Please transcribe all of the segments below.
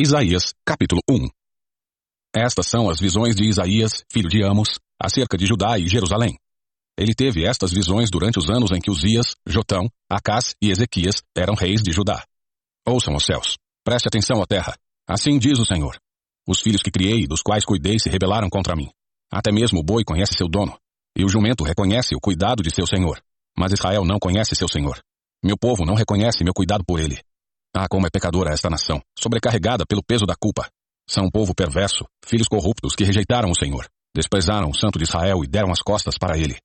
Isaías, capítulo 1 Estas são as visões de Isaías, filho de Amos, acerca de Judá e Jerusalém. Ele teve estas visões durante os anos em que Uzias, Jotão, Acás e Ezequias eram reis de Judá. Ouçam os céus. Preste atenção à terra. Assim diz o Senhor. Os filhos que criei e dos quais cuidei se rebelaram contra mim. Até mesmo o boi conhece seu dono, e o jumento reconhece o cuidado de seu senhor. Mas Israel não conhece seu senhor. Meu povo não reconhece meu cuidado por ele. Ah, como é pecadora esta nação, sobrecarregada pelo peso da culpa. São um povo perverso, filhos corruptos que rejeitaram o Senhor, desprezaram o Santo de Israel e deram as costas para ele.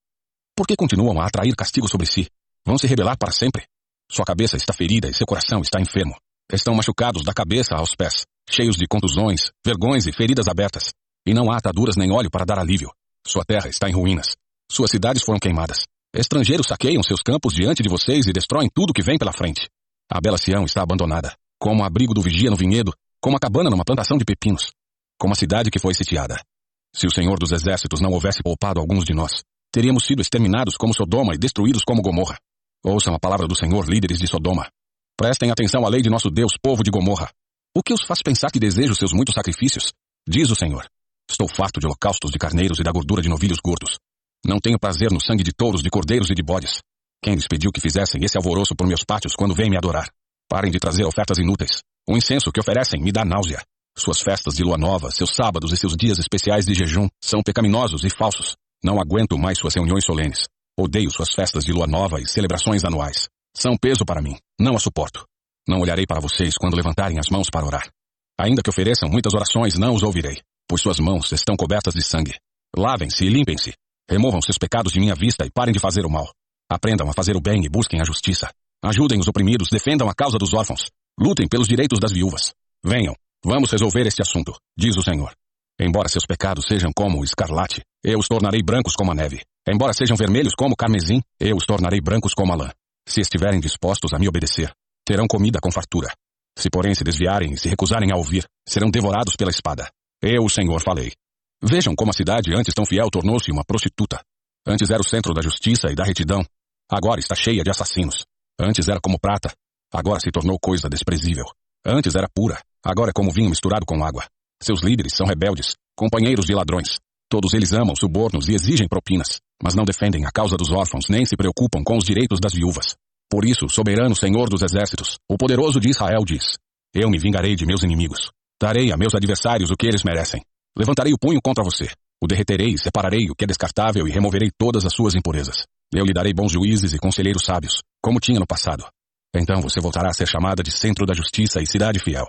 Por que continuam a atrair castigo sobre si? Vão se rebelar para sempre? Sua cabeça está ferida e seu coração está enfermo. Estão machucados da cabeça aos pés, cheios de contusões, vergões e feridas abertas. E não há ataduras nem óleo para dar alívio. Sua terra está em ruínas. Suas cidades foram queimadas. Estrangeiros saqueiam seus campos diante de vocês e destroem tudo que vem pela frente. A bela Sião está abandonada, como o abrigo do vigia no vinhedo, como a cabana numa plantação de pepinos, como a cidade que foi sitiada. Se o Senhor dos Exércitos não houvesse poupado alguns de nós, teríamos sido exterminados como Sodoma e destruídos como Gomorra. Ouçam a palavra do Senhor, líderes de Sodoma. Prestem atenção à lei de nosso Deus, povo de Gomorra. O que os faz pensar que desejo seus muitos sacrifícios? Diz o Senhor. Estou farto de holocaustos de carneiros e da gordura de novilhos gordos. Não tenho prazer no sangue de touros, de cordeiros e de bodes. Quem lhes pediu que fizessem esse alvoroço por meus pátios quando vêm me adorar? Parem de trazer ofertas inúteis. O incenso que oferecem me dá náusea. Suas festas de lua nova, seus sábados e seus dias especiais de jejum são pecaminosos e falsos. Não aguento mais suas reuniões solenes. Odeio suas festas de lua nova e celebrações anuais. São peso para mim. Não a suporto. Não olharei para vocês quando levantarem as mãos para orar. Ainda que ofereçam muitas orações, não os ouvirei, pois suas mãos estão cobertas de sangue. Lavem-se e limpem-se. Removam seus pecados de minha vista e parem de fazer o mal. Aprendam a fazer o bem e busquem a justiça. Ajudem os oprimidos, defendam a causa dos órfãos. Lutem pelos direitos das viúvas. Venham, vamos resolver este assunto, diz o Senhor. Embora seus pecados sejam como o escarlate, eu os tornarei brancos como a neve. Embora sejam vermelhos como o carmesim, eu os tornarei brancos como a lã. Se estiverem dispostos a me obedecer, terão comida com fartura. Se porém se desviarem e se recusarem a ouvir, serão devorados pela espada. Eu, o Senhor, falei. Vejam como a cidade antes tão fiel tornou-se uma prostituta. Antes era o centro da justiça e da retidão. Agora está cheia de assassinos. Antes era como prata. Agora se tornou coisa desprezível. Antes era pura. Agora é como vinho misturado com água. Seus líderes são rebeldes, companheiros de ladrões. Todos eles amam subornos e exigem propinas, mas não defendem a causa dos órfãos nem se preocupam com os direitos das viúvas. Por isso, soberano Senhor dos exércitos, o poderoso de Israel diz: Eu me vingarei de meus inimigos. Darei a meus adversários o que eles merecem. Levantarei o punho contra você. O derreterei, separarei o que é descartável e removerei todas as suas impurezas. Eu lhe darei bons juízes e conselheiros sábios, como tinha no passado. Então você voltará a ser chamada de centro da justiça e cidade fiel.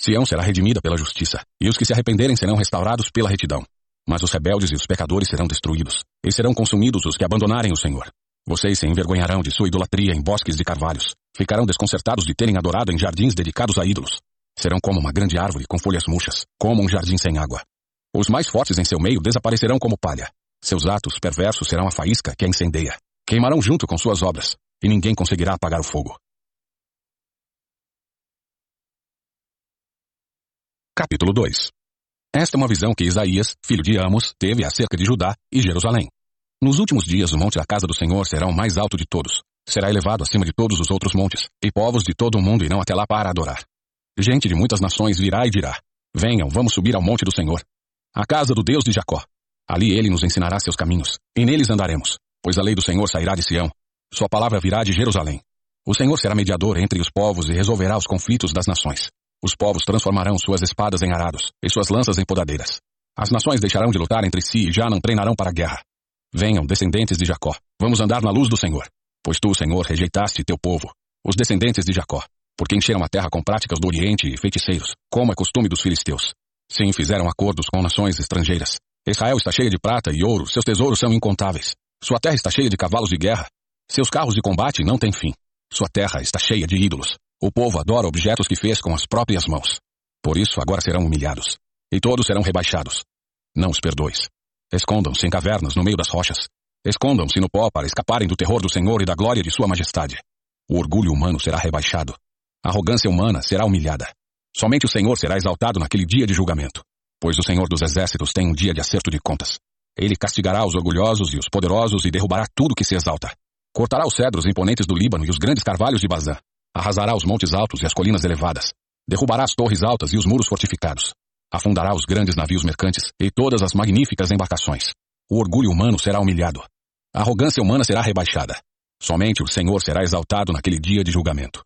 Sião será redimida pela justiça, e os que se arrependerem serão restaurados pela retidão. Mas os rebeldes e os pecadores serão destruídos, e serão consumidos os que abandonarem o Senhor. Vocês se envergonharão de sua idolatria em bosques de carvalhos. Ficarão desconcertados de terem adorado em jardins dedicados a ídolos. Serão como uma grande árvore com folhas murchas, como um jardim sem água. Os mais fortes em seu meio desaparecerão como palha. Seus atos perversos serão a faísca que a incendeia. Queimarão junto com suas obras, e ninguém conseguirá apagar o fogo. Capítulo 2 Esta é uma visão que Isaías, filho de Amos, teve acerca de Judá e Jerusalém. Nos últimos dias, o monte da casa do Senhor será o mais alto de todos. Será elevado acima de todos os outros montes, e povos de todo o mundo irão até lá para adorar. Gente de muitas nações virá e dirá: Venham, vamos subir ao monte do Senhor, a casa do Deus de Jacó. Ali ele nos ensinará seus caminhos, e neles andaremos, pois a lei do Senhor sairá de Sião. Sua palavra virá de Jerusalém. O Senhor será mediador entre os povos e resolverá os conflitos das nações. Os povos transformarão suas espadas em arados e suas lanças em podadeiras. As nações deixarão de lutar entre si e já não treinarão para a guerra. Venham, descendentes de Jacó, vamos andar na luz do Senhor. Pois tu, Senhor, rejeitaste teu povo, os descendentes de Jacó, porque encheram a terra com práticas do Oriente e feiticeiros, como é costume dos filisteus. Sim, fizeram acordos com nações estrangeiras. Israel está cheia de prata e ouro, seus tesouros são incontáveis. Sua terra está cheia de cavalos de guerra. Seus carros de combate não têm fim. Sua terra está cheia de ídolos. O povo adora objetos que fez com as próprias mãos. Por isso agora serão humilhados. E todos serão rebaixados. Não os perdoes. Escondam-se em cavernas no meio das rochas. Escondam-se no pó para escaparem do terror do Senhor e da glória de Sua Majestade. O orgulho humano será rebaixado. A arrogância humana será humilhada. Somente o Senhor será exaltado naquele dia de julgamento, pois o Senhor dos exércitos tem um dia de acerto de contas. Ele castigará os orgulhosos e os poderosos e derrubará tudo que se exalta. Cortará os cedros imponentes do Líbano e os grandes carvalhos de Bazã. Arrasará os montes altos e as colinas elevadas. Derrubará as torres altas e os muros fortificados. Afundará os grandes navios mercantes e todas as magníficas embarcações. O orgulho humano será humilhado. A arrogância humana será rebaixada. Somente o Senhor será exaltado naquele dia de julgamento.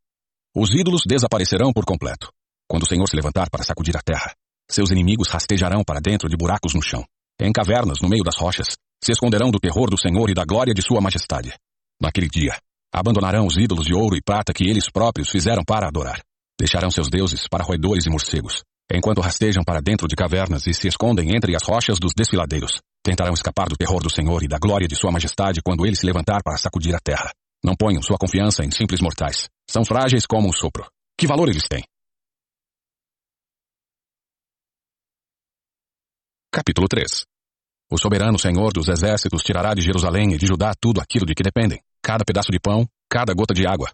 Os ídolos desaparecerão por completo. Quando o Senhor se levantar para sacudir a terra, seus inimigos rastejarão para dentro de buracos no chão. Em cavernas, no meio das rochas, se esconderão do terror do Senhor e da glória de sua majestade. Naquele dia, abandonarão os ídolos de ouro e prata que eles próprios fizeram para adorar. Deixarão seus deuses para roedores e morcegos, enquanto rastejam para dentro de cavernas e se escondem entre as rochas dos desfiladeiros. Tentarão escapar do terror do Senhor e da glória de sua majestade quando ele se levantar para sacudir a terra. Não ponham sua confiança em simples mortais. São frágeis como um sopro. Que valor eles têm? Capítulo 3 O soberano Senhor dos exércitos tirará de Jerusalém e de Judá tudo aquilo de que dependem, cada pedaço de pão, cada gota de água,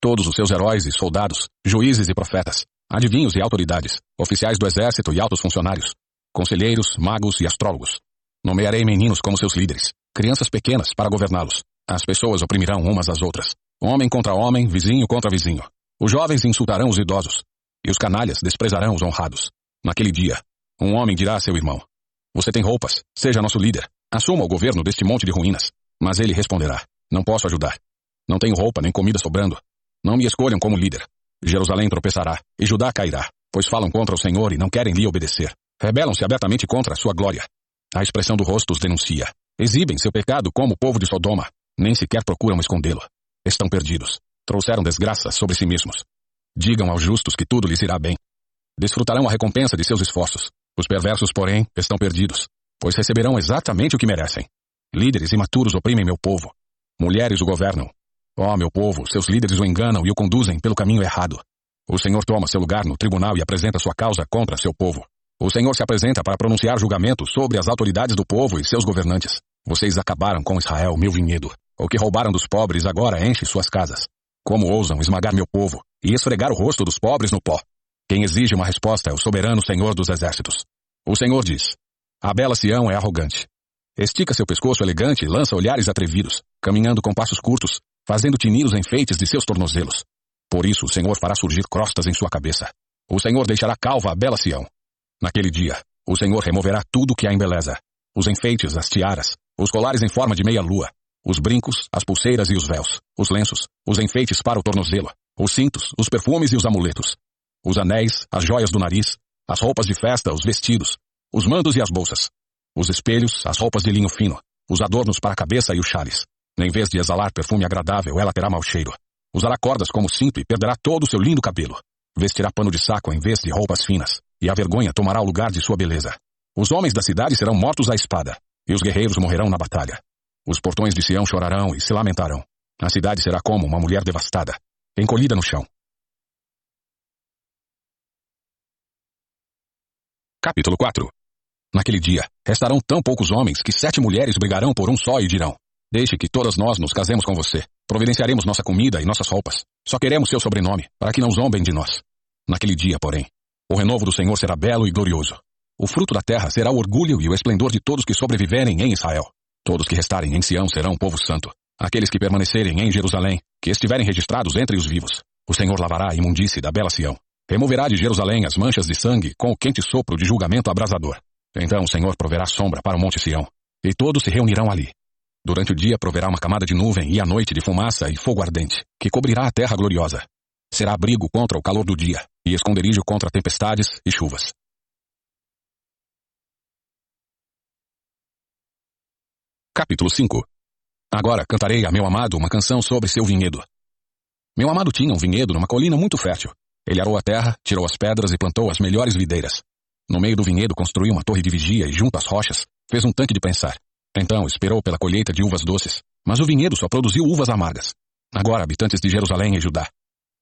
todos os seus heróis e soldados, juízes e profetas, adivinhos e autoridades, oficiais do exército e altos funcionários, conselheiros, magos e astrólogos. Nomearei meninos como seus líderes, crianças pequenas para governá-los. As pessoas oprimirão umas às outras, homem contra homem, vizinho contra vizinho. Os jovens insultarão os idosos, e os canalhas desprezarão os honrados. Naquele dia, um homem dirá a seu irmão: Você tem roupas, seja nosso líder, assuma o governo deste monte de ruínas. Mas ele responderá: Não posso ajudar. Não tenho roupa nem comida sobrando. Não me escolham como líder. Jerusalém tropeçará, e Judá cairá, pois falam contra o Senhor e não querem lhe obedecer. Rebelam-se abertamente contra a sua glória. A expressão do rosto os denuncia. Exibem seu pecado como o povo de Sodoma. Nem sequer procuram escondê-lo. Estão perdidos. Trouxeram desgraça sobre si mesmos. Digam aos justos que tudo lhes irá bem. Desfrutarão a recompensa de seus esforços. Os perversos, porém, estão perdidos, pois receberão exatamente o que merecem. Líderes imaturos oprimem meu povo. Mulheres o governam, Ó oh, meu povo, seus líderes o enganam e o conduzem pelo caminho errado. O Senhor toma seu lugar no tribunal e apresenta sua causa contra seu povo. O Senhor se apresenta para pronunciar julgamento sobre as autoridades do povo e seus governantes. Vocês acabaram com Israel, meu vinhedo. O que roubaram dos pobres agora enche suas casas. Como ousam esmagar meu povo e esfregar o rosto dos pobres no pó? Quem exige uma resposta é o soberano Senhor dos exércitos. O Senhor diz: A bela Sião é arrogante. Estica seu pescoço elegante e lança olhares atrevidos, caminhando com passos curtos, fazendo tinir os enfeites de seus tornozelos. Por isso o Senhor fará surgir crostas em sua cabeça. O Senhor deixará calva a bela Sião. Naquele dia, o Senhor removerá tudo que a embeleza. Os enfeites, as tiaras, os colares em forma de meia-lua, os brincos, as pulseiras e os véus, os lenços, os enfeites para o tornozelo, os cintos, os perfumes e os amuletos, os anéis, as joias do nariz, as roupas de festa, os vestidos, os mandos e as bolsas, os espelhos, as roupas de linho fino, os adornos para a cabeça e os chales, em vez de exalar perfume agradável, ela terá mau cheiro. Usará cordas como cinto e perderá todo o seu lindo cabelo. Vestirá pano de saco em vez de roupas finas, e a vergonha tomará o lugar de sua beleza. Os homens da cidade serão mortos à espada, e os guerreiros morrerão na batalha. Os portões de Sião chorarão e se lamentarão. A cidade será como uma mulher devastada, encolhida no chão. Capítulo 4 Naquele dia, restarão tão poucos homens que sete mulheres brigarão por um só e dirão: Deixe que todas nós nos casemos com você. Providenciaremos nossa comida e nossas roupas. Só queremos seu sobrenome, para que não zombem de nós. Naquele dia, porém, o renovo do Senhor será belo e glorioso. O fruto da terra será o orgulho e o esplendor de todos que sobreviverem em Israel. Todos que restarem em Sião serão povo santo. Aqueles que permanecerem em Jerusalém, que estiverem registrados entre os vivos. O Senhor lavará a imundície da bela Sião. Removerá de Jerusalém as manchas de sangue com o quente sopro de julgamento abrasador. Então o Senhor proverá sombra para o monte Sião, e todos se reunirão ali. Durante o dia proverá uma camada de nuvem e à noite de fumaça e fogo ardente, que cobrirá a terra gloriosa. Será abrigo contra o calor do dia e esconderijo contra tempestades e chuvas. Capítulo 5 Agora cantarei a meu amado uma canção sobre seu vinhedo. Meu amado tinha um vinhedo numa colina muito fértil. Ele arou a terra, tirou as pedras e plantou as melhores videiras. No meio do vinhedo construiu uma torre de vigia e junto às rochas fez um tanque de pensar. Então esperou pela colheita de uvas doces, mas o vinhedo só produziu uvas amargas. Agora, habitantes de Jerusalém e Judá,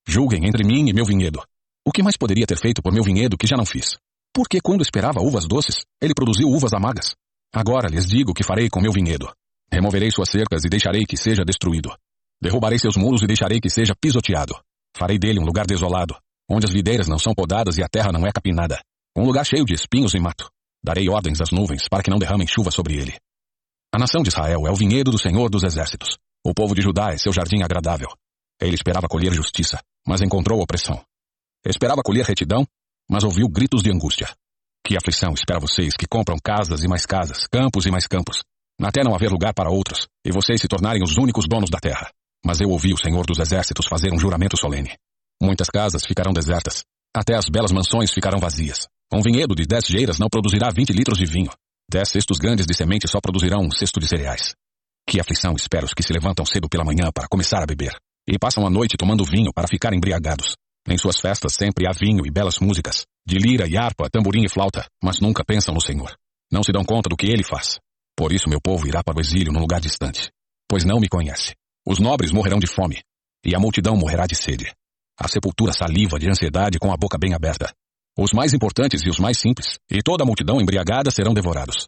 julguem entre mim e meu vinhedo. O que mais poderia ter feito por meu vinhedo que já não fiz? Porque quando esperava uvas doces, ele produziu uvas amargas. Agora lhes digo o que farei com meu vinhedo. Removerei suas cercas e deixarei que seja destruído. Derrubarei seus muros e deixarei que seja pisoteado. Farei dele um lugar desolado, onde as videiras não são podadas e a terra não é capinada. Um lugar cheio de espinhos e mato. Darei ordens às nuvens para que não derramem chuva sobre ele. A nação de Israel é o vinhedo do Senhor dos Exércitos. O povo de Judá é seu jardim agradável. Ele esperava colher justiça, mas encontrou opressão. Esperava colher retidão, mas ouviu gritos de angústia. Que aflição espera vocês que compram casas e mais casas, campos e mais campos, até não haver lugar para outros, e vocês se tornarem os únicos donos da terra. Mas eu ouvi o Senhor dos Exércitos fazer um juramento solene. Muitas casas ficarão desertas, até as belas mansões ficarão vazias. Um vinhedo de dez geiras não produzirá vinte litros de vinho. Dez cestos grandes de semente só produzirão um cesto de cereais. Que aflição espera os que se levantam cedo pela manhã para começar a beber, e passam a noite tomando vinho para ficar embriagados. Em suas festas sempre há vinho e belas músicas, de lira e harpa, tamborim e flauta, mas nunca pensam no Senhor. Não se dão conta do que ele faz. Por isso meu povo irá para o exílio num lugar distante, pois não me conhece. Os nobres morrerão de fome, e a multidão morrerá de sede. A sepultura saliva de ansiedade com a boca bem aberta. Os mais importantes e os mais simples, e toda a multidão embriagada serão devorados.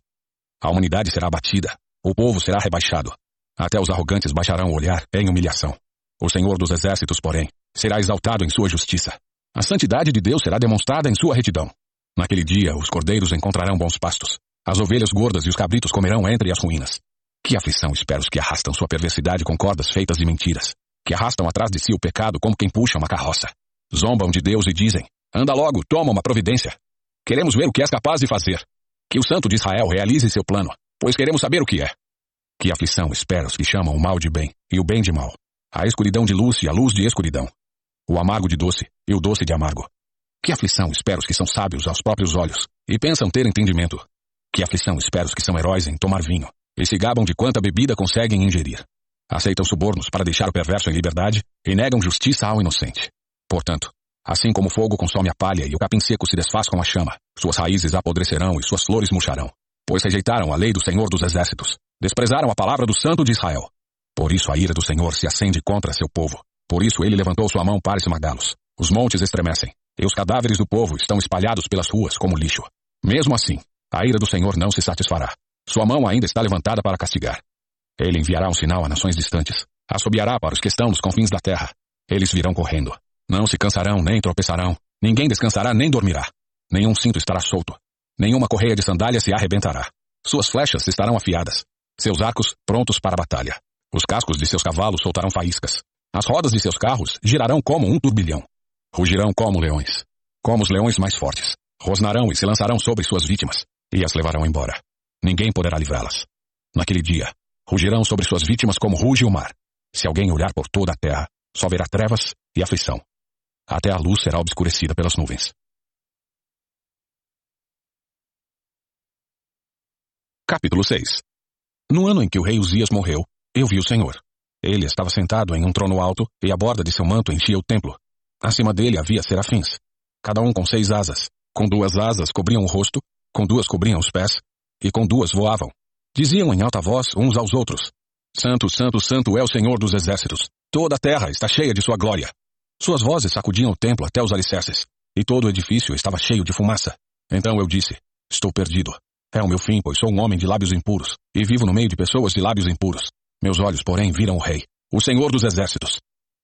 A humanidade será abatida, o povo será rebaixado. Até os arrogantes baixarão o olhar em humilhação. O Senhor dos Exércitos, porém, será exaltado em sua justiça. A santidade de Deus será demonstrada em sua retidão. Naquele dia, os cordeiros encontrarão bons pastos. As ovelhas gordas e os cabritos comerão entre as ruínas. Que aflição espera os que arrastam sua perversidade com cordas feitas de mentiras, que arrastam atrás de si o pecado como quem puxa uma carroça. Zombam de Deus e dizem: Anda logo, toma uma providência. Queremos ver o que és capaz de fazer. Que o Santo de Israel realize seu plano, pois queremos saber o que é. Que aflição espera os que chamam o mal de bem e o bem de mal, a escuridão de luz e a luz de escuridão, o amargo de doce e o doce de amargo. Que aflição espera os que são sábios aos próprios olhos e pensam ter entendimento. Que aflição espera os que são heróis em tomar vinho e se gabam de quanta bebida conseguem ingerir. Aceitam subornos para deixar o perverso em liberdade e negam justiça ao inocente. Portanto, assim como o fogo consome a palha e o capim seco se desfaz com a chama, suas raízes apodrecerão e suas flores murcharão, pois rejeitaram a lei do Senhor dos Exércitos, desprezaram a palavra do Santo de Israel. Por isso a ira do Senhor se acende contra seu povo. Por isso ele levantou sua mão para esmagá-los. Os montes estremecem, e os cadáveres do povo estão espalhados pelas ruas como lixo. Mesmo assim, a ira do Senhor não se satisfará. Sua mão ainda está levantada para castigar. Ele enviará um sinal a nações distantes. Assobiará para os que estão nos confins da terra. Eles virão correndo. Não se cansarão nem tropeçarão. Ninguém descansará nem dormirá. Nenhum cinto estará solto. Nenhuma correia de sandália se arrebentará. Suas flechas estarão afiadas. Seus arcos prontos para a batalha. Os cascos de seus cavalos soltarão faíscas. As rodas de seus carros girarão como um turbilhão. Rugirão como leões. Como os leões mais fortes. Rosnarão e se lançarão sobre suas vítimas e as levarão embora. Ninguém poderá livrá-las. Naquele dia, rugirão sobre suas vítimas como ruge o mar. Se alguém olhar por toda a terra, só verá trevas e aflição. Até a luz será obscurecida pelas nuvens. Capítulo 6 No ano em que o rei Uzias morreu, eu vi o Senhor. Ele estava sentado em um trono alto e a borda de seu manto enchia o templo. Acima dele havia serafins, cada um com seis asas. Com duas asas cobriam o rosto com duas cobriam os pés, e com duas voavam. Diziam em alta voz uns aos outros: Santo, Santo, Santo é o Senhor dos exércitos. Toda a terra está cheia de sua glória. Suas vozes sacudiam o templo até os alicerces, e todo o edifício estava cheio de fumaça. Então eu disse: Estou perdido. É o meu fim, pois sou um homem de lábios impuros, e vivo no meio de pessoas de lábios impuros. Meus olhos, porém, viram o Rei, o Senhor dos exércitos.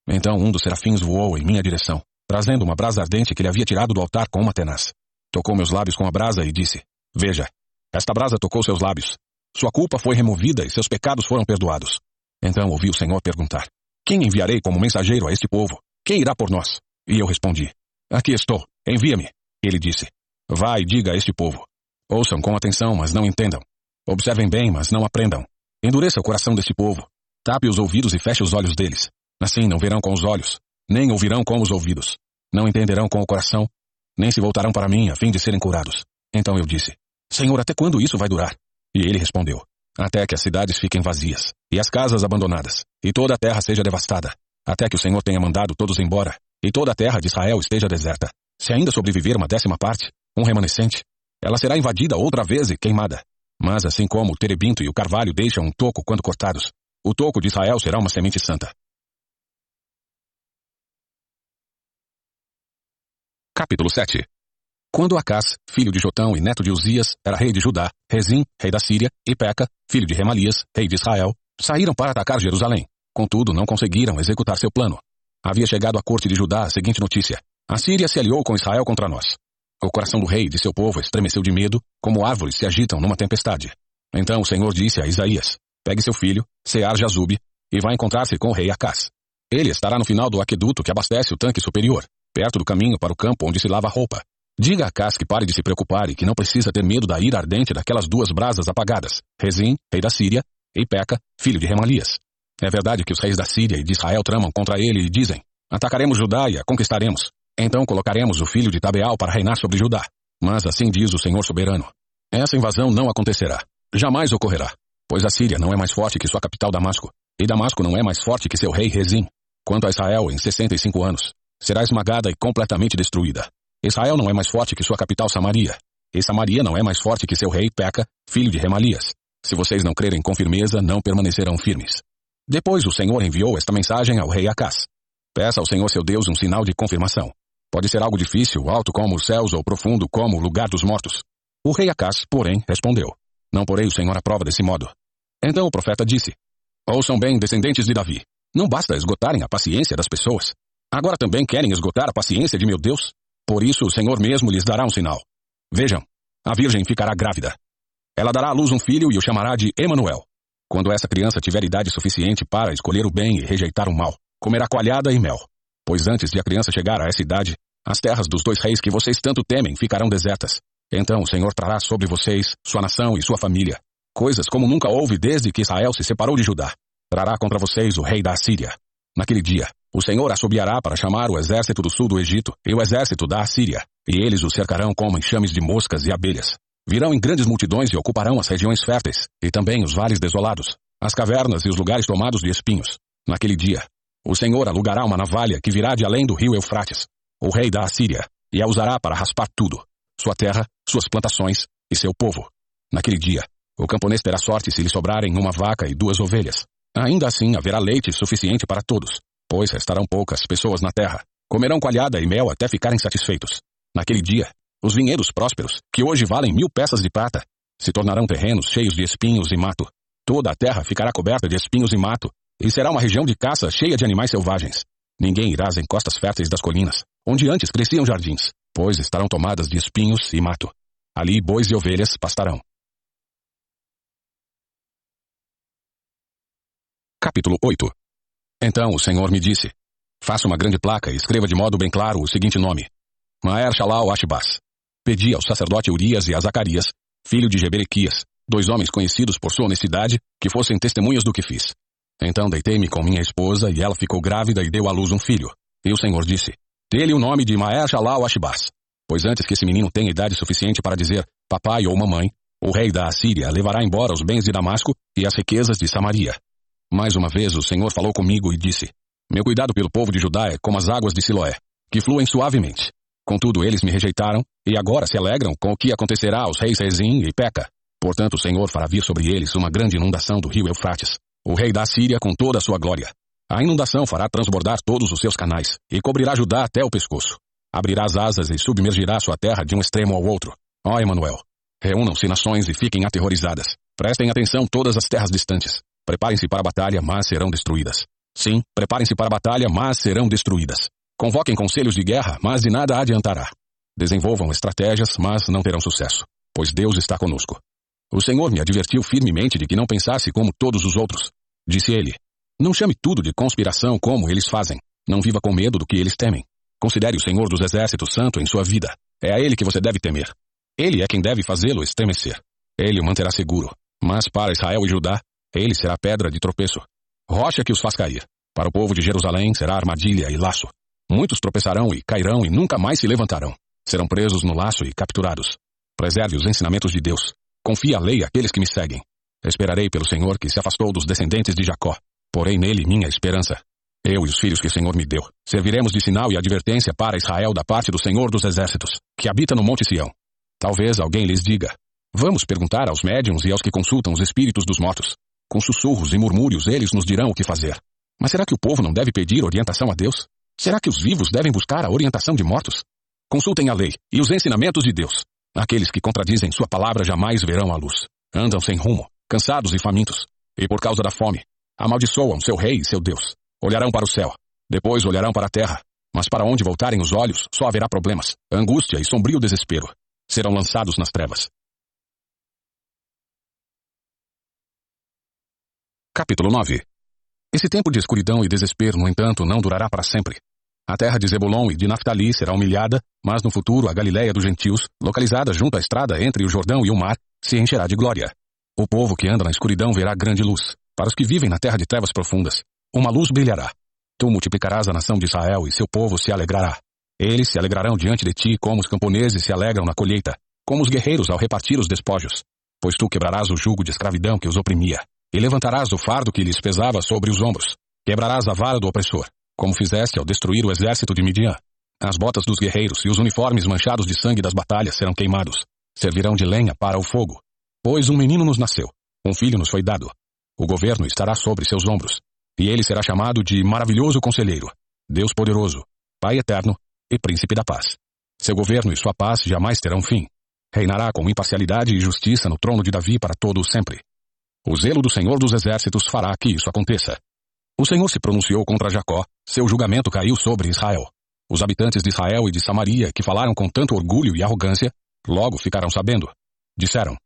Então um dos serafins voou em minha direção, trazendo uma brasa ardente que ele havia tirado do altar com uma tenaz. Tocou meus lábios com a brasa e disse: Veja, esta brasa tocou seus lábios. Sua culpa foi removida e seus pecados foram perdoados. Então ouvi o Senhor perguntar: Quem enviarei como mensageiro a este povo? Quem irá por nós? E eu respondi: Aqui estou, envia-me. Ele disse: Vá e diga a este povo: Ouçam com atenção, mas não entendam. Observem bem, mas não aprendam. Endureça o coração deste povo. Tape os ouvidos e feche os olhos deles. Assim não verão com os olhos, nem ouvirão com os ouvidos. Não entenderão com o coração, nem se voltarão para mim a fim de serem curados. Então eu disse: Senhor, até quando isso vai durar? E ele respondeu: Até que as cidades fiquem vazias, e as casas abandonadas, e toda a terra seja devastada, até que o Senhor tenha mandado todos embora, e toda a terra de Israel esteja deserta. Se ainda sobreviver uma décima parte, um remanescente, ela será invadida outra vez e queimada. Mas assim como o terebinto e o carvalho deixam um toco quando cortados, o toco de Israel será uma semente santa. Capítulo 7 Quando Acás, filho de Jotão e neto de Uzias, era rei de Judá, Rezim, rei da Síria, e Peca, filho de Remalias, rei de Israel, saíram para atacar Jerusalém. Contudo, não conseguiram executar seu plano. Havia chegado à corte de Judá a seguinte notícia. A Síria se aliou com Israel contra nós. O coração do rei e de seu povo estremeceu de medo, como árvores se agitam numa tempestade. Então o Senhor disse a Isaías, pegue seu filho, Sear Jazube, e vá encontrar-se com o rei Acás. Ele estará no final do aqueduto que abastece o tanque superior. perto do caminho para o campo onde se lava a roupa. Diga a Cas que pare de se preocupar e que não precisa ter medo da ira ardente daquelas duas brasas apagadas, Rezim, rei da Síria, e Peca, filho de Remalias. É verdade que os reis da Síria e de Israel tramam contra ele e dizem, atacaremos Judá e a conquistaremos. Então colocaremos o filho de Tabeal para reinar sobre Judá. Mas assim diz o Senhor soberano. Essa invasão não acontecerá. Jamais ocorrerá. Pois a Síria não é mais forte que sua capital Damasco, e Damasco não é mais forte que seu rei Rezim. Quanto a Israel, em 65 anos, será esmagada e completamente destruída. Israel não é mais forte que sua capital Samaria, e Samaria não é mais forte que seu rei Peca, filho de Remalias. Se vocês não crerem com firmeza, não permanecerão firmes. Depois o Senhor enviou esta mensagem ao rei Acás. Peça ao Senhor seu Deus um sinal de confirmação. Pode ser algo difícil, alto como os céus ou profundo como o lugar dos mortos. O rei Acás, porém, respondeu: Não porei o Senhor à prova desse modo. Então o profeta disse: Ouçam bem, descendentes de Davi. Não basta esgotarem a paciência das pessoas. Agora também querem esgotar a paciência de meu Deus? Por isso o Senhor mesmo lhes dará um sinal. Vejam, a virgem ficará grávida. Ela dará à luz um filho e o chamará de Emanuel. Quando essa criança tiver idade suficiente para escolher o bem e rejeitar o mal, comerá coalhada e mel. Pois antes de a criança chegar a essa idade, as terras dos dois reis que vocês tanto temem ficarão desertas. Então o Senhor trará sobre vocês, sua nação e sua família, coisas como nunca houve desde que Israel se separou de Judá. Trará contra vocês o rei da Assíria. Naquele dia, o Senhor assobiará para chamar o exército do sul do Egito e o exército da Assíria, e eles o cercarão como enxames de moscas e abelhas. Virão em grandes multidões e ocuparão as regiões férteis, e também os vales desolados, as cavernas e os lugares tomados de espinhos. Naquele dia, o Senhor alugará uma navalha que virá de além do rio Eufrates, o rei da Assíria, e a usará para raspar tudo, sua terra, suas plantações e seu povo. Naquele dia, o camponês terá sorte se lhe sobrarem uma vaca e duas ovelhas. Ainda assim haverá leite suficiente para todos, pois restarão poucas pessoas na terra. Comerão coalhada e mel até ficarem satisfeitos. Naquele dia, os vinhedos prósperos, que hoje valem mil peças de prata, se tornarão terrenos cheios de espinhos e mato. Toda a terra ficará coberta de espinhos e mato, e será uma região de caça cheia de animais selvagens. Ninguém irá às encostas férteis das colinas, onde antes cresciam jardins, pois estarão tomadas de espinhos e mato. Ali bois e ovelhas pastarão. Capítulo 8 Então o Senhor me disse, faça uma grande placa e escreva de modo bem claro o seguinte nome. Maer Shalal Ashbaz. Pedi ao sacerdote Urias e a Zacarias, filho de Jeberequias, dois homens conhecidos por sua honestidade, que fossem testemunhas do que fiz. Então deitei-me com minha esposa e ela ficou grávida e deu à luz um filho. E o Senhor disse, dê-lhe o nome de Maer Shalal Ashbaz. Pois antes que esse menino tenha idade suficiente para dizer papai ou mamãe, o rei da Assíria levará embora os bens de Damasco e as riquezas de Samaria. Mais uma vez o Senhor falou comigo e disse: Meu cuidado pelo povo de Judá é como as águas de Siloé, que fluem suavemente. Contudo, eles me rejeitaram, e agora se alegram com o que acontecerá aos reis Rezim e Peca. Portanto, o Senhor fará vir sobre eles uma grande inundação do rio Eufrates, o rei da Síria com toda a sua glória. A inundação fará transbordar todos os seus canais, e cobrirá Judá até o pescoço. Abrirá as asas e submergirá sua terra de um extremo ao outro. Ó Emanuel, reúnam-se nações e fiquem aterrorizadas. Prestem atenção todas as terras distantes. Preparem-se para a batalha, mas serão destruídas. Sim, preparem-se para a batalha, mas serão destruídas. Convoquem conselhos de guerra, mas de nada adiantará. Desenvolvam estratégias, mas não terão sucesso, pois Deus está conosco. O Senhor me advertiu firmemente de que não pensasse como todos os outros. Disse ele: Não chame tudo de conspiração como eles fazem. Não viva com medo do que eles temem. Considere o Senhor dos Exércitos santo em sua vida. É a ele que você deve temer. Ele é quem deve fazê-lo estremecer. Ele o manterá seguro. Mas para Israel e Judá, ele será pedra de tropeço, rocha que os faz cair. Para o povo de Jerusalém será armadilha e laço. Muitos tropeçarão e cairão e nunca mais se levantarão. Serão presos no laço e capturados. Preserve os ensinamentos de Deus. Confie a lei àqueles que me seguem. Esperarei pelo Senhor que se afastou dos descendentes de Jacó. Porém nele minha esperança. Eu e os filhos que o Senhor me deu, serviremos de sinal e advertência para Israel da parte do Senhor dos Exércitos, que habita no Monte Sião. Talvez alguém lhes diga: Vamos perguntar aos médiums e aos que consultam os espíritos dos mortos. Com sussurros e murmúrios eles nos dirão o que fazer. Mas será que o povo não deve pedir orientação a Deus? Será que os vivos devem buscar a orientação de mortos? Consultem a lei e os ensinamentos de Deus. Aqueles que contradizem sua palavra jamais verão a luz. Andam sem rumo, cansados e famintos. E por causa da fome, amaldiçoam seu rei e seu Deus. Olharão para o céu, depois olharão para a terra. Mas para onde voltarem os olhos, só haverá problemas, angústia e sombrio desespero. Serão lançados nas trevas. Capítulo 9 Esse tempo de escuridão e desespero, no entanto, não durará para sempre. A terra de Zebulon e de Naphtali será humilhada, mas no futuro a Galiléia dos gentios, localizada junto à estrada entre o Jordão e o mar, se encherá de glória. O povo que anda na escuridão verá grande luz. Para os que vivem na terra de trevas profundas, uma luz brilhará. Tu multiplicarás a nação de Israel e seu povo se alegrará. Eles se alegrarão diante de ti como os camponeses se alegram na colheita, como os guerreiros ao repartir os despojos. Pois tu quebrarás o jugo de escravidão que os oprimia, e levantarás o fardo que lhes pesava sobre os ombros. Quebrarás a vara do opressor, como fizeste ao destruir o exército de Midian. As botas dos guerreiros e os uniformes manchados de sangue das batalhas serão queimados. Servirão de lenha para o fogo. Pois um menino nos nasceu, um filho nos foi dado. O governo estará sobre seus ombros, e ele será chamado de Maravilhoso Conselheiro, Deus Poderoso, Pai Eterno e Príncipe da Paz. Seu governo e sua paz jamais terão fim. Reinará com imparcialidade e justiça no trono de Davi para todo o sempre. O zelo do Senhor dos Exércitos fará que isso aconteça. O Senhor se pronunciou contra Jacó, seu julgamento caiu sobre Israel. Os habitantes de Israel e de Samaria, que falaram com tanto orgulho e arrogância, logo ficaram sabendo. Disseram: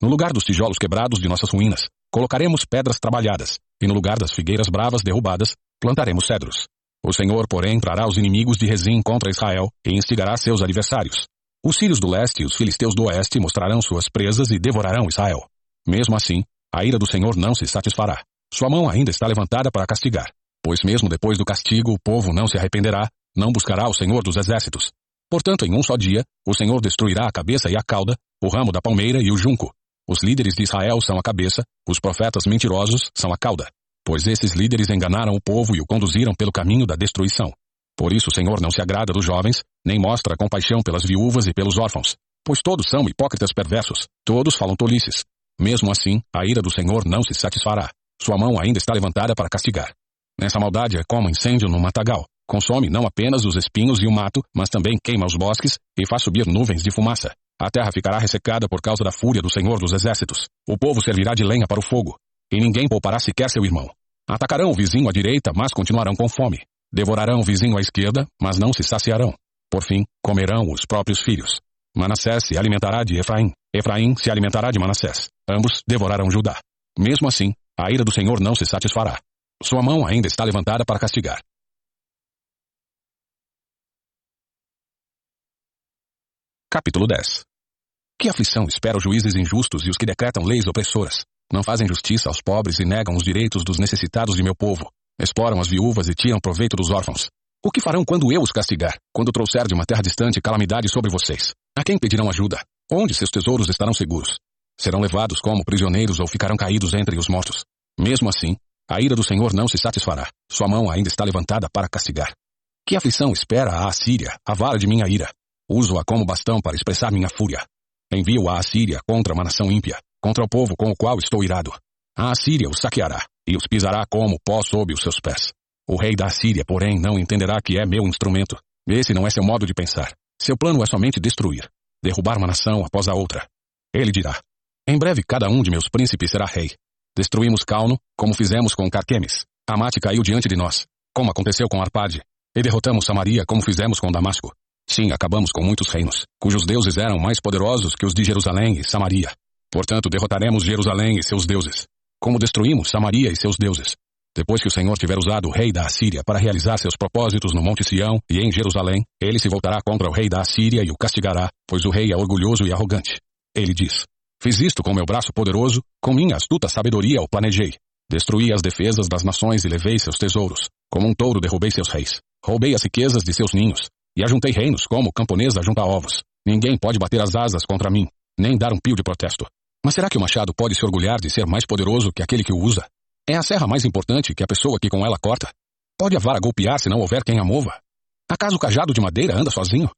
No lugar dos tijolos quebrados de nossas ruínas, colocaremos pedras trabalhadas, e no lugar das figueiras bravas derrubadas, plantaremos cedros. O Senhor, porém, trará os inimigos de Rezim contra Israel e instigará seus adversários. Os sírios do leste e os filisteus do oeste mostrarão suas presas e devorarão Israel. Mesmo assim, a ira do Senhor não se satisfará. Sua mão ainda está levantada para castigar. Pois mesmo depois do castigo, o povo não se arrependerá, não buscará o Senhor dos exércitos. Portanto, em um só dia, o Senhor destruirá a cabeça e a cauda, o ramo da palmeira e o junco. Os líderes de Israel são a cabeça, os profetas mentirosos são a cauda. Pois esses líderes enganaram o povo e o conduziram pelo caminho da destruição. Por isso o Senhor não se agrada dos jovens, nem mostra compaixão pelas viúvas e pelos órfãos. Pois todos são hipócritas perversos, todos falam tolices. Mesmo assim, a ira do Senhor não se satisfará. Sua mão ainda está levantada para castigar. Essa maldade é como incêndio no matagal. Consome não apenas os espinhos e o mato, mas também queima os bosques e faz subir nuvens de fumaça. A terra ficará ressecada por causa da fúria do Senhor dos Exércitos. O povo servirá de lenha para o fogo, e ninguém poupará sequer seu irmão. Atacarão o vizinho à direita, mas continuarão com fome. Devorarão o vizinho à esquerda, mas não se saciarão. Por fim, comerão os próprios filhos. Manassés se alimentará de Efraim. Efraim se alimentará de Manassés. Ambos devorarão Judá. Mesmo assim, a ira do Senhor não se satisfará. Sua mão ainda está levantada para castigar. Capítulo 10 Que aflição espera os juízes injustos e os que decretam leis opressoras? Não fazem justiça aos pobres e negam os direitos dos necessitados de meu povo. Exploram as viúvas e tiram proveito dos órfãos. O que farão quando eu os castigar? Quando trouxer de uma terra distante calamidade sobre vocês? A quem pedirão ajuda? Onde seus tesouros estarão seguros? Serão levados como prisioneiros ou ficarão caídos entre os mortos. Mesmo assim, a ira do Senhor não se satisfará. Sua mão ainda está levantada para castigar. Que aflição espera a Assíria, a vara de minha ira? Uso-a como bastão para expressar minha fúria. Envio a Assíria contra uma nação ímpia, contra o povo com o qual estou irado. A Assíria os saqueará, e os pisará como pó sob os seus pés. O rei da Assíria, porém, não entenderá que é meu instrumento. Esse não é seu modo de pensar. Seu plano é somente destruir, derrubar uma nação após a outra. Ele dirá: em breve cada um de meus príncipes será rei. Destruímos Calno, como fizemos com Carquemes. Amate caiu diante de nós, como aconteceu com Arpade. E derrotamos Samaria, como fizemos com Damasco. Sim, acabamos com muitos reinos, cujos deuses eram mais poderosos que os de Jerusalém e Samaria. Portanto, derrotaremos Jerusalém e seus deuses, como destruímos Samaria e seus deuses. Depois que o Senhor tiver usado o rei da Assíria para realizar seus propósitos no Monte Sião e em Jerusalém, ele se voltará contra o rei da Assíria e o castigará, pois o rei é orgulhoso e arrogante. Ele diz: Fiz isto com meu braço poderoso, com minha astuta sabedoria o planejei. Destruí as defesas das nações e levei seus tesouros. Como um touro derrubei seus reis. Roubei as riquezas de seus ninhos. E ajuntei reinos como camponesa junta ovos. Ninguém pode bater as asas contra mim, nem dar um pio de protesto. Mas será que o machado pode se orgulhar de ser mais poderoso que aquele que o usa? É a serra mais importante que a pessoa que com ela corta? Pode a vara golpear se não houver quem a mova? Acaso o cajado de madeira anda sozinho?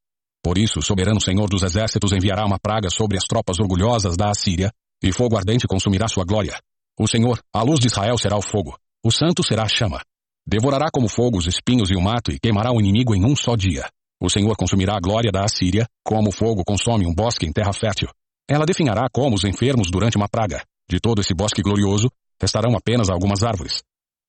Por isso, o soberano Senhor dos Exércitos enviará uma praga sobre as tropas orgulhosas da Assíria, e fogo ardente consumirá sua glória. O Senhor, a luz de Israel será o fogo, o santo será a chama. Devorará como fogo os espinhos e o mato e queimará o inimigo em um só dia. O Senhor consumirá a glória da Assíria, como o fogo consome um bosque em terra fértil. Ela definhará como os enfermos durante uma praga. De todo esse bosque glorioso, restarão apenas algumas árvores.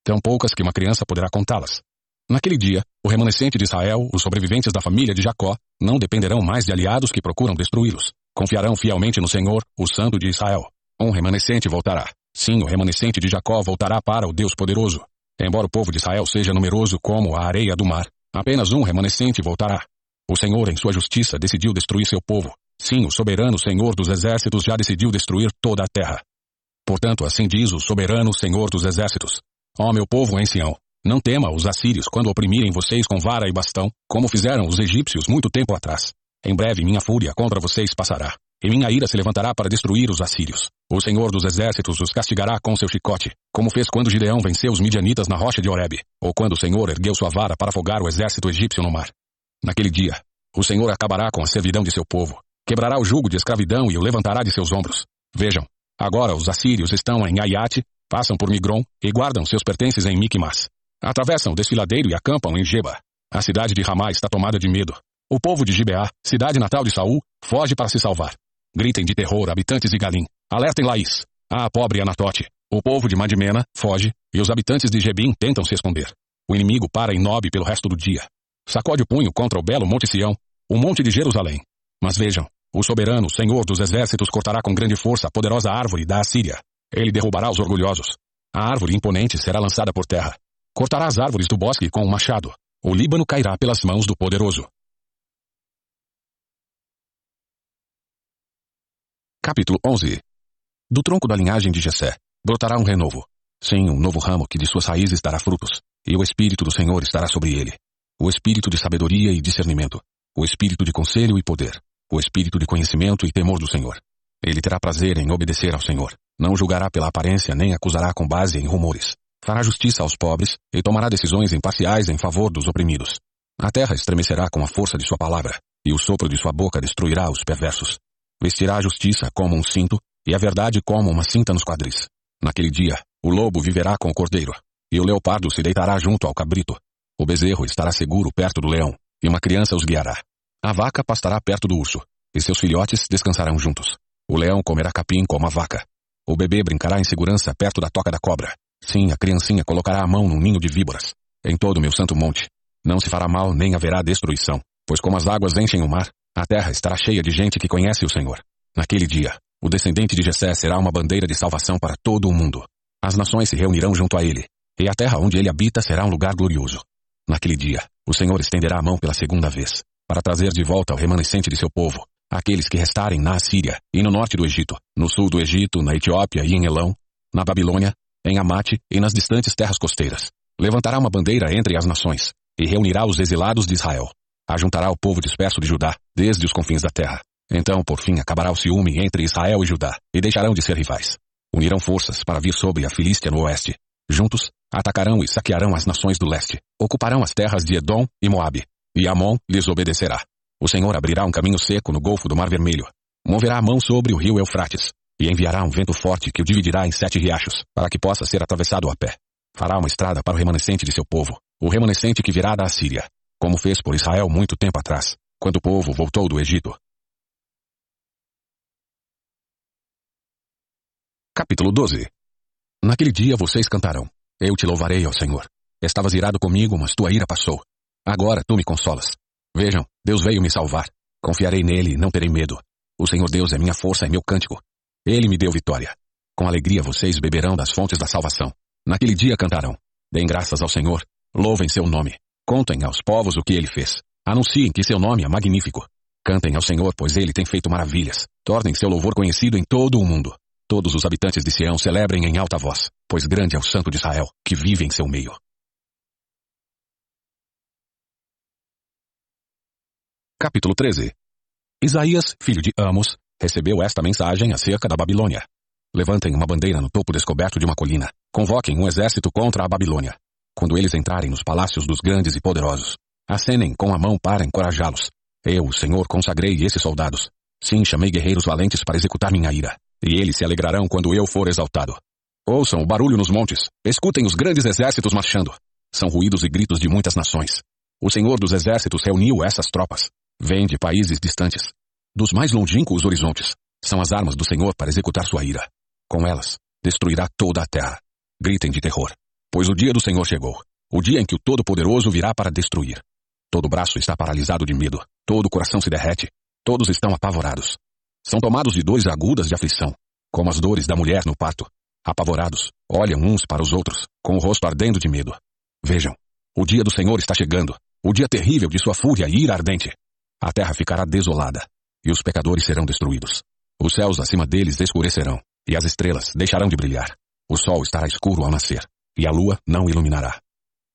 Tão poucas que uma criança poderá contá-las. Naquele dia, o remanescente de Israel, os sobreviventes da família de Jacó, não dependerão mais de aliados que procuram destruí-los. Confiarão fielmente no Senhor, o Santo de Israel. Um remanescente voltará. Sim, o remanescente de Jacó voltará para o Deus poderoso. Embora o povo de Israel seja numeroso como a areia do mar, Apenas um remanescente voltará. O Senhor, em sua justiça, decidiu destruir seu povo. Sim, o soberano Senhor dos exércitos já decidiu destruir toda a terra. Portanto, assim diz o soberano Senhor dos exércitos: Ó meu povo em Sião, não tema os assírios quando oprimirem vocês com vara e bastão, como fizeram os egípcios muito tempo atrás. Em breve minha fúria contra vocês passará, e minha ira se levantará para destruir os assírios. O Senhor dos exércitos os castigará com seu chicote, como fez quando Gideão venceu os midianitas na rocha de Horebe, ou quando o Senhor ergueu sua vara para afogar o exército egípcio no mar. Naquele dia, o Senhor acabará com a servidão de seu povo, quebrará o jugo de escravidão e o levantará de seus ombros. Vejam, agora os assírios estão em Ayate, passam por Migron e guardam seus pertences em Micmas. Atravessam o desfiladeiro e acampam em Geba. A cidade de Ramá está tomada de medo. O povo de Gibeá, cidade natal de Saul, foge para se salvar. Gritem de terror, habitantes de Galim. Alertem Laís. Ah, pobre Anatote. O povo de Madimena foge, e os habitantes de Gebim tentam se esconder. O inimigo para em Nob pelo resto do dia. Sacode o punho contra o belo Monte Sião, o monte de Jerusalém. Mas vejam, o soberano, Senhor dos exércitos, cortará com grande força a poderosa árvore da Assíria. Ele derrubará os orgulhosos. A árvore imponente será lançada por terra. Cortará as árvores do bosque com um machado. O Líbano cairá pelas mãos do poderoso. Capítulo 11 Do tronco da linhagem de Jessé brotará um renovo. Sim, um novo ramo que de suas raízes dará frutos, e o Espírito do Senhor estará sobre ele. O Espírito de sabedoria e discernimento, o Espírito de conselho e poder, o Espírito de conhecimento e temor do Senhor. Ele terá prazer em obedecer ao Senhor. Não julgará pela aparência nem acusará com base em rumores. Fará justiça aos pobres e tomará decisões imparciais em favor dos oprimidos. A terra estremecerá com a força de sua palavra, e o sopro de sua boca destruirá os perversos. Vestirá a justiça como um cinto e a verdade como uma cinta nos quadris. Naquele dia, o lobo viverá com o cordeiro, e o leopardo se deitará junto ao cabrito. O bezerro estará seguro perto do leão, e uma criança os guiará. A vaca pastará perto do urso, e seus filhotes descansarão juntos. O leão comerá capim como a vaca. O bebê brincará em segurança perto da toca da cobra. Sim, a criancinha colocará a mão num ninho de víboras. Em todo o meu santo monte. Não se fará mal nem haverá destruição, pois como as águas enchem o mar, a terra estará cheia de gente que conhece o Senhor. Naquele dia, o descendente de Jessé será uma bandeira de salvação para todo o mundo. As nações se reunirão junto a ele, e a terra onde ele habita será um lugar glorioso. Naquele dia, o Senhor estenderá a mão pela segunda vez, para trazer de volta o remanescente de seu povo, aqueles que restarem na Assíria e no norte do Egito, no sul do Egito, na Etiópia e em Elão, na Babilônia, em Amate e nas distantes terras costeiras. Levantará uma bandeira entre as nações, e reunirá os exilados de Israel. Ajuntará o povo disperso de Judá, desde os confins da terra. Então, por fim, acabará o ciúme entre Israel e Judá, e deixarão de ser rivais. Unirão forças para vir sobre a Filístia no oeste. Juntos, atacarão e saquearão as nações do leste. Ocuparão as terras de Edom e Moabe. E Amon lhes obedecerá. O Senhor abrirá um caminho seco no golfo do Mar Vermelho. Moverá a mão sobre o rio Eufrates. E enviará um vento forte que o dividirá em sete riachos, para que possa ser atravessado a pé. Fará uma estrada para o remanescente de seu povo, o remanescente que virá da Assíria, como fez por Israel muito tempo atrás, quando o povo voltou do Egito. Capítulo 12 Naquele dia vocês cantarão: Eu te louvarei, ó Senhor. Estavas irado comigo, mas tua ira passou. Agora tu me consolas. Vejam, Deus veio me salvar. Confiarei nele e não terei medo. O Senhor Deus é minha força e meu cântico. Ele me deu vitória. Com alegria vocês beberão das fontes da salvação. Naquele dia cantarão: Deem graças ao Senhor. Louvem seu nome. Contem aos povos o que ele fez. Anunciem que seu nome é magnífico. Cantem ao Senhor, pois ele tem feito maravilhas. Tornem seu louvor conhecido em todo o mundo. Todos os habitantes de Sião celebrem em alta voz, pois grande é o Santo de Israel, que vive em seu meio. Capítulo 13 Isaías, filho de Amos, recebeu esta mensagem acerca da Babilônia. Levantem uma bandeira no topo descoberto de uma colina. Convoquem um exército contra a Babilônia. Quando eles entrarem nos palácios dos grandes e poderosos, acenem com a mão para encorajá-los. Eu, o Senhor, consagrei esses soldados. Sim, chamei guerreiros valentes para executar minha ira e eles se alegrarão quando eu for exaltado. Ouçam o barulho nos montes, escutem os grandes exércitos marchando. São ruídos e gritos de muitas nações. O Senhor dos Exércitos reuniu essas tropas. Vêm de países distantes. Dos mais longínquos horizontes. São as armas do Senhor para executar sua ira. Com elas, destruirá toda a terra. Gritem de terror. Pois o dia do Senhor chegou. O dia em que o Todo-Poderoso virá para destruir. Todo braço está paralisado de medo. Todo coração se derrete. Todos estão apavorados. São tomados de dores agudas de aflição, como as dores da mulher no parto. Apavorados, olham uns para os outros, com o rosto ardendo de medo. Vejam, o dia do Senhor está chegando, o dia terrível de sua fúria e ira ardente. A terra ficará desolada, e os pecadores serão destruídos. Os céus acima deles escurecerão, e as estrelas deixarão de brilhar. O sol estará escuro ao nascer, e a lua não iluminará.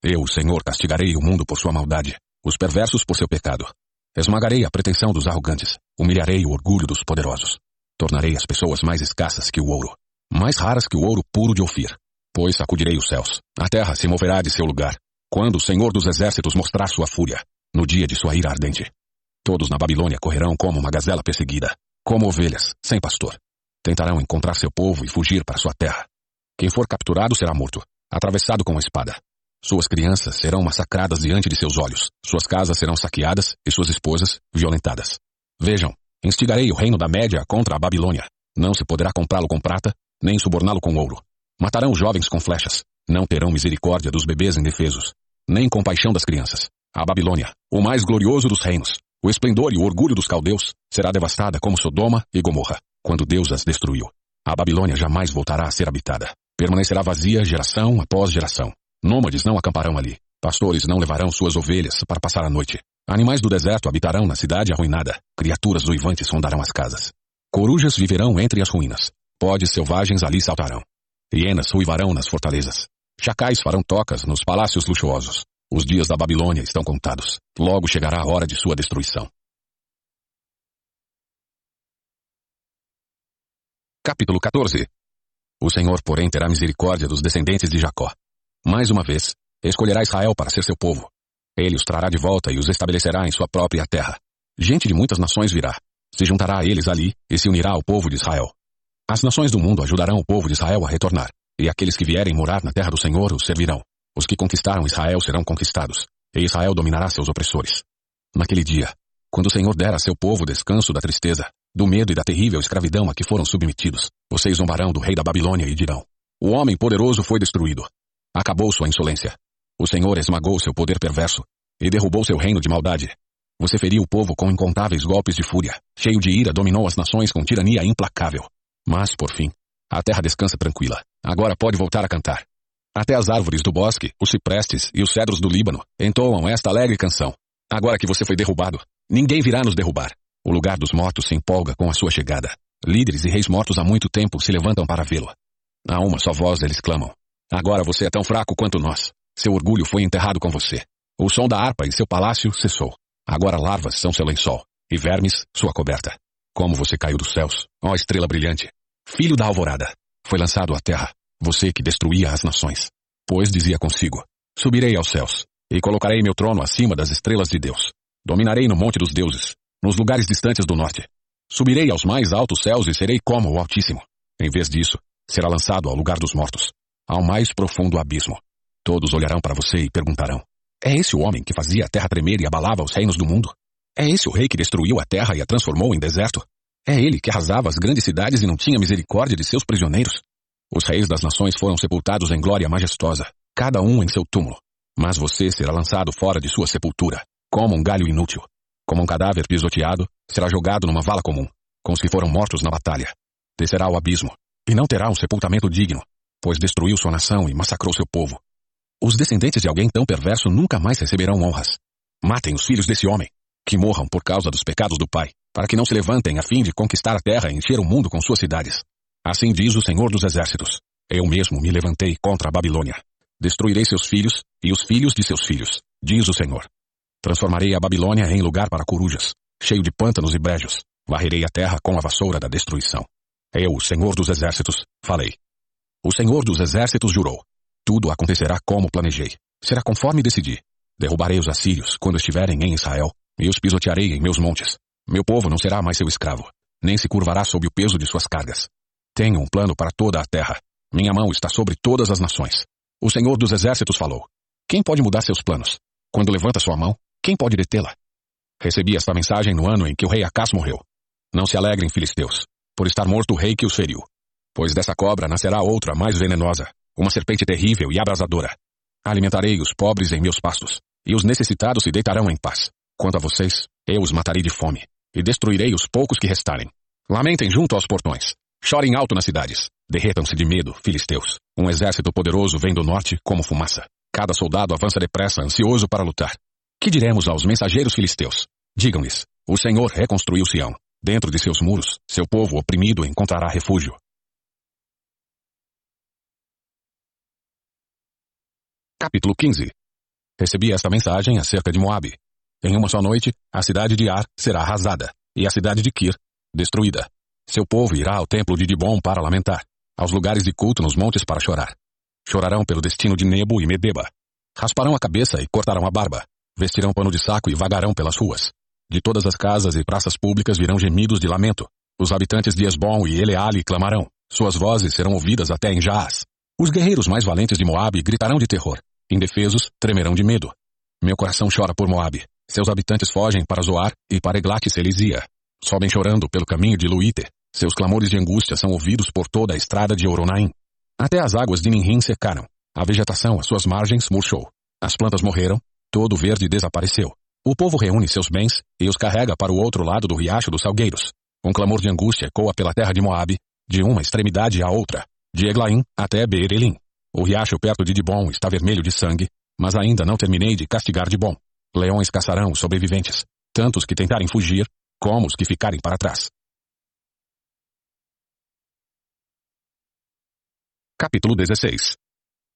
Eu, Senhor, castigarei o mundo por sua maldade, os perversos por seu pecado. Esmagarei a pretensão dos arrogantes, humilharei o orgulho dos poderosos. Tornarei as pessoas mais escassas que o ouro, mais raras que o ouro puro de Ofir. Pois sacudirei os céus, a terra se moverá de seu lugar, quando o Senhor dos Exércitos mostrar sua fúria, no dia de sua ira ardente. Todos na Babilônia correrão como uma gazela perseguida, como ovelhas, sem pastor. Tentarão encontrar seu povo e fugir para sua terra. Quem for capturado será morto, atravessado com a espada. Suas crianças serão massacradas diante de seus olhos, suas casas serão saqueadas e suas esposas violentadas. Vejam, instigarei o reino da Média contra a Babilônia. Não se poderá comprá-lo com prata, nem suborná-lo com ouro. Matarão jovens com flechas. Não terão misericórdia dos bebês indefesos, nem compaixão das crianças. A Babilônia, o mais glorioso dos reinos, o esplendor e o orgulho dos caldeus, será devastada como Sodoma e Gomorra, quando Deus as destruiu. A Babilônia jamais voltará a ser habitada. Permanecerá vazia geração após geração. Nômades não acamparão ali. Pastores não levarão suas ovelhas para passar a noite. Animais do deserto habitarão na cidade arruinada. Criaturas uivantes rondarão as casas. Corujas viverão entre as ruínas. Podes selvagens ali saltarão. Hienas ruivarão nas fortalezas. Chacais farão tocas nos palácios luxuosos. Os dias da Babilônia estão contados. Logo chegará a hora de sua destruição. Capítulo 14 O Senhor, porém, terá misericórdia dos descendentes de Jacó. Mais uma vez, escolherá Israel para ser seu povo. Ele os trará de volta e os estabelecerá em sua própria terra. Gente de muitas nações virá. Se juntará a eles ali e se unirá ao povo de Israel. As nações do mundo ajudarão o povo de Israel a retornar, e aqueles que vierem morar na terra do Senhor os servirão. Os que conquistaram Israel serão conquistados, e Israel dominará seus opressores. Naquele dia, quando o Senhor der a seu povo descanso da tristeza, do medo e da terrível escravidão a que foram submetidos, vocês zombarão do rei da Babilônia e dirão: O homem poderoso foi destruído. Acabou sua insolência. O Senhor esmagou seu poder perverso e derrubou seu reino de maldade. Você feriu o povo com incontáveis golpes de fúria. Cheio de ira, dominou as nações com tirania implacável. Mas, por fim, a terra descansa tranquila. Agora pode voltar a cantar. Até as árvores do bosque, os ciprestes e os cedros do Líbano entoam esta alegre canção. Agora que você foi derrubado, ninguém virá nos derrubar. O lugar dos mortos se empolga com a sua chegada. Líderes e reis mortos há muito tempo se levantam para vê-lo. A uma só voz eles clamam. Agora você é tão fraco quanto nós. Seu orgulho foi enterrado com você. O som da harpa em seu palácio cessou. Agora larvas são seu lençol, e vermes sua coberta. Como você caiu dos céus, ó estrela brilhante. Filho da alvorada. Foi lançado à terra, você que destruía as nações. Pois dizia consigo, subirei aos céus, e colocarei meu trono acima das estrelas de Deus. Dominarei no monte dos deuses, nos lugares distantes do norte. Subirei aos mais altos céus e serei como o Altíssimo. Em vez disso, será lançado ao lugar dos mortos, ao mais profundo abismo. Todos olharão para você e perguntarão: É esse o homem que fazia a terra tremer e abalava os reinos do mundo? É esse o rei que destruiu a terra e a transformou em deserto? É ele que arrasava as grandes cidades e não tinha misericórdia de seus prisioneiros? Os reis das nações foram sepultados em glória majestosa, cada um em seu túmulo. Mas você será lançado fora de sua sepultura, como um galho inútil. Como um cadáver pisoteado, será jogado numa vala comum, com os que foram mortos na batalha. Descerá ao abismo, e não terá um sepultamento digno, pois destruiu sua nação e massacrou seu povo. Os descendentes de alguém tão perverso nunca mais receberão honras. Matem os filhos desse homem, que morram por causa dos pecados do pai, para que não se levantem a fim de conquistar a terra e encher o mundo com suas cidades. Assim diz o Senhor dos Exércitos. Eu mesmo me levantei contra a Babilônia. Destruirei seus filhos e os filhos de seus filhos, diz o Senhor. Transformarei a Babilônia em lugar para corujas, cheio de pântanos e brejos. Varrerei a terra com a vassoura da destruição. Eu, o Senhor dos Exércitos, falei. O Senhor dos Exércitos jurou. Tudo acontecerá como planejei. Será conforme decidi. Derrubarei os assírios quando estiverem em Israel, e os pisotearei em meus montes. Meu povo não será mais seu escravo, nem se curvará sob o peso de suas cargas. Tenho um plano para toda a terra. Minha mão está sobre todas as nações. O Senhor dos Exércitos falou. Quem pode mudar seus planos? Quando levanta sua mão, quem pode detê-la? Recebi esta mensagem no ano em que o rei Acás morreu. Não se alegrem, filisteus, por estar morto o rei que os feriu. Pois dessa cobra nascerá outra mais venenosa, uma serpente terrível e abrasadora. Alimentarei os pobres em meus pastos, e os necessitados se deitarão em paz. Quanto a vocês, eu os matarei de fome, e destruirei os poucos que restarem. Lamentem junto aos portões. Chorem alto nas cidades. Derretam-se de medo, filisteus. Um exército poderoso vem do norte como fumaça. Cada soldado avança depressa, ansioso para lutar. Que diremos aos mensageiros filisteus? Digam-lhes: O Senhor reconstruiu Sião. Dentro de seus muros, seu povo oprimido encontrará refúgio. Capítulo 15 Recebi esta mensagem acerca de Moabe. Em uma só noite, a cidade de Ar será arrasada, e a cidade de Kir, destruída. Seu povo irá ao templo de Dibon para lamentar, aos lugares de culto nos montes para chorar. Chorarão pelo destino de Nebo e Medeba. Rasparão a cabeça e cortarão a barba. Vestirão pano de saco e vagarão pelas ruas. De todas as casas e praças públicas virão gemidos de lamento. Os habitantes de Esbom e Eleale clamarão. Suas vozes serão ouvidas até em Jaás. Os guerreiros mais valentes de Moabe gritarão de terror. Indefesos, tremerão de medo. Meu coração chora por Moabe. Seus habitantes fogem para Zoar e para Eglat Selizia. Sobem chorando pelo caminho de Luíte. Seus clamores de angústia são ouvidos por toda a estrada de Oronaim. Até as águas de Ninrim secaram. A vegetação às suas margens murchou. As plantas morreram, todo o verde desapareceu. O povo reúne seus bens e os carrega para o outro lado do riacho dos salgueiros. Um clamor de angústia ecoa pela terra de Moabe, de uma extremidade à outra, de Eglaim até Beerelim. O riacho perto de Dibon está vermelho de sangue, mas ainda não terminei de castigar Dibon. Leões caçarão os sobreviventes, tanto os que tentarem fugir, como os que ficarem para trás. Capítulo 16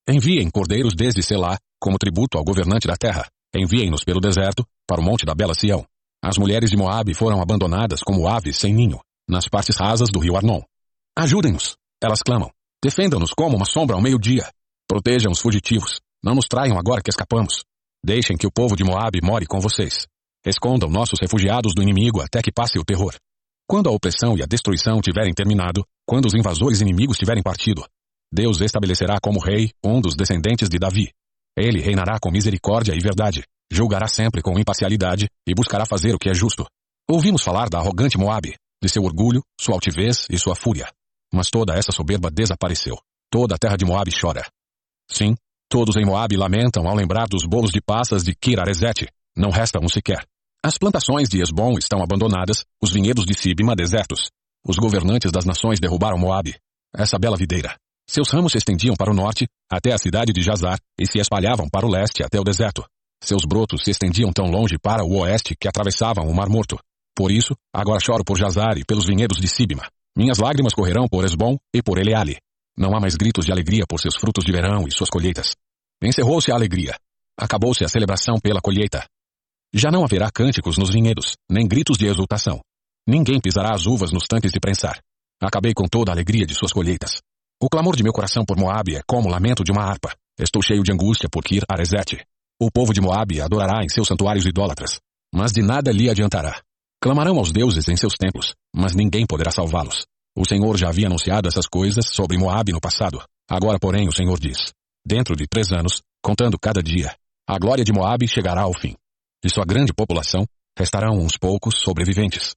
Enviem cordeiros desde Selá, como tributo ao governante da terra. Enviem-nos pelo deserto, para o monte da bela Sião. As mulheres de Moabe foram abandonadas como aves sem ninho, nas partes rasas do rio Arnon. Ajudem-nos, elas clamam. Defendam-nos como uma sombra ao meio-dia. Protejam os fugitivos. Não nos traiam agora que escapamos. Deixem que o povo de Moabe more com vocês. Escondam nossos refugiados do inimigo até que passe o terror. Quando a opressão e a destruição tiverem terminado, quando os invasores inimigos tiverem partido, Deus estabelecerá como rei um dos descendentes de Davi. Ele reinará com misericórdia e verdade, julgará sempre com imparcialidade e buscará fazer o que é justo. Ouvimos falar da arrogante Moabe, de seu orgulho, sua altivez e sua fúria. Mas toda essa soberba desapareceu. Toda a terra de Moabe chora. Sim, todos em Moabe lamentam ao lembrar dos bolos de passas de Kiraresete. Não resta um sequer. As plantações de Esbom estão abandonadas, os vinhedos de Sibima desertos. Os governantes das nações derrubaram Moabe, essa bela videira. Seus ramos se estendiam para o norte, até a cidade de Jazar, e se espalhavam para o leste até o deserto. Seus brotos se estendiam tão longe para o oeste que atravessavam o Mar Morto. Por isso, agora choro por Jazar e pelos vinhedos de Sibima. Minhas lágrimas correrão por Esbom e por Eleale. Não há mais gritos de alegria por seus frutos de verão e suas colheitas. Encerrou-se a alegria. Acabou-se a celebração pela colheita. Já não haverá cânticos nos vinhedos, nem gritos de exultação. Ninguém pisará as uvas nos tanques de prensar. Acabei com toda a alegria de suas colheitas. O clamor de meu coração por Moabe é como o lamento de uma harpa. Estou cheio de angústia por Kir Aresete. O povo de Moabe adorará em seus santuários idólatras, mas de nada lhe adiantará. Clamarão aos deuses em seus templos, mas ninguém poderá salvá-los. O Senhor já havia anunciado essas coisas sobre Moabe no passado. Agora, porém, o Senhor diz: Dentro de três anos, contando cada dia, a glória de Moabe chegará ao fim. De sua grande população, restarão uns poucos sobreviventes.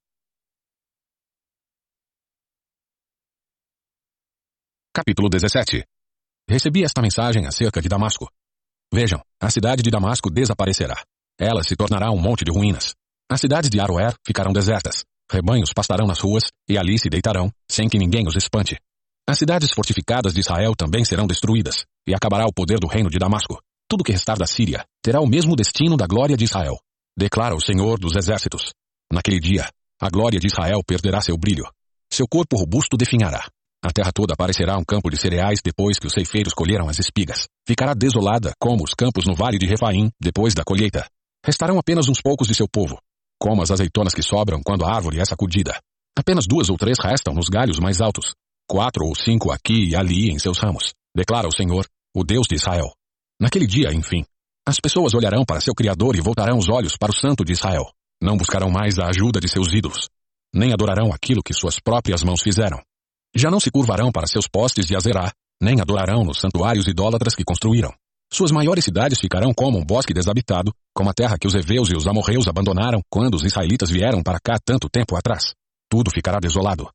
Capítulo 17 Recebi esta mensagem acerca de Damasco. Vejam, a cidade de Damasco desaparecerá. Ela se tornará um monte de ruínas. As cidades de Aroer ficarão desertas. Rebanhos pastarão nas ruas e ali se deitarão, sem que ninguém os espante. As cidades fortificadas de Israel também serão destruídas, e acabará o poder do reino de Damasco. Tudo que restar da Síria terá o mesmo destino da glória de Israel, declara o Senhor dos Exércitos. Naquele dia, a glória de Israel perderá seu brilho. Seu corpo robusto definhará. A terra toda parecerá um campo de cereais depois que os ceifeiros colheram as espigas. Ficará desolada como os campos no vale de Refaim depois da colheita. Restarão apenas uns poucos de seu povo, como as azeitonas que sobram quando a árvore é sacudida. Apenas duas ou três restam nos galhos mais altos. Quatro ou cinco aqui e ali em seus ramos, declara o Senhor, o Deus de Israel. Naquele dia, enfim, as pessoas olharão para seu Criador e voltarão os olhos para o Santo de Israel. Não buscarão mais a ajuda de seus ídolos, nem adorarão aquilo que suas próprias mãos fizeram. Já não se curvarão para seus postes de Azerá, nem adorarão nos santuários idólatras que construíram. Suas maiores cidades ficarão como um bosque desabitado, como a terra que os heveus e os amorreus abandonaram quando os israelitas vieram para cá tanto tempo atrás. Tudo ficará desolado.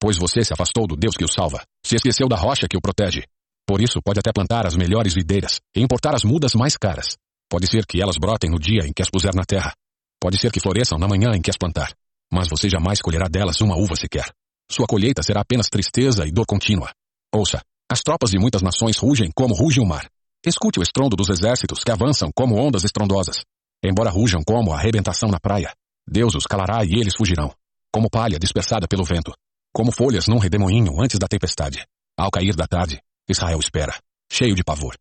Pois você se afastou do Deus que o salva, se esqueceu da rocha que o protege. Por isso pode até plantar as melhores videiras e importar as mudas mais caras. Pode ser que elas brotem no dia em que as puser na terra. Pode ser que floresçam na manhã em que as plantar. Mas você jamais colherá delas uma uva sequer. Sua colheita será apenas tristeza e dor contínua. Ouça, as tropas de muitas nações rugem como ruge o mar. Escute o estrondo dos exércitos que avançam como ondas estrondosas. Embora rujam como a arrebentação na praia, Deus os calará e eles fugirão, como palha dispersada pelo vento, como folhas num redemoinho antes da tempestade. Ao cair da tarde, Israel espera, cheio de pavor.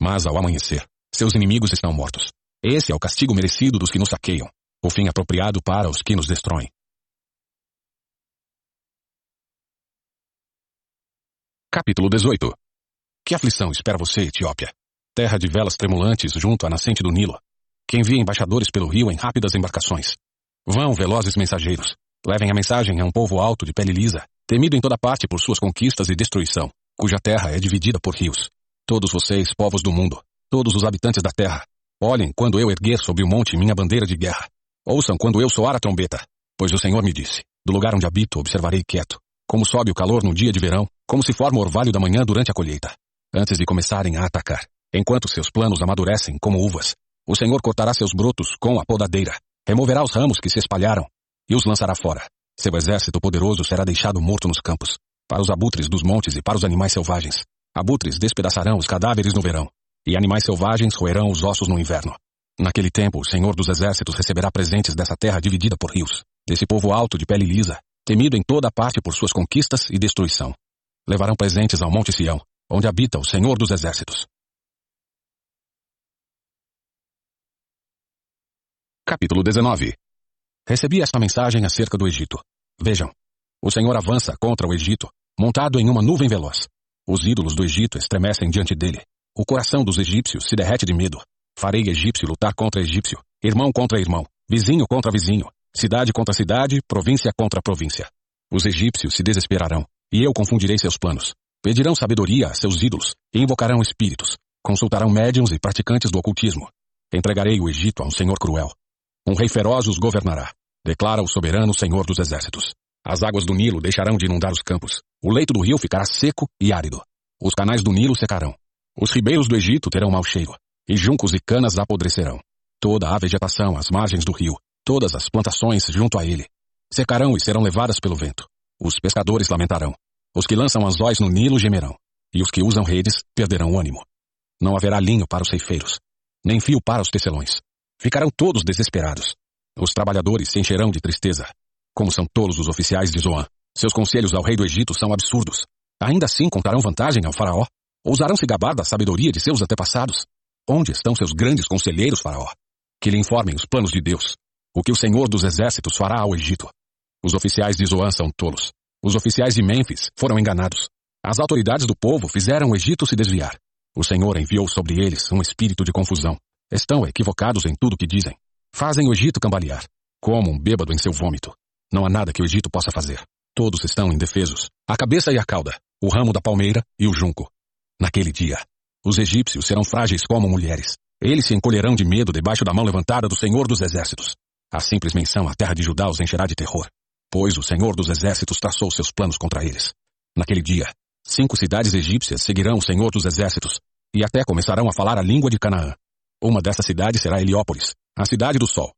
Mas ao amanhecer, seus inimigos estão mortos. Esse é o castigo merecido dos que nos saqueiam, o fim apropriado para os que nos destroem. Capítulo 18 Que aflição espera você, Etiópia? Terra de velas tremulantes junto à nascente do Nilo, que envia embaixadores pelo rio em rápidas embarcações. Vão, velozes mensageiros, levem a mensagem a um povo alto de pele lisa, temido em toda parte por suas conquistas e destruição, cuja terra é dividida por rios. Todos vocês, povos do mundo, todos os habitantes da terra, olhem quando eu erguer sobre o monte minha bandeira de guerra. Ouçam quando eu soar a trombeta, pois o Senhor me disse: Do lugar onde habito observarei quieto, como sobe o calor no dia de verão, como se forma o orvalho da manhã durante a colheita. Antes de começarem a atacar, enquanto seus planos amadurecem como uvas, o Senhor cortará seus brotos com a podadeira, removerá os ramos que se espalharam e os lançará fora. Seu exército poderoso será deixado morto nos campos, para os abutres dos montes e para os animais selvagens. Abutres despedaçarão os cadáveres no verão, e animais selvagens roerão os ossos no inverno. Naquele tempo, o Senhor dos Exércitos receberá presentes dessa terra dividida por rios, desse povo alto de pele lisa, temido em toda parte por suas conquistas e destruição. Levarão presentes ao Monte Sião, onde habita o Senhor dos Exércitos. Capítulo 19 Recebi esta mensagem acerca do Egito. Vejam, o Senhor avança contra o Egito, montado em uma nuvem veloz. Os ídolos do Egito estremecem diante dele. O coração dos egípcios se derrete de medo. Farei egípcio lutar contra egípcio, irmão contra irmão, vizinho contra vizinho, cidade contra cidade, província contra província. Os egípcios se desesperarão, e eu confundirei seus planos. Pedirão sabedoria a seus ídolos, e invocarão espíritos. Consultarão médiums e praticantes do ocultismo. Entregarei o Egito a um senhor cruel. Um rei feroz os governará, declara o soberano Senhor dos Exércitos. As águas do Nilo deixarão de inundar os campos. O leito do rio ficará seco e árido. Os canais do Nilo secarão. Os ribeiros do Egito terão mau cheiro, e juncos e canas apodrecerão. Toda a vegetação às margens do rio, todas as plantações junto a ele, secarão e serão levadas pelo vento. Os pescadores lamentarão. Os que lançam anzóis no Nilo gemerão, e os que usam redes perderão o ânimo. Não haverá linho para os ceifeiros, nem fio para os tecelões. Ficarão todos desesperados. Os trabalhadores se encherão de tristeza. Como são tolos os oficiais de Zoan. Seus conselhos ao rei do Egito são absurdos. Ainda assim contarão vantagem ao faraó. Ousarão se gabar da sabedoria de seus antepassados. Onde estão seus grandes conselheiros, faraó? Que lhe informem os planos de Deus. O que o Senhor dos Exércitos fará ao Egito. Os oficiais de Zoan são tolos. Os oficiais de Mênfis foram enganados. As autoridades do povo fizeram o Egito se desviar. O Senhor enviou sobre eles um espírito de confusão. Estão equivocados em tudo que dizem. Fazem o Egito cambalear, como um bêbado em seu vômito. Não há nada que o Egito possa fazer. Todos estão indefesos. A cabeça e a cauda, o ramo da palmeira e o junco. Naquele dia, os egípcios serão frágeis como mulheres. Eles se encolherão de medo debaixo da mão levantada do Senhor dos Exércitos. A simples menção à terra de Judá os encherá de terror, pois o Senhor dos Exércitos traçou seus planos contra eles. Naquele dia, cinco cidades egípcias seguirão o Senhor dos Exércitos, e até começarão a falar a língua de Canaã. Uma dessas cidades será Heliópolis, a cidade do sol.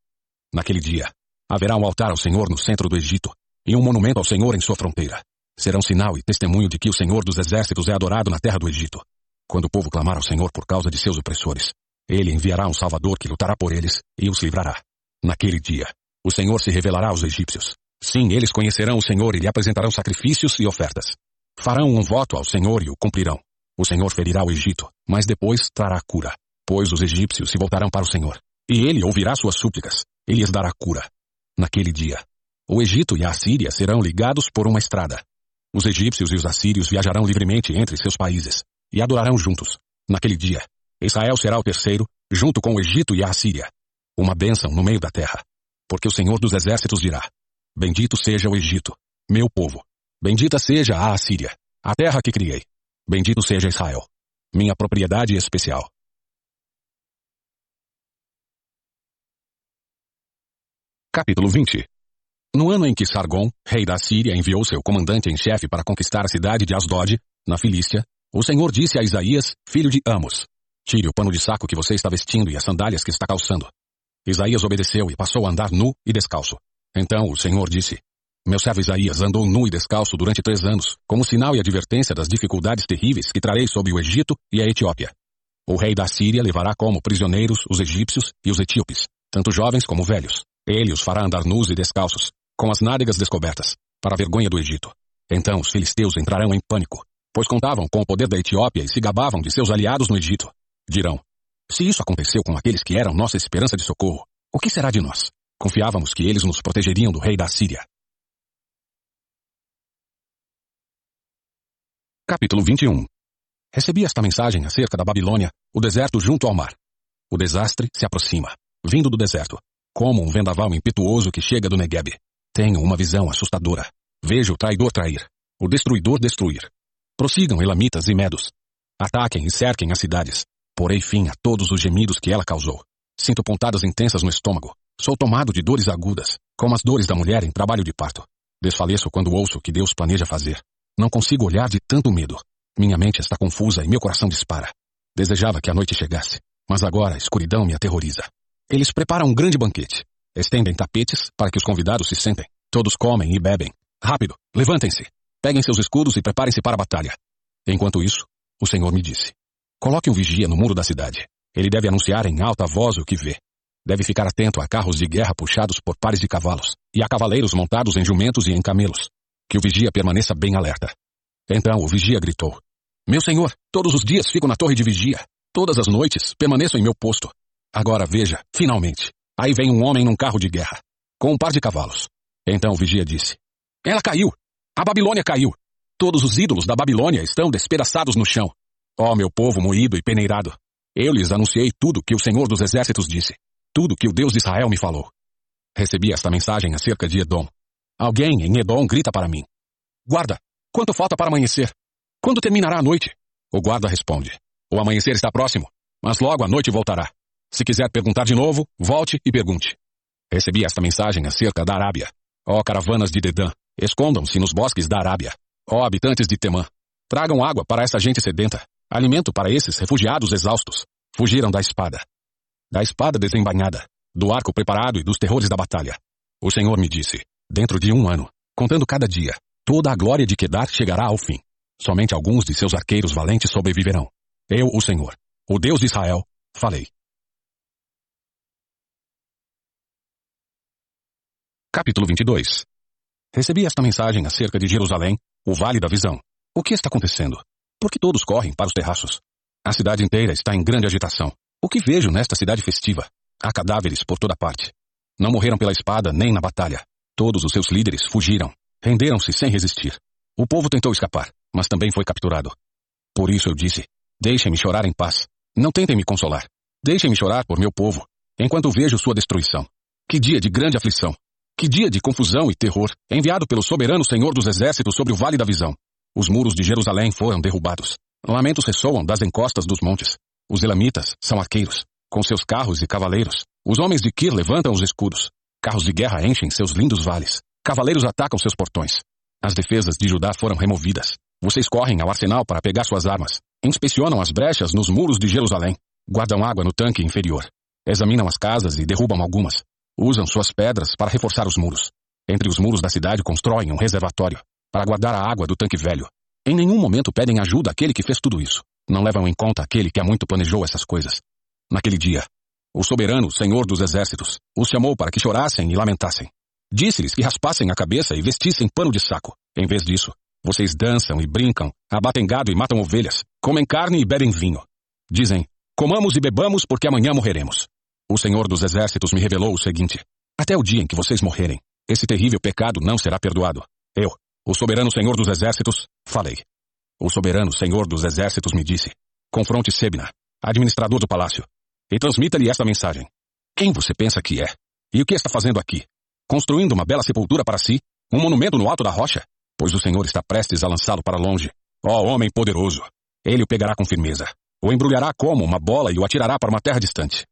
Naquele dia, haverá um altar ao Senhor no centro do Egito, e um monumento ao Senhor em sua fronteira. Serão sinal e testemunho de que o Senhor dos Exércitos é adorado na terra do Egito. Quando o povo clamar ao Senhor por causa de seus opressores, ele enviará um Salvador que lutará por eles e os livrará. Naquele dia, o Senhor se revelará aos egípcios. Sim, eles conhecerão o Senhor e lhe apresentarão sacrifícios e ofertas. Farão um voto ao Senhor e o cumprirão. O Senhor ferirá o Egito, mas depois trará cura. Pois os egípcios se voltarão para o Senhor, e ele ouvirá suas súplicas, e lhes dará cura. Naquele dia, o Egito e a Assíria serão ligados por uma estrada. Os egípcios e os assírios viajarão livremente entre seus países, e adorarão juntos. Naquele dia, Israel será o terceiro, junto com o Egito e a Assíria. Uma bênção no meio da terra. Porque o Senhor dos Exércitos dirá: Bendito seja o Egito, meu povo. Bendita seja a Assíria, a terra que criei. Bendito seja Israel, minha propriedade especial. Capítulo 20 No ano em que Sargon, rei da Síria, enviou seu comandante em chefe para conquistar a cidade de Asdod, na Filístia, o Senhor disse a Isaías, filho de Amos, Tire o pano de saco que você está vestindo e as sandálias que está calçando. Isaías obedeceu e passou a andar nu e descalço. Então o Senhor disse, Meu servo Isaías andou nu e descalço durante três anos, como sinal e advertência das dificuldades terríveis que trarei sobre o Egito e a Etiópia. O rei da Síria levará como prisioneiros os egípcios e os etíopes, tanto jovens como velhos. Ele os fará andar nus e descalços, com as nádegas descobertas, para a vergonha do Egito. Então os filisteus entrarão em pânico, pois contavam com o poder da Etiópia e se gabavam de seus aliados no Egito. Dirão: Se isso aconteceu com aqueles que eram nossa esperança de socorro, o que será de nós? Confiávamos que eles nos protegeriam do rei da Síria. Capítulo 21 Recebi esta mensagem acerca da Babilônia, o deserto junto ao mar. O desastre se aproxima, vindo do deserto, como um vendaval impetuoso que chega do Negueb. Tenho uma visão assustadora. Vejo o traidor trair, o destruidor destruir. Prossigam elamitas e medos. Ataquem e cerquem as cidades. Porei fim a todos os gemidos que ela causou. Sinto pontadas intensas no estômago. Sou tomado de dores agudas, como as dores da mulher em trabalho de parto. Desfaleço quando ouço o que Deus planeja fazer. Não consigo olhar de tanto medo. Minha mente está confusa e meu coração dispara. Desejava que a noite chegasse, mas agora a escuridão me aterroriza. Eles preparam um grande banquete. Estendem tapetes para que os convidados se sentem. Todos comem e bebem. Rápido, levantem-se. Peguem seus escudos e preparem-se para a batalha. Enquanto isso, o Senhor me disse: Coloque um vigia no muro da cidade. Ele deve anunciar em alta voz o que vê. Deve ficar atento a carros de guerra puxados por pares de cavalos e a cavaleiros montados em jumentos e em camelos. Que o vigia permaneça bem alerta. Então o vigia gritou: Meu senhor, todos os dias fico na torre de vigia. Todas as noites permaneço em meu posto. Agora veja, finalmente. Aí vem um homem num carro de guerra, com um par de cavalos. Então o vigia disse: Ela caiu! A Babilônia caiu! Todos os ídolos da Babilônia estão despedaçados no chão. Ó oh, meu povo moído e peneirado! Eu lhes anunciei tudo que o Senhor dos Exércitos disse. Tudo que o Deus de Israel me falou. Recebi esta mensagem acerca de Edom. Alguém em Edom grita para mim: Guarda, Quanto falta para amanhecer? Quando terminará a noite? O guarda responde. O amanhecer está próximo, mas logo a noite voltará. Se quiser perguntar de novo, volte e pergunte. Recebi esta mensagem acerca da Arábia. Ó caravanas de Dedã, escondam-se nos bosques da Arábia. Ó habitantes de Temã, tragam água para essa gente sedenta, alimento para esses refugiados exaustos. Fugiram da espada. Da espada desembainhada, do arco preparado e dos terrores da batalha. O Senhor me disse, dentro de um ano, contando cada dia, Toda a glória de Kedar chegará ao fim. Somente alguns de seus arqueiros valentes sobreviverão. Eu, o Senhor, o Deus de Israel, falei. Capítulo 22 Recebi esta mensagem acerca de Jerusalém, o Vale da Visão. O que está acontecendo? Por que todos correm para os terraços? A cidade inteira está em grande agitação. O que vejo nesta cidade festiva? Há cadáveres por toda parte. Não morreram pela espada nem na batalha. Todos os seus líderes fugiram. Renderam-se sem resistir. O povo tentou escapar, mas também foi capturado. Por isso eu disse: Deixem-me chorar em paz. Não tentem me consolar. Deixem-me chorar por meu povo, enquanto vejo sua destruição. Que dia de grande aflição! Que dia de confusão e terror, enviado pelo soberano Senhor dos Exércitos sobre o Vale da Visão. Os muros de Jerusalém foram derrubados. Lamentos ressoam das encostas dos montes. Os elamitas são arqueiros, com seus carros e cavaleiros. Os homens de Kir levantam os escudos. Carros de guerra enchem seus lindos vales. Cavaleiros atacam seus portões. As defesas de Judá foram removidas. Vocês correm ao arsenal para pegar suas armas. Inspecionam as brechas nos muros de Jerusalém. Guardam água no tanque inferior. Examinam as casas e derrubam algumas. Usam suas pedras para reforçar os muros. Entre os muros da cidade constroem um reservatório para guardar a água do tanque velho. Em nenhum momento pedem ajuda àquele que fez tudo isso. Não levam em conta aquele que há muito planejou essas coisas. Naquele dia, o soberano Senhor dos Exércitos os chamou para que chorassem e lamentassem. Disse-lhes que raspassem a cabeça e vestissem pano de saco. Em vez disso, vocês dançam e brincam, abatem gado e matam ovelhas, comem carne e bebem vinho. Dizem, comamos e bebamos porque amanhã morreremos. O Senhor dos Exércitos me revelou o seguinte: até o dia em que vocês morrerem, esse terrível pecado não será perdoado. Eu, o soberano Senhor dos Exércitos, falei. O soberano Senhor dos Exércitos me disse: confronte Sebna, administrador do palácio, e transmita-lhe esta mensagem. Quem você pensa que é? E o que está fazendo aqui? construindo uma bela sepultura para si, um monumento no alto da rocha, pois o Senhor está prestes a lançá-lo para longe. Ó homem poderoso! Ele o pegará com firmeza, o embrulhará como uma bola e o atirará para uma terra distante.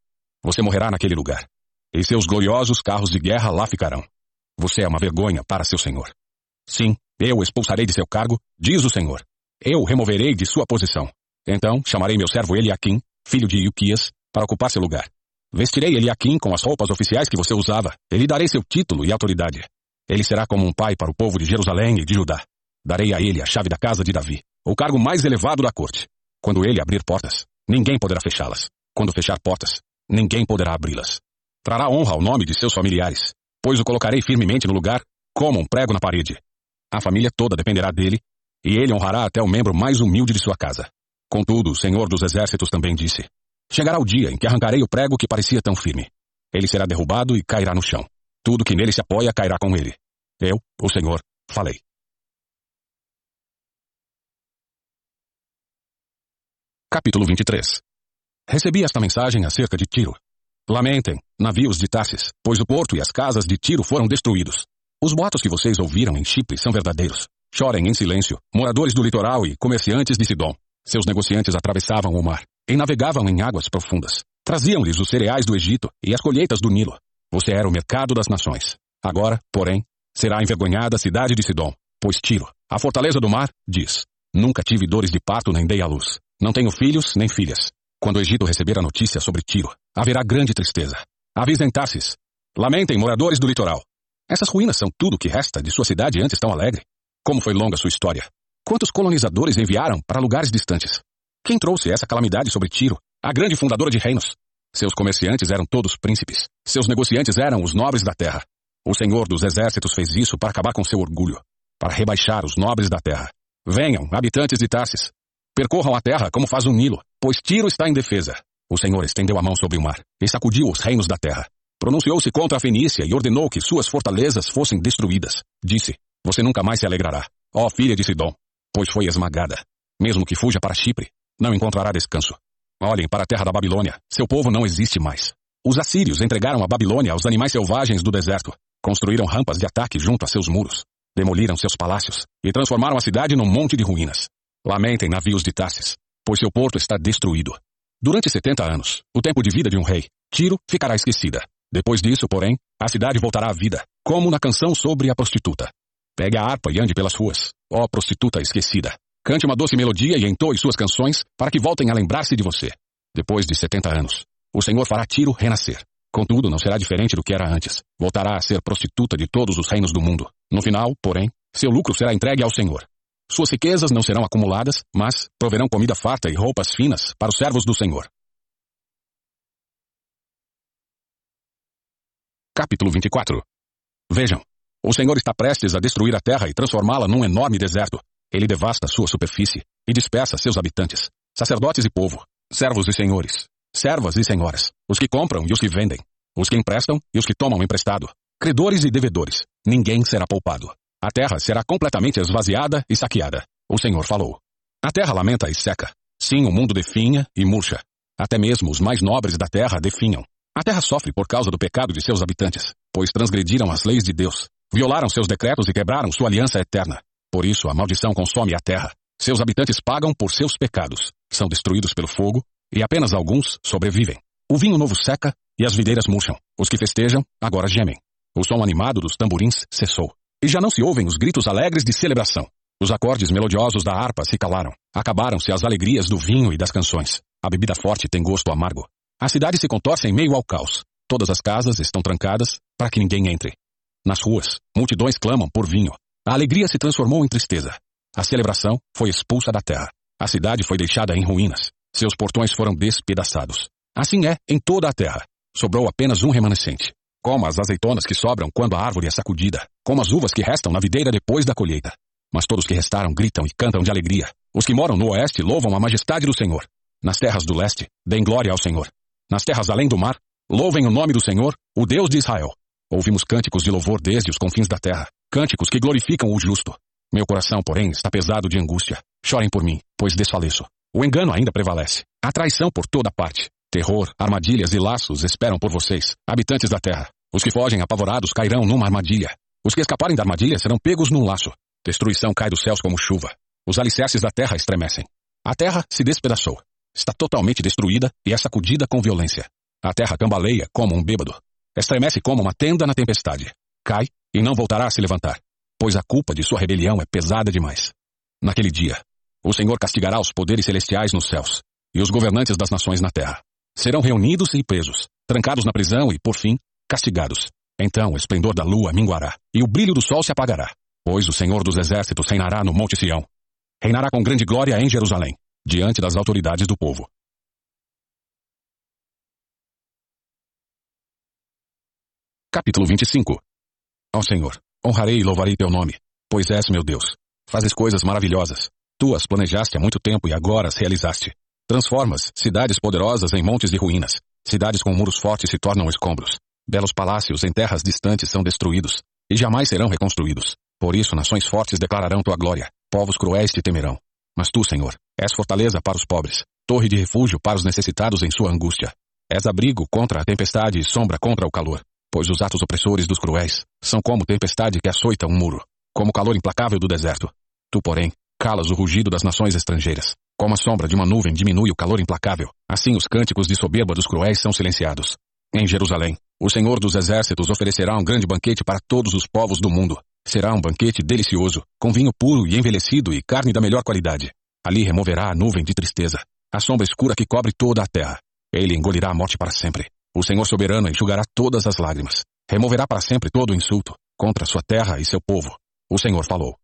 Você morrerá naquele lugar, e seus gloriosos carros de guerra lá ficarão. Você é uma vergonha para seu senhor. Sim, eu expulsarei de seu cargo, diz o Senhor. Eu o removerei de sua posição. Então chamarei meu servo Eliakim, filho de Ilquias, para ocupar seu lugar. Vestirei Eliakim com as roupas oficiais que você usava, e lhe darei seu título e autoridade. Ele será como um pai para o povo de Jerusalém e de Judá. Darei a ele a chave da casa de Davi, o cargo mais elevado da corte. Quando ele abrir portas, ninguém poderá fechá-las. Quando fechar portas, ninguém poderá abri-las. Trará honra ao nome de seus familiares, pois o colocarei firmemente no lugar, como um prego na parede. A família toda dependerá dele, e ele honrará até o membro mais humilde de sua casa. Contudo, o Senhor dos Exércitos também disse: Chegará o dia em que arrancarei o prego que parecia tão firme. Ele será derrubado e cairá no chão. Tudo que nele se apoia cairá com ele. Eu, o Senhor, falei. Capítulo 23 Recebi esta mensagem acerca de Tiro. Lamentem, navios de Tarsis, pois o porto e as casas de Tiro foram destruídos. Os boatos que vocês ouviram em Chipre são verdadeiros. Chorem em silêncio, moradores do litoral e comerciantes de Sidom. Seus negociantes atravessavam o mar e navegavam em águas profundas. Traziam-lhes os cereais do Egito e as colheitas do Nilo. Você era o mercado das nações. Agora, porém, será envergonhada a cidade de Sidom, pois Tiro, a fortaleza do mar, diz: Nunca tive dores de parto nem dei à luz. Não tenho filhos nem filhas. Quando o Egito receber a notícia sobre Tiro, haverá grande tristeza. Avisem Tarsis. Lamentem, moradores do litoral. Essas ruínas são tudo o que resta de sua cidade antes tão alegre. Como foi longa sua história. Quantos colonizadores enviaram para lugares distantes? Quem trouxe essa calamidade sobre Tiro, a grande fundadora de reinos? Seus comerciantes eram todos príncipes. Seus negociantes eram os nobres da terra. O Senhor dos Exércitos fez isso para acabar com seu orgulho, para rebaixar os nobres da terra. Venham, habitantes de Tarsis. Percorram a terra como faz o Nilo, pois Tiro está em defesa. O Senhor estendeu a mão sobre o mar e sacudiu os reinos da terra. Pronunciou-se contra a Fenícia e ordenou que suas fortalezas fossem destruídas. Disse: Você nunca mais se alegrará, ó filha de Sidom, pois foi esmagada. Mesmo que fuja para Chipre, não encontrará descanso. Olhem para a terra da Babilônia, seu povo não existe mais. Os assírios entregaram a Babilônia aos animais selvagens do deserto, construíram rampas de ataque junto a seus muros, demoliram seus palácios e transformaram a cidade num monte de ruínas. Lamentem navios de Tarsis, pois seu porto está destruído. Durante setenta anos, o tempo de vida de um rei, Tiro ficará esquecida. Depois disso, porém, a cidade voltará à vida, como na canção sobre a prostituta. Pegue a harpa e ande pelas ruas, ó prostituta esquecida. Cante uma doce melodia e entoe suas canções para que voltem a lembrar-se de você. Depois de setenta anos, o Senhor fará Tiro renascer. Contudo, não será diferente do que era antes. Voltará a ser prostituta de todos os reinos do mundo. No final, porém, seu lucro será entregue ao Senhor. Suas riquezas não serão acumuladas, mas proverão comida farta e roupas finas para os servos do Senhor. Capítulo 24 Vejam, o Senhor está prestes a destruir a terra e transformá-la num enorme deserto. Ele devasta sua superfície e dispersa seus habitantes, sacerdotes e povo, servos e senhores, servas e senhoras, os que compram e os que vendem, os que emprestam e os que tomam emprestado, credores e devedores. Ninguém será poupado. A terra será completamente esvaziada e saqueada. O Senhor falou. A terra lamenta e seca. Sim, o mundo definha e murcha. Até mesmo os mais nobres da terra definham. A terra sofre por causa do pecado de seus habitantes, pois transgrediram as leis de Deus, violaram seus decretos e quebraram sua aliança eterna. Por isso a maldição consome a terra. Seus habitantes pagam por seus pecados, são destruídos pelo fogo, e apenas alguns sobrevivem. O vinho novo seca e as videiras murcham. Os que festejam agora gemem. O som animado dos tamborins cessou. E já não se ouvem os gritos alegres de celebração. Os acordes melodiosos da harpa se calaram. Acabaram-se as alegrias do vinho e das canções. A bebida forte tem gosto amargo. A cidade se contorce em meio ao caos. Todas as casas estão trancadas para que ninguém entre. Nas ruas, multidões clamam por vinho. A alegria se transformou em tristeza. A celebração foi expulsa da terra. A cidade foi deixada em ruínas. Seus portões foram despedaçados. Assim é em toda a terra. Sobrou apenas um remanescente. Como as azeitonas que sobram quando a árvore é sacudida. Como as uvas que restam na videira depois da colheita. Mas todos que restaram gritam e cantam de alegria. Os que moram no oeste louvam a majestade do Senhor. Nas terras do leste, deem glória ao Senhor. Nas terras além do mar, louvem o nome do Senhor, o Deus de Israel. Ouvimos cânticos de louvor desde os confins da terra cânticos que glorificam o justo. Meu coração, porém, está pesado de angústia. Chorem por mim, pois desfaleço. O engano ainda prevalece. A traição por toda parte. Terror, armadilhas e laços esperam por vocês, habitantes da terra. Os que fogem apavorados cairão numa armadilha. Os que escaparem da armadilha serão pegos num laço. Destruição cai dos céus como chuva. Os alicerces da terra estremecem. A terra se despedaçou. Está totalmente destruída e é sacudida com violência. A terra cambaleia como um bêbado. Estremece como uma tenda na tempestade. Cai e não voltará a se levantar, pois a culpa de sua rebelião é pesada demais. Naquele dia, o Senhor castigará os poderes celestiais nos céus e os governantes das nações na terra. Serão reunidos e presos, trancados na prisão e, por fim, castigados. Então o esplendor da lua minguará e o brilho do sol se apagará, pois o Senhor dos exércitos reinará no Monte Sião. Reinará com grande glória em Jerusalém, diante das autoridades do povo. Capítulo 25 Ó Senhor, honrarei e louvarei teu nome, pois és meu Deus. Fazes coisas maravilhosas. Tu as planejaste há muito tempo e agora as realizaste. Transformas cidades poderosas em montes de ruínas. Cidades com muros fortes se tornam escombros. Belos palácios em terras distantes são destruídos e jamais serão reconstruídos. Por isso nações fortes declararão tua glória. Povos cruéis te temerão. Mas tu, Senhor, és fortaleza para os pobres, torre de refúgio para os necessitados em sua angústia. És abrigo contra a tempestade e sombra contra o calor, pois os atos opressores dos cruéis são como tempestade que açoita um muro, como calor implacável do deserto. Tu, porém, calas o rugido das nações estrangeiras. Como a sombra de uma nuvem diminui o calor implacável, assim os cânticos de soberba dos cruéis são silenciados. Em Jerusalém, o Senhor dos Exércitos oferecerá um grande banquete para todos os povos do mundo. Será um banquete delicioso, com vinho puro e envelhecido e carne da melhor qualidade. Ali removerá a nuvem de tristeza, a sombra escura que cobre toda a terra. Ele engolirá a morte para sempre. O Senhor soberano enxugará todas as lágrimas. Removerá para sempre todo o insulto contra sua terra e seu povo. O Senhor falou.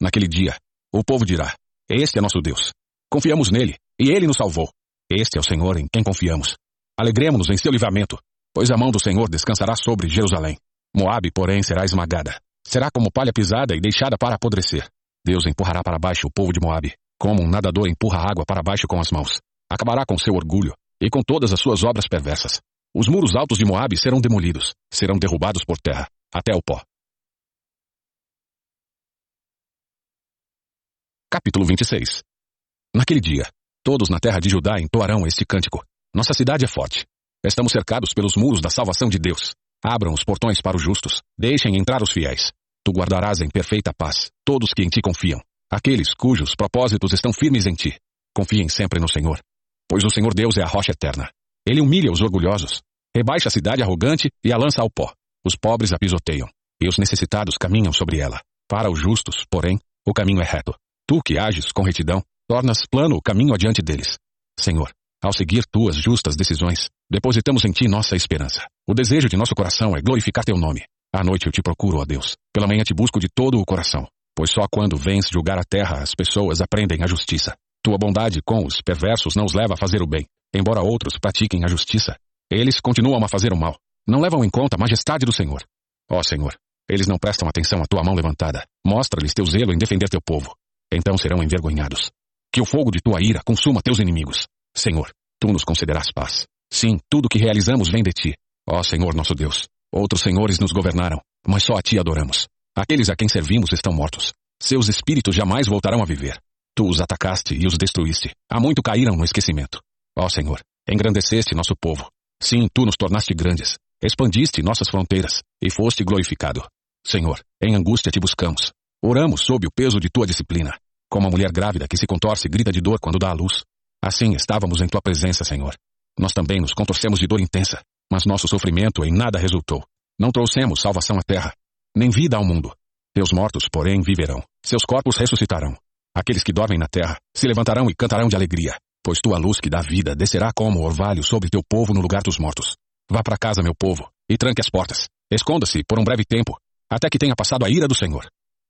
Naquele dia, o povo dirá: Este é nosso Deus. Confiamos nele, e ele nos salvou. Este é o Senhor em quem confiamos. Alegremos-nos em seu livramento, pois a mão do Senhor descansará sobre Jerusalém. Moabe, porém, será esmagada. Será como palha pisada e deixada para apodrecer. Deus empurrará para baixo o povo de Moabe, como um nadador empurra água para baixo com as mãos. Acabará com seu orgulho e com todas as suas obras perversas. Os muros altos de Moabe serão demolidos, serão derrubados por terra, até o pó. Capítulo 26 Naquele dia, todos na terra de Judá entoarão este cântico. Nossa cidade é forte. Estamos cercados pelos muros da salvação de Deus. Abram os portões para os justos. Deixem entrar os fiéis. Tu guardarás em perfeita paz todos que em ti confiam. Aqueles cujos propósitos estão firmes em ti. Confiem sempre no Senhor. Pois o Senhor Deus é a rocha eterna. Ele humilha os orgulhosos. Rebaixa a cidade arrogante e a lança ao pó. Os pobres a pisoteiam. E os necessitados caminham sobre ela. Para os justos, porém, o caminho é reto. Tu que ages com retidão, tornas plano o caminho adiante deles. Senhor, ao seguir tuas justas decisões, depositamos em ti nossa esperança. O desejo de nosso coração é glorificar teu nome. À noite eu te procuro, ó Deus. Pela manhã te busco de todo o coração. Pois só quando vens julgar a terra as pessoas aprendem a justiça. Tua bondade com os perversos não os leva a fazer o bem. Embora outros pratiquem a justiça, eles continuam a fazer o mal. Não levam em conta a majestade do Senhor. Ó Senhor, eles não prestam atenção à tua mão levantada. Mostra-lhes teu zelo em defender teu povo. Então serão envergonhados. Que o fogo de tua ira consuma teus inimigos. Senhor, tu nos concederás paz. Sim, tudo que realizamos vem de ti. Ó Senhor nosso Deus, outros senhores nos governaram, mas só a ti adoramos. Aqueles a quem servimos estão mortos. Seus espíritos jamais voltarão a viver. Tu os atacaste e os destruíste. Há muito caíram no esquecimento. Ó Senhor, engrandeceste nosso povo. Sim, tu nos tornaste grandes. Expandiste nossas fronteiras e foste glorificado. Senhor, em angústia te buscamos. Oramos sob o peso de tua disciplina. Como a mulher grávida que se contorce e grita de dor quando dá à luz. Assim estávamos em tua presença, Senhor. Nós também nos contorcemos de dor intensa, mas nosso sofrimento em nada resultou. Não trouxemos salvação à terra, nem vida ao mundo. Teus mortos, porém, viverão. Seus corpos ressuscitarão. Aqueles que dormem na terra se levantarão e cantarão de alegria, pois tua luz que dá vida descerá como orvalho sobre teu povo no lugar dos mortos. Vá para casa, meu povo, e tranque as portas. Esconda-se por um breve tempo, até que tenha passado a ira do Senhor.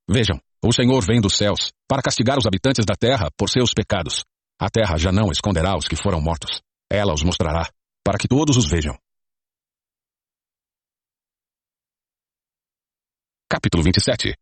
Vejam, o Senhor vem dos céus para castigar os habitantes da terra por seus pecados. A terra já não esconderá os que foram mortos. Ela os mostrará, para que todos os vejam. Capítulo 27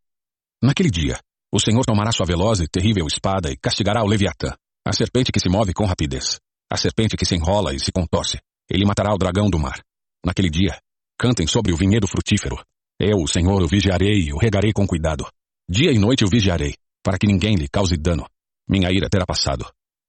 Naquele dia, o Senhor tomará sua veloz e terrível espada e castigará o Leviatã, a serpente que se move com rapidez, a serpente que se enrola e se contorce. Ele matará o dragão do mar. Naquele dia, cantem sobre o vinhedo frutífero. Eu, o Senhor, o vigiarei e o regarei com cuidado. Dia e noite o vigiarei, para que ninguém lhe cause dano. Minha ira terá passado,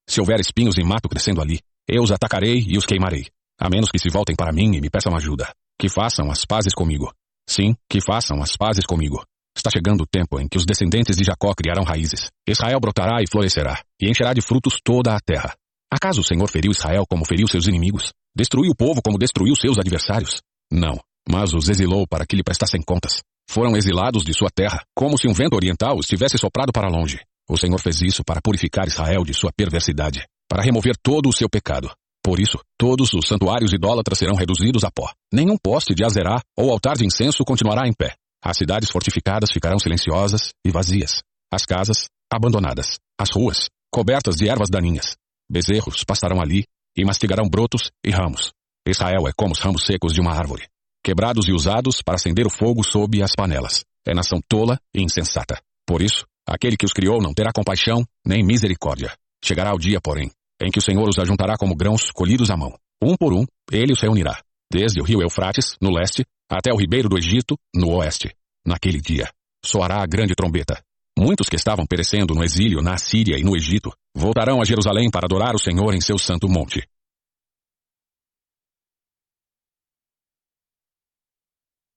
se houver espinhos e mato crescendo ali, eu os atacarei e os queimarei. A menos que se voltem para mim e me peçam ajuda. Que façam as pazes comigo. Sim, que façam as pazes comigo. Está chegando o tempo em que os descendentes de Jacó criarão raízes. Israel brotará e florescerá, e encherá de frutos toda a terra. Acaso o Senhor feriu Israel como feriu seus inimigos? Destruiu o povo como destruiu seus adversários? Não, mas os exilou para que lhe prestassem contas. Foram exilados de sua terra, como se um vento oriental os tivesse soprado para longe. O Senhor fez isso para purificar Israel de sua perversidade, para remover todo o seu pecado. Por isso, todos os santuários idólatras serão reduzidos a pó. Nenhum poste de azerá ou altar de incenso continuará em pé. As cidades fortificadas ficarão silenciosas e vazias. As casas, abandonadas. As ruas, cobertas de ervas daninhas. Bezerros pastarão ali e mastigarão brotos e ramos. Israel é como os ramos secos de uma árvore. Quebrados e usados para acender o fogo sob as panelas. É nação tola e insensata. Por isso, aquele que os criou não terá compaixão nem misericórdia. Chegará o dia, porém, em que o Senhor os ajuntará como grãos colhidos à mão. Um por um, ele os reunirá, desde o rio Eufrates, no leste, até o ribeiro do Egito, no oeste. Naquele dia, soará a grande trombeta. Muitos que estavam perecendo no exílio na Síria e no Egito voltarão a Jerusalém para adorar o Senhor em seu santo monte.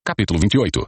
Capítulo 28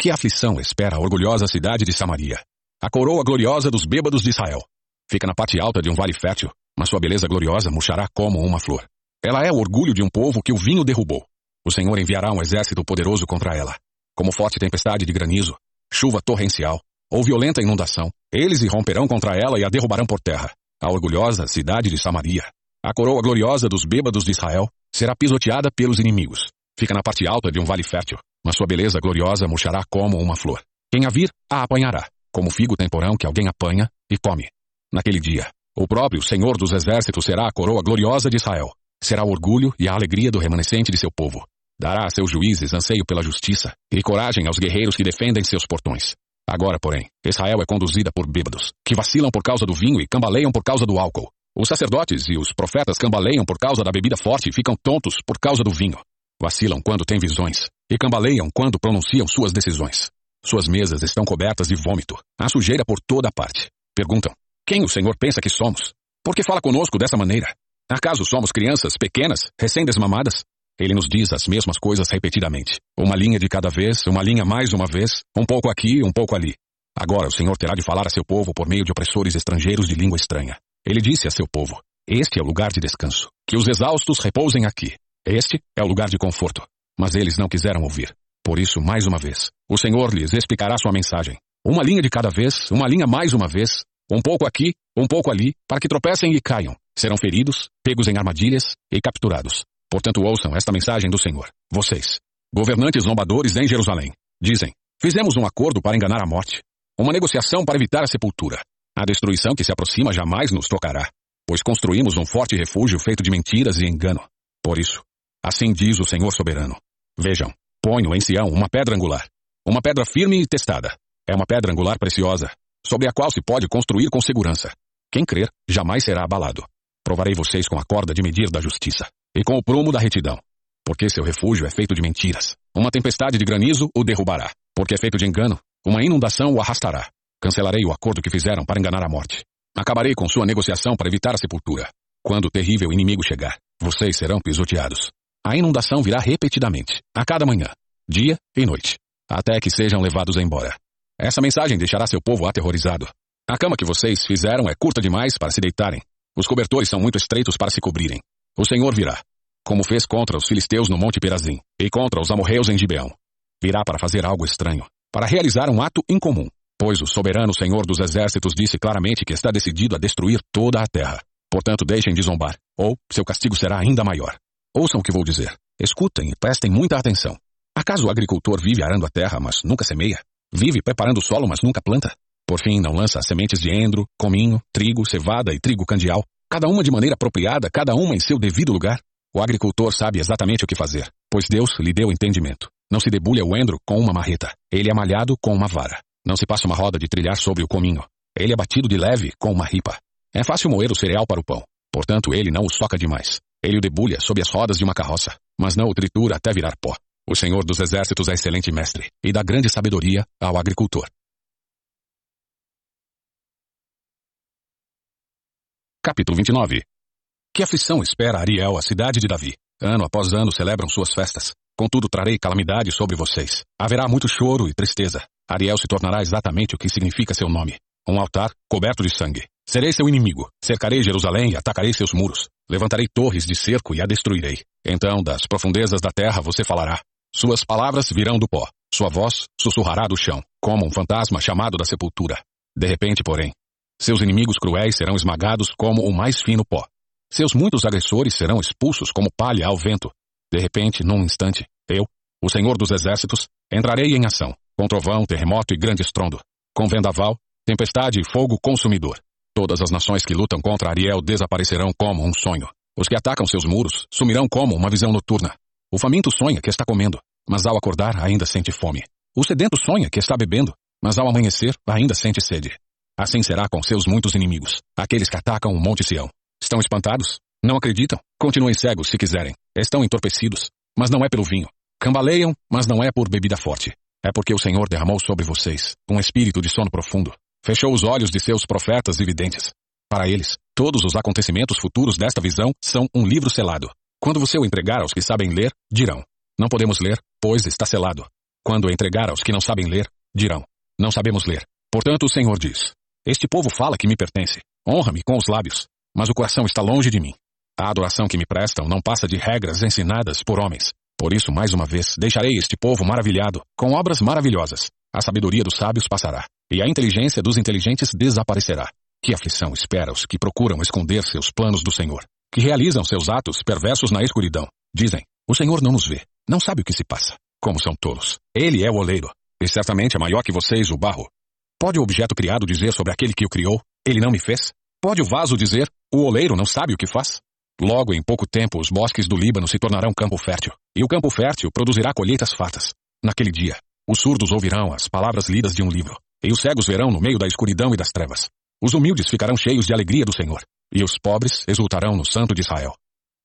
Que aflição espera a orgulhosa cidade de Samaria? A coroa gloriosa dos bêbados de Israel. Fica na parte alta de um vale fértil, mas sua beleza gloriosa murchará como uma flor. Ela é o orgulho de um povo que o vinho derrubou. O Senhor enviará um exército poderoso contra ela. Como forte tempestade de granizo, chuva torrencial ou violenta inundação, eles irromperão contra ela e a derrubarão por terra. A orgulhosa cidade de Samaria, a coroa gloriosa dos bêbados de Israel, será pisoteada pelos inimigos. Fica na parte alta de um vale fértil, mas sua beleza gloriosa murchará como uma flor. Quem a vir, a apanhará, como figo temporão que alguém apanha e come. Naquele dia, o próprio Senhor dos Exércitos será a coroa gloriosa de Israel. Será o orgulho e a alegria do remanescente de seu povo. Dará a seus juízes anseio pela justiça e coragem aos guerreiros que defendem seus portões. Agora, porém, Israel é conduzida por bêbados, que vacilam por causa do vinho e cambaleiam por causa do álcool. Os sacerdotes e os profetas cambaleiam por causa da bebida forte e ficam tontos por causa do vinho. Vacilam quando têm visões e cambaleiam quando pronunciam suas decisões. Suas mesas estão cobertas de vômito. Há sujeira por toda parte. Perguntam: Quem o Senhor pensa que somos? Por que fala conosco dessa maneira? Acaso somos crianças pequenas, recém-desmamadas? Ele nos diz as mesmas coisas repetidamente. Uma linha de cada vez, uma linha mais uma vez, um pouco aqui, um pouco ali. Agora o Senhor terá de falar a seu povo por meio de opressores estrangeiros de língua estranha. Ele disse a seu povo: Este é o lugar de descanso. Que os exaustos repousem aqui. Este é o lugar de conforto. Mas eles não quiseram ouvir. Por isso, mais uma vez, o Senhor lhes explicará sua mensagem. Uma linha de cada vez, uma linha mais uma vez, um pouco aqui, um pouco ali, para que tropecem e caiam. Serão feridos, pegos em armadilhas e capturados. Portanto, ouçam esta mensagem do Senhor. Vocês, governantes zombadores em Jerusalém, dizem: Fizemos um acordo para enganar a morte, uma negociação para evitar a sepultura. A destruição que se aproxima jamais nos tocará, pois construímos um forte refúgio feito de mentiras e engano. Por isso, Assim diz o Senhor soberano. Vejam, ponho em Sião uma pedra angular, uma pedra firme e testada. É uma pedra angular preciosa, sobre a qual se pode construir com segurança. Quem crer, jamais será abalado. Provarei vocês com a corda de medir da justiça, e com o prumo da retidão. Porque seu refúgio é feito de mentiras. Uma tempestade de granizo o derrubará. Porque é feito de engano, uma inundação o arrastará. Cancelarei o acordo que fizeram para enganar a morte. Acabarei com sua negociação para evitar a sepultura. Quando o terrível inimigo chegar, vocês serão pisoteados. A inundação virá repetidamente, a cada manhã, dia e noite, até que sejam levados embora. Essa mensagem deixará seu povo aterrorizado. A cama que vocês fizeram é curta demais para se deitarem. Os cobertores são muito estreitos para se cobrirem. O Senhor virá, como fez contra os filisteus no Monte Perazim e contra os amorreus em Gibeão. Virá para fazer algo estranho, para realizar um ato incomum, pois o soberano Senhor dos Exércitos disse claramente que está decidido a destruir toda a terra. Portanto, deixem de zombar, ou seu castigo será ainda maior. Ouçam o que vou dizer. Escutem e prestem muita atenção. Acaso o agricultor vive arando a terra, mas nunca semeia? Vive preparando o solo, mas nunca planta? Por fim, não lança sementes de endro, cominho, trigo, cevada e trigo candial, cada uma de maneira apropriada, cada uma em seu devido lugar? O agricultor sabe exatamente o que fazer, pois Deus lhe deu entendimento. Não se debulha o endro com uma marreta, ele é malhado com uma vara. Não se passa uma roda de trilhar sobre o cominho, ele é batido de leve com uma ripa. É fácil moer o cereal para o pão, portanto ele não o soca demais. Ele o debulha sob as rodas de uma carroça, mas não o tritura até virar pó. O Senhor dos Exércitos é excelente mestre e dá grande sabedoria ao agricultor. Capítulo 29 Que aflição espera Ariel, a cidade de Davi? Ano após ano celebram suas festas. Contudo, trarei calamidade sobre vocês. Haverá muito choro e tristeza. Ariel se tornará exatamente o que significa seu nome. Um altar coberto de sangue. Serei seu inimigo. Cercarei Jerusalém e atacarei seus muros. Levantarei torres de cerco e a destruirei. Então, das profundezas da terra você falará. Suas palavras virão do pó. Sua voz sussurrará do chão, como um fantasma chamado da sepultura. De repente, porém, seus inimigos cruéis serão esmagados como o mais fino pó. Seus muitos agressores serão expulsos como palha ao vento. De repente, num instante, eu, o Senhor dos Exércitos, entrarei em ação, com trovão, terremoto e grande estrondo, com vendaval, tempestade e fogo consumidor. Todas as nações que lutam contra Ariel desaparecerão como um sonho. Os que atacam seus muros sumirão como uma visão noturna. O faminto sonha que está comendo. mas ao acordar ainda sente fome. O sedento sonha que está bebendo, mas ao amanhecer ainda sente sede. Assim será com seus muitos inimigos, aqueles que atacam o Monte Sião. Estão espantados? Não acreditam? Continuem cegos se quiserem. Estão entorpecidos, mas não é pelo vinho. Cambaleiam, mas não é por bebida forte. É porque o Senhor derramou sobre vocês um espírito de sono profundo. Fechou os olhos de seus profetas e videntes. Para eles, todos os acontecimentos futuros desta visão são um livro selado. Quando você o entregar aos que sabem ler, dirão: Não podemos ler, pois está selado. Quando o entregar aos que não sabem ler, dirão: Não sabemos ler. Portanto, o Senhor diz: Este povo fala que me pertence. Honra-me com os lábios, mas o coração está longe de mim. A adoração que me prestam não passa de regras ensinadas por homens. Por isso, mais uma vez, deixarei este povo maravilhado, com obras maravilhosas. A sabedoria dos sábios passará, e a inteligência dos inteligentes desaparecerá. Que aflição espera os que procuram esconder seus planos do Senhor, que realizam seus atos perversos na escuridão. Dizem: O Senhor não nos vê, não sabe o que se passa. Como são tolos. Ele é o oleiro, e certamente é maior que vocês o barro. Pode o objeto criado dizer sobre aquele que o criou: Ele não me fez? Pode o vaso dizer: O oleiro não sabe o que faz? Logo, em pouco tempo, os bosques do Líbano se tornarão campo fértil, e o campo fértil produzirá colheitas fartas. Naquele dia, os surdos ouvirão as palavras lidas de um livro, e os cegos verão no meio da escuridão e das trevas. Os humildes ficarão cheios de alegria do Senhor, e os pobres exultarão no Santo de Israel.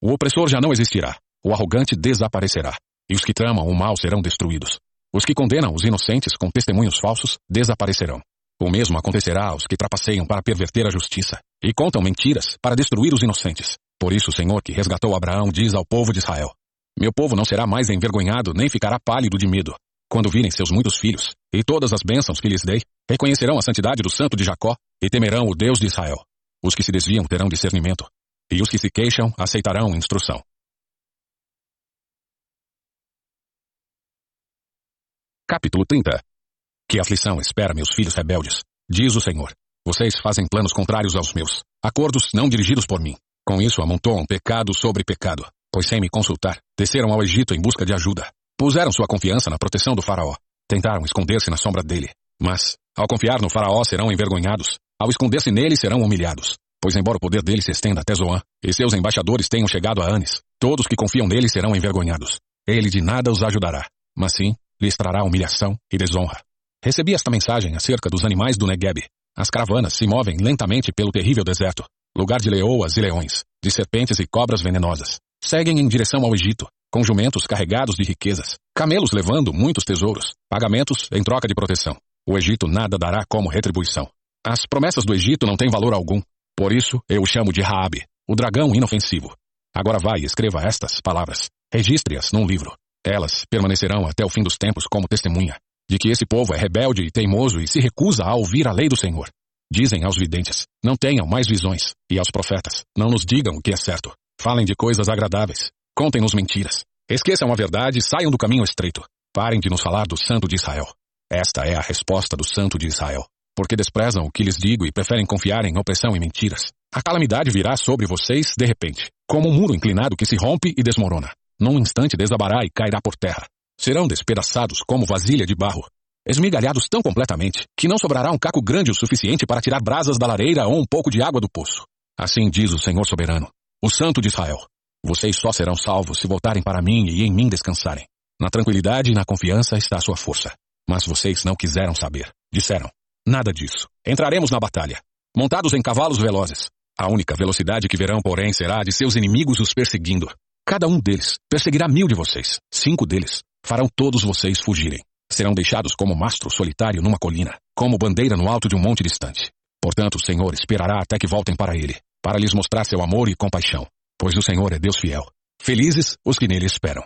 O opressor já não existirá, o arrogante desaparecerá, e os que tramam o mal serão destruídos. Os que condenam os inocentes com testemunhos falsos desaparecerão. O mesmo acontecerá aos que trapaceiam para perverter a justiça, e contam mentiras para destruir os inocentes. Por isso o Senhor que resgatou Abraão diz ao povo de Israel: Meu povo não será mais envergonhado nem ficará pálido de medo, quando virem seus muitos filhos, e todas as bênçãos que lhes dei, reconhecerão a santidade do santo de Jacó, e temerão o Deus de Israel. Os que se desviam terão discernimento, e os que se queixam aceitarão instrução. Capítulo 30 Que aflição espera meus filhos rebeldes, diz o Senhor. Vocês fazem planos contrários aos meus, acordos não dirigidos por mim. Com isso amontoam pecado sobre pecado, pois sem me consultar, desceram ao Egito em busca de ajuda, Puseram sua confiança na proteção do faraó. Tentaram esconder-se na sombra dele. Mas, ao confiar no faraó, serão envergonhados. Ao esconder-se nele, serão humilhados. Pois embora o poder dele se estenda até Zoan, e seus embaixadores tenham chegado a Anis, todos que confiam nele serão envergonhados. Ele de nada os ajudará, mas sim lhes trará humilhação e desonra. Recebi esta mensagem acerca dos animais do Negueb. As caravanas se movem lentamente pelo terrível deserto, lugar de leoas e leões, de serpentes e cobras venenosas. Seguem em direção ao Egito, com jumentos carregados de riquezas, camelos levando muitos tesouros, pagamentos em troca de proteção. O Egito nada dará como retribuição. As promessas do Egito não têm valor algum. Por isso, eu o chamo de Raabe, o dragão inofensivo. Agora vai e escreva estas palavras. Registre-as num livro. Elas permanecerão até o fim dos tempos como testemunha de que esse povo é rebelde e teimoso e se recusa a ouvir a lei do Senhor. Dizem aos videntes, não tenham mais visões, e aos profetas, não nos digam o que é certo. Falem de coisas agradáveis, Contem-nos mentiras. Esqueçam a verdade e saiam do caminho estreito. Parem de nos falar do Santo de Israel. Esta é a resposta do Santo de Israel. Porque desprezam o que lhes digo e preferem confiar em opressão e mentiras. A calamidade virá sobre vocês de repente, como um muro inclinado que se rompe e desmorona. Num instante desabará e cairá por terra. Serão despedaçados como vasilha de barro, esmigalhados tão completamente que não sobrará um caco grande o suficiente para tirar brasas da lareira ou um pouco de água do poço. Assim diz o Senhor soberano, o Santo de Israel. Vocês só serão salvos se voltarem para mim e em mim descansarem. Na tranquilidade e na confiança está a sua força. Mas vocês não quiseram saber. Disseram: Nada disso. Entraremos na batalha. Montados em cavalos velozes. A única velocidade que verão, porém, será a de seus inimigos os perseguindo. Cada um deles perseguirá mil de vocês. Cinco deles farão todos vocês fugirem. Serão deixados como mastro solitário numa colina, como bandeira no alto de um monte distante. Portanto, o Senhor esperará até que voltem para ele, para lhes mostrar seu amor e compaixão pois o Senhor é Deus fiel. Felizes os que nele esperam.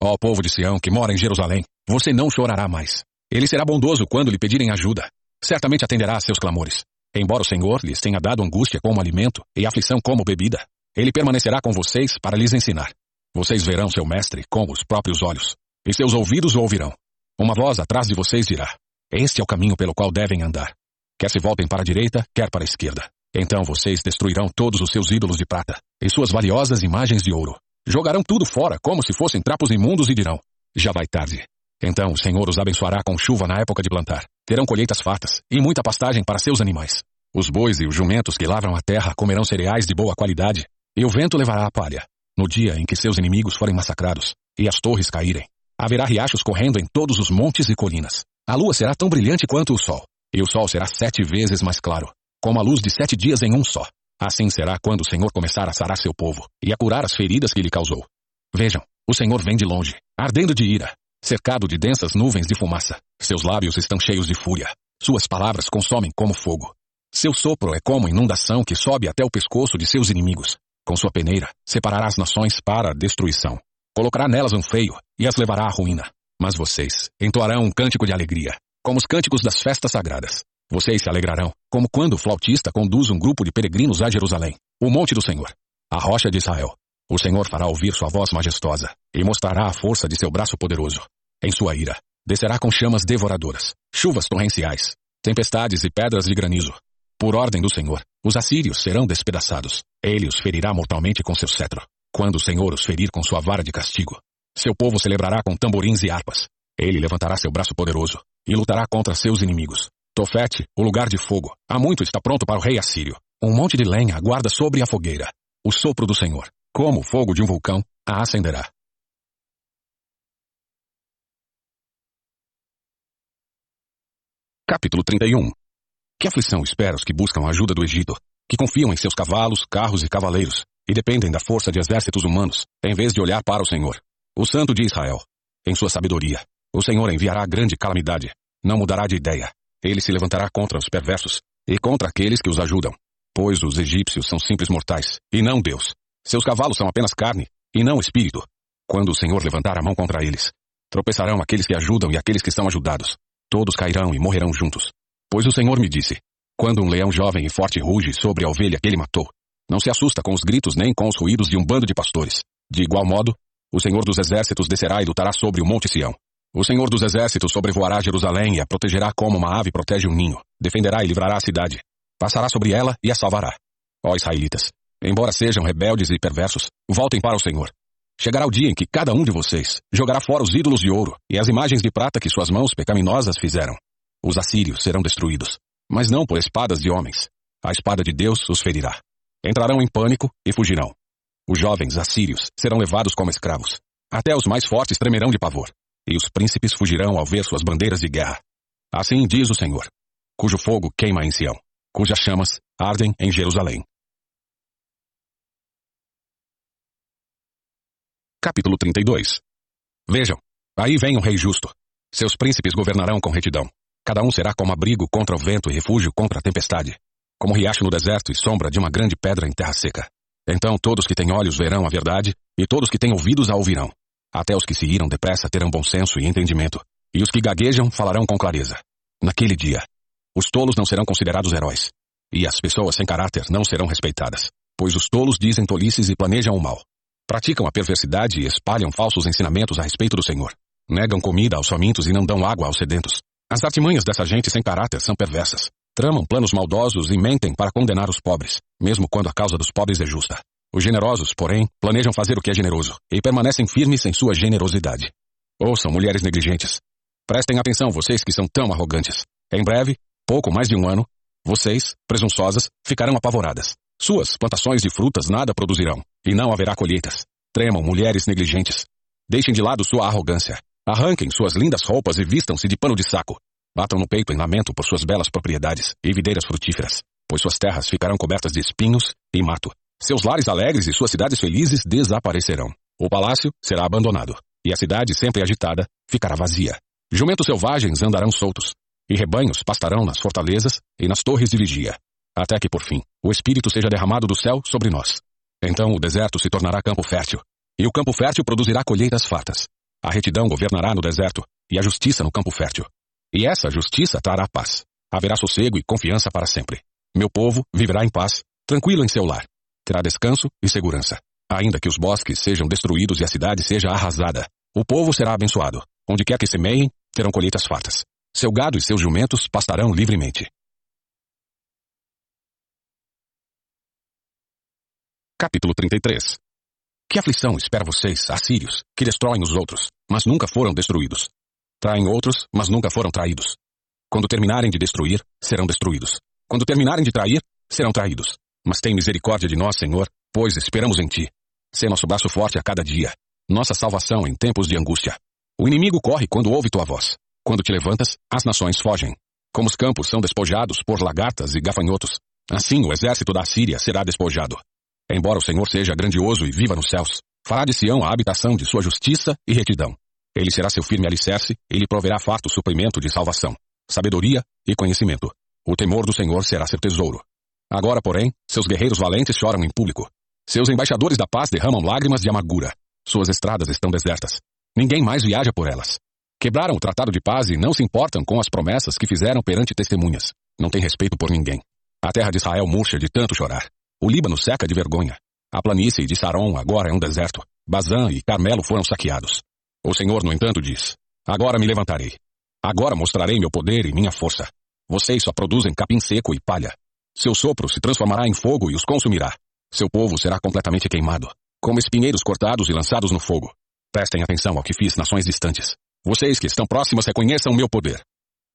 Ó povo de Sião que mora em Jerusalém, você não chorará mais. Ele será bondoso quando lhe pedirem ajuda. Certamente atenderá a seus clamores. Embora o Senhor lhes tenha dado angústia como alimento e aflição como bebida, ele permanecerá com vocês para lhes ensinar. Vocês verão seu mestre com os próprios olhos, e seus ouvidos o ouvirão. Uma voz atrás de vocês dirá: Este é o caminho pelo qual devem andar. Quer se voltem para a direita, quer para a esquerda. Então vocês destruirão todos os seus ídolos de prata e suas valiosas imagens de ouro. Jogarão tudo fora como se fossem trapos imundos e dirão: Já vai tarde. Então o Senhor os abençoará com chuva na época de plantar. Terão colheitas fartas e muita pastagem para seus animais. Os bois e os jumentos que lavram a terra comerão cereais de boa qualidade, e o vento levará a palha. No dia em que seus inimigos forem massacrados e as torres caírem, Haverá riachos correndo em todos os montes e colinas. A lua será tão brilhante quanto o sol. E o sol será sete vezes mais claro, como a luz de sete dias em um só. Assim será quando o Senhor começar a sarar seu povo e a curar as feridas que lhe causou. Vejam, o Senhor vem de longe, ardendo de ira, cercado de densas nuvens de fumaça. Seus lábios estão cheios de fúria. Suas palavras consomem como fogo. Seu sopro é como inundação que sobe até o pescoço de seus inimigos. Com sua peneira, separará as nações para a destruição. Colocará nelas um feio e as levará à ruína. Mas vocês entoarão um cântico de alegria, como os cânticos das festas sagradas. Vocês se alegrarão, como quando o flautista conduz um grupo de peregrinos a Jerusalém, o monte do Senhor, a rocha de Israel. O Senhor fará ouvir sua voz majestosa e mostrará a força de seu braço poderoso. Em sua ira, descerá com chamas devoradoras, chuvas torrenciais, tempestades e pedras de granizo. Por ordem do Senhor, os assírios serão despedaçados. Ele os ferirá mortalmente com seu cetro. Quando o Senhor os ferir com sua vara de castigo, seu povo celebrará com tamborins e harpas. Ele levantará seu braço poderoso e lutará contra seus inimigos. Tofete, o lugar de fogo, há muito está pronto para o rei assírio. Um monte de lenha aguarda sobre a fogueira. O sopro do Senhor, como o fogo de um vulcão, a acenderá. Capítulo 31 Que aflição espera os que buscam a ajuda do Egito, que confiam em seus cavalos, carros e cavaleiros, e dependem da força de exércitos humanos, em vez de olhar para o Senhor, o Santo de Israel. Em sua sabedoria, o Senhor enviará grande calamidade, não mudará de ideia. Ele se levantará contra os perversos e contra aqueles que os ajudam, pois os egípcios são simples mortais, e não Deus. Seus cavalos são apenas carne, e não espírito. Quando o Senhor levantar a mão contra eles, tropeçarão aqueles que ajudam e aqueles que são ajudados. Todos cairão e morrerão juntos. Pois o Senhor me disse: Quando um leão jovem e forte ruge sobre a ovelha que ele matou, não se assusta com os gritos nem com os ruídos de um bando de pastores. De igual modo, o Senhor dos Exércitos descerá e lutará sobre o Monte Sião. O Senhor dos Exércitos sobrevoará Jerusalém e a protegerá como uma ave protege um ninho. Defenderá e livrará a cidade. Passará sobre ela e a salvará. Ó israelitas, embora sejam rebeldes e perversos, voltem para o Senhor. Chegará o dia em que cada um de vocês jogará fora os ídolos de ouro e as imagens de prata que suas mãos pecaminosas fizeram. Os assírios serão destruídos, mas não por espadas de homens. A espada de Deus os ferirá. Entrarão em pânico e fugirão. Os jovens assírios serão levados como escravos. Até os mais fortes tremerão de pavor e os príncipes fugirão ao ver suas bandeiras de guerra. Assim diz o Senhor, cujo fogo queima em Sião, cujas chamas ardem em Jerusalém. Capítulo 32 Vejam, aí vem um rei justo. Seus príncipes governarão com retidão. Cada um será como abrigo contra o vento e refúgio contra a tempestade, como riacho no deserto e sombra de uma grande pedra em terra seca. Então todos que têm olhos verão a verdade, e todos que têm ouvidos a ouvirão. Até os que se iram depressa terão bom senso e entendimento, e os que gaguejam falarão com clareza. Naquele dia, os tolos não serão considerados heróis, e as pessoas sem caráter não serão respeitadas, pois os tolos dizem tolices e planejam o mal. Praticam a perversidade e espalham falsos ensinamentos a respeito do Senhor. Negam comida aos famintos e não dão água aos sedentos. As artimanhas dessa gente sem caráter são perversas. Tramam planos maldosos e mentem para condenar os pobres, mesmo quando a causa dos pobres é justa. Os generosos, porém, planejam fazer o que é generoso e permanecem firmes em sua generosidade. Ouçam, mulheres negligentes. Prestem atenção, vocês que são tão arrogantes. Em breve, pouco mais de um ano, vocês, presunçosas, ficarão apavoradas. Suas plantações de frutas nada produzirão, e não haverá colheitas. Tremam, mulheres negligentes. Deixem de lado sua arrogância. Arranquem suas lindas roupas e vistam-se de pano de saco. Batam no peito em lamento por suas belas propriedades e videiras frutíferas, pois suas terras ficarão cobertas de espinhos e mato. Seus lares alegres e suas cidades felizes desaparecerão. O palácio será abandonado, e a cidade, sempre agitada, ficará vazia. Jumentos selvagens andarão soltos, e rebanhos pastarão nas fortalezas e nas torres de vigia, até que, por fim, o Espírito seja derramado do céu sobre nós. Então o deserto se tornará campo fértil, e o campo fértil produzirá colheitas fartas. A retidão governará no deserto, e a justiça no campo fértil. E essa justiça trará paz. Haverá sossego e confiança para sempre. Meu povo viverá em paz, tranquilo em seu lar terá descanso e segurança. Ainda que os bosques sejam destruídos e a cidade seja arrasada, o povo será abençoado. Onde quer que semeiem, terão colheitas fartas. Seu gado e seus jumentos pastarão livremente. Capítulo 33 Que aflição espera vocês, assírios, que destroem os outros, mas nunca foram destruídos. Traem outros, mas nunca foram traídos. Quando terminarem de destruir, serão destruídos. Quando terminarem de trair, serão traídos. Mas tem misericórdia de nós, Senhor, pois esperamos em Ti. Sê nosso braço forte a cada dia, nossa salvação em tempos de angústia. O inimigo corre quando ouve tua voz. Quando te levantas, as nações fogem. Como os campos são despojados por lagartas e gafanhotos, assim o exército da Síria será despojado. Embora o Senhor seja grandioso e viva nos céus, fará de Sião a habitação de sua justiça e retidão. Ele será seu firme alicerce, e lhe proverá farto suprimento de salvação, sabedoria e conhecimento. O temor do Senhor será seu tesouro. Agora, porém, seus guerreiros valentes choram em público. Seus embaixadores da paz derramam lágrimas de amargura. Suas estradas estão desertas. Ninguém mais viaja por elas. Quebraram o tratado de paz e não se importam com as promessas que fizeram perante testemunhas. Não tem respeito por ninguém. A terra de Israel murcha de tanto chorar. O Líbano seca de vergonha. A planície de Saron agora é um deserto. Bazã e Carmelo foram saqueados. O Senhor, no entanto, diz: Agora me levantarei. Agora mostrarei meu poder e minha força. Vocês só produzem capim seco e palha. Seu sopro se transformará em fogo e os consumirá. Seu povo será completamente queimado, como espinheiros cortados e lançados no fogo. Prestem atenção ao que fiz nações distantes. Vocês que estão próximas reconheçam o meu poder.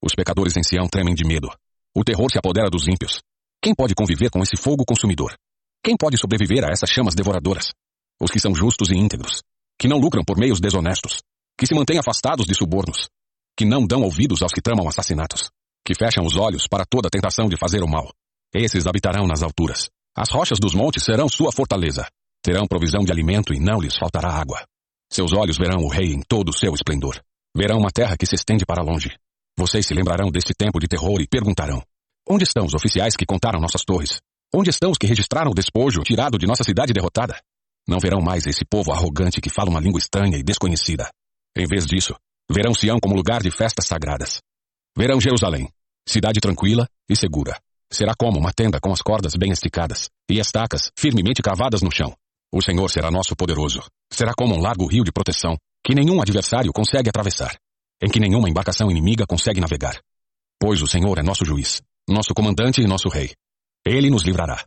Os pecadores em Sião tremem de medo. O terror se apodera dos ímpios. Quem pode conviver com esse fogo consumidor? Quem pode sobreviver a essas chamas devoradoras? Os que são justos e íntegros, que não lucram por meios desonestos, que se mantêm afastados de subornos, que não dão ouvidos aos que tramam assassinatos, que fecham os olhos para toda tentação de fazer o mal. Esses habitarão nas alturas. As rochas dos montes serão sua fortaleza. Terão provisão de alimento e não lhes faltará água. Seus olhos verão o rei em todo o seu esplendor. Verão uma terra que se estende para longe. Vocês se lembrarão deste tempo de terror e perguntarão: Onde estão os oficiais que contaram nossas torres? Onde estão os que registraram o despojo tirado de nossa cidade derrotada? Não verão mais esse povo arrogante que fala uma língua estranha e desconhecida. Em vez disso, verão Sião como lugar de festas sagradas. Verão Jerusalém, cidade tranquila e segura. Será como uma tenda com as cordas bem esticadas e estacas firmemente cavadas no chão. O Senhor será nosso poderoso. Será como um largo rio de proteção que nenhum adversário consegue atravessar, em que nenhuma embarcação inimiga consegue navegar. Pois o Senhor é nosso juiz, nosso comandante e nosso rei. Ele nos livrará.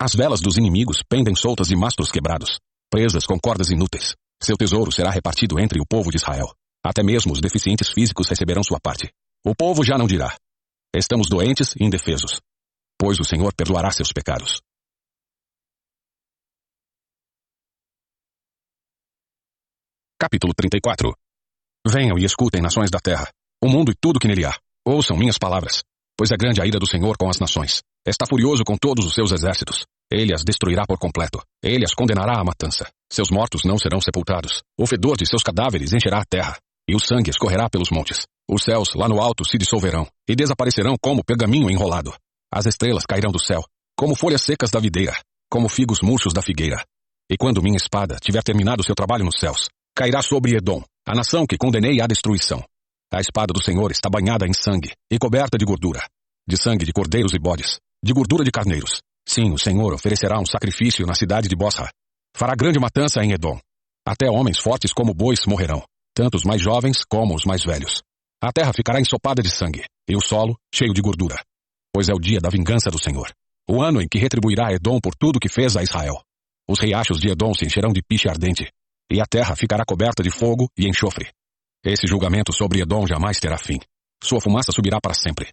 As velas dos inimigos pendem soltas de mastros quebrados, presas com cordas inúteis. Seu tesouro será repartido entre o povo de Israel. Até mesmo os deficientes físicos receberão sua parte. O povo já não dirá: Estamos doentes e indefesos. Pois o Senhor perdoará seus pecados. Capítulo 34 Venham e escutem, nações da terra, o mundo e tudo que nele há. Ouçam minhas palavras. Pois é grande a ira do Senhor com as nações. Está furioso com todos os seus exércitos. Ele as destruirá por completo. Ele as condenará à matança. Seus mortos não serão sepultados. O fedor de seus cadáveres encherá a terra. E o sangue escorrerá pelos montes. Os céus lá no alto se dissolverão e desaparecerão como pergaminho enrolado. As estrelas cairão do céu, como folhas secas da videira, como figos murchos da figueira. E quando minha espada tiver terminado seu trabalho nos céus, cairá sobre Edom, a nação que condenei à destruição. A espada do Senhor está banhada em sangue e coberta de gordura, de sangue de cordeiros e bodes, de gordura de carneiros. Sim, o Senhor oferecerá um sacrifício na cidade de Bosra. Fará grande matança em Edom. Até homens fortes como bois morrerão, tanto os mais jovens como os mais velhos. A terra ficará ensopada de sangue, e o solo cheio de gordura pois é o dia da vingança do Senhor, o ano em que retribuirá Edom por tudo que fez a Israel. Os riachos de Edom se encherão de piche ardente, e a terra ficará coberta de fogo e enxofre. Esse julgamento sobre Edom jamais terá fim. Sua fumaça subirá para sempre.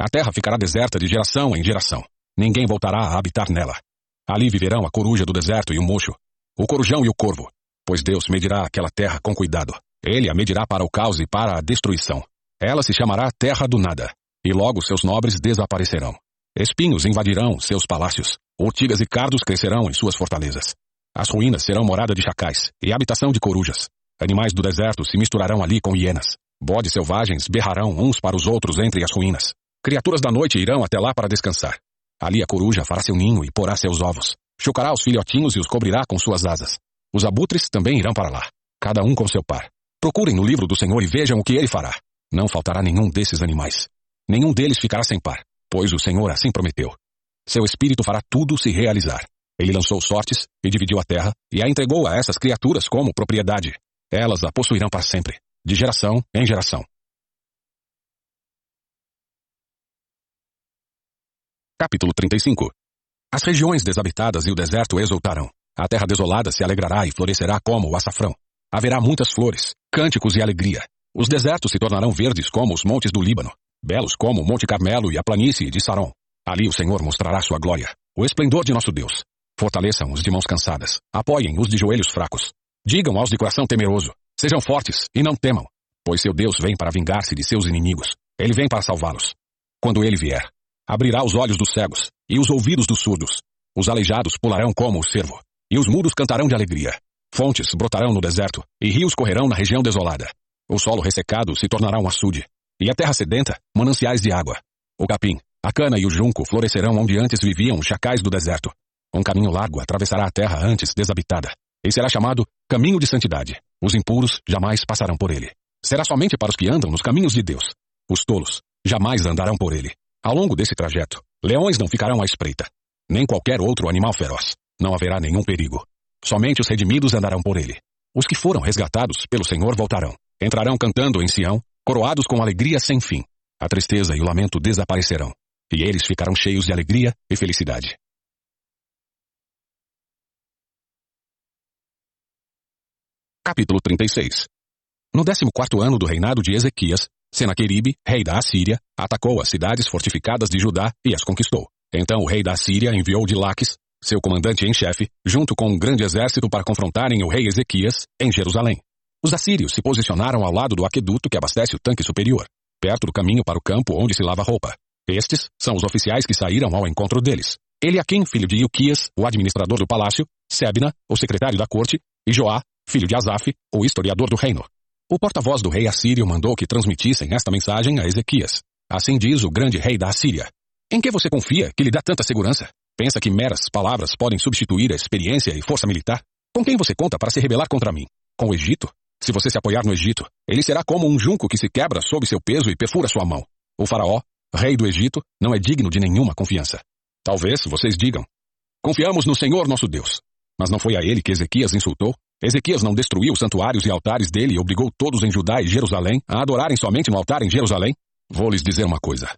A terra ficará deserta de geração em geração. Ninguém voltará a habitar nela. Ali viverão a coruja do deserto e o mocho, o corujão e o corvo, pois Deus medirá aquela terra com cuidado. Ele a medirá para o caos e para a destruição. Ela se chamará Terra do Nada e logo seus nobres desaparecerão. Espinhos invadirão seus palácios, ortigas e cardos crescerão em suas fortalezas. As ruínas serão morada de chacais e habitação de corujas. Animais do deserto se misturarão ali com hienas. Bodes selvagens berrarão uns para os outros entre as ruínas. Criaturas da noite irão até lá para descansar. Ali a coruja fará seu ninho e porá seus ovos. Chocará os filhotinhos e os cobrirá com suas asas. Os abutres também irão para lá, cada um com seu par. Procurem no livro do Senhor e vejam o que ele fará. Não faltará nenhum desses animais. Nenhum deles ficará sem par, pois o Senhor assim prometeu. Seu espírito fará tudo se realizar. Ele lançou sortes e dividiu a terra e a entregou a essas criaturas como propriedade. Elas a possuirão para sempre, de geração em geração. Capítulo 35 As regiões desabitadas e o deserto exultarão. A terra desolada se alegrará e florescerá como o açafrão. Haverá muitas flores, cânticos e alegria. Os desertos se tornarão verdes como os montes do Líbano belos como Monte Carmelo e a planície de Saron. Ali o Senhor mostrará sua glória, o esplendor de nosso Deus. Fortaleçam os de mãos cansadas, apoiem os de joelhos fracos. Digam aos de coração temeroso, sejam fortes e não temam. pois seu Deus vem para vingar-se de seus inimigos. Ele vem para salvá-los. Quando ele vier, abrirá os olhos dos cegos e os ouvidos dos surdos. Os aleijados pularão como o cervo, e os mudos cantarão de alegria. Fontes brotarão no deserto, e rios correrão na região desolada. O solo ressecado se tornará um açude, e a terra sedenta, mananciais de água. O capim, a cana e o junco florescerão onde antes viviam os chacais do deserto. Um caminho largo atravessará a terra antes desabitada, e será chamado Caminho de Santidade. Os impuros jamais passarão por ele. Será somente para os que andam nos caminhos de Deus. Os tolos jamais andarão por ele. Ao longo desse trajeto, leões não ficarão à espreita, nem qualquer outro animal feroz. Não haverá nenhum perigo. Somente os redimidos andarão por ele. Os que foram resgatados pelo Senhor voltarão. Entrarão cantando em Sião, coroados com alegria sem fim. A tristeza e o lamento desaparecerão, e eles ficarão cheios de alegria e felicidade. Capítulo 36 No 14 ano do reinado de Ezequias, Senaqueribe, rei da Assíria, atacou as cidades fortificadas de Judá e as conquistou. Então o rei da Síria enviou de Laques, seu comandante em chefe, junto com um grande exército para confrontarem o rei Ezequias em Jerusalém. Os assírios se posicionaram ao lado do aqueduto que abastece o tanque superior, perto do caminho para o campo onde se lava roupa. Estes são os oficiais que saíram ao encontro deles. Eliakim, filho de Ilquias, o administrador do palácio, Sebna, o secretário da corte, e Joá, filho de Asaf, o historiador do reino. O porta-voz do rei assírio mandou que transmitissem esta mensagem a Ezequias. Assim diz o grande rei da Assíria. Em que você confia que lhe dá tanta segurança? Pensa que meras palavras podem substituir a experiência e força militar? Com quem você conta para se rebelar contra mim? Com o Egito? Se você se apoiar no Egito, ele será como um junco que se quebra sob seu peso e perfura sua mão. O faraó, rei do Egito, não é digno de nenhuma confiança. Talvez vocês digam: Confiamos no Senhor nosso Deus. Mas não foi a ele que Ezequias insultou? Ezequias não destruiu os santuários e altares dele e obrigou todos em Judá e Jerusalém a adorarem somente no altar em Jerusalém? Vou lhes dizer uma coisa.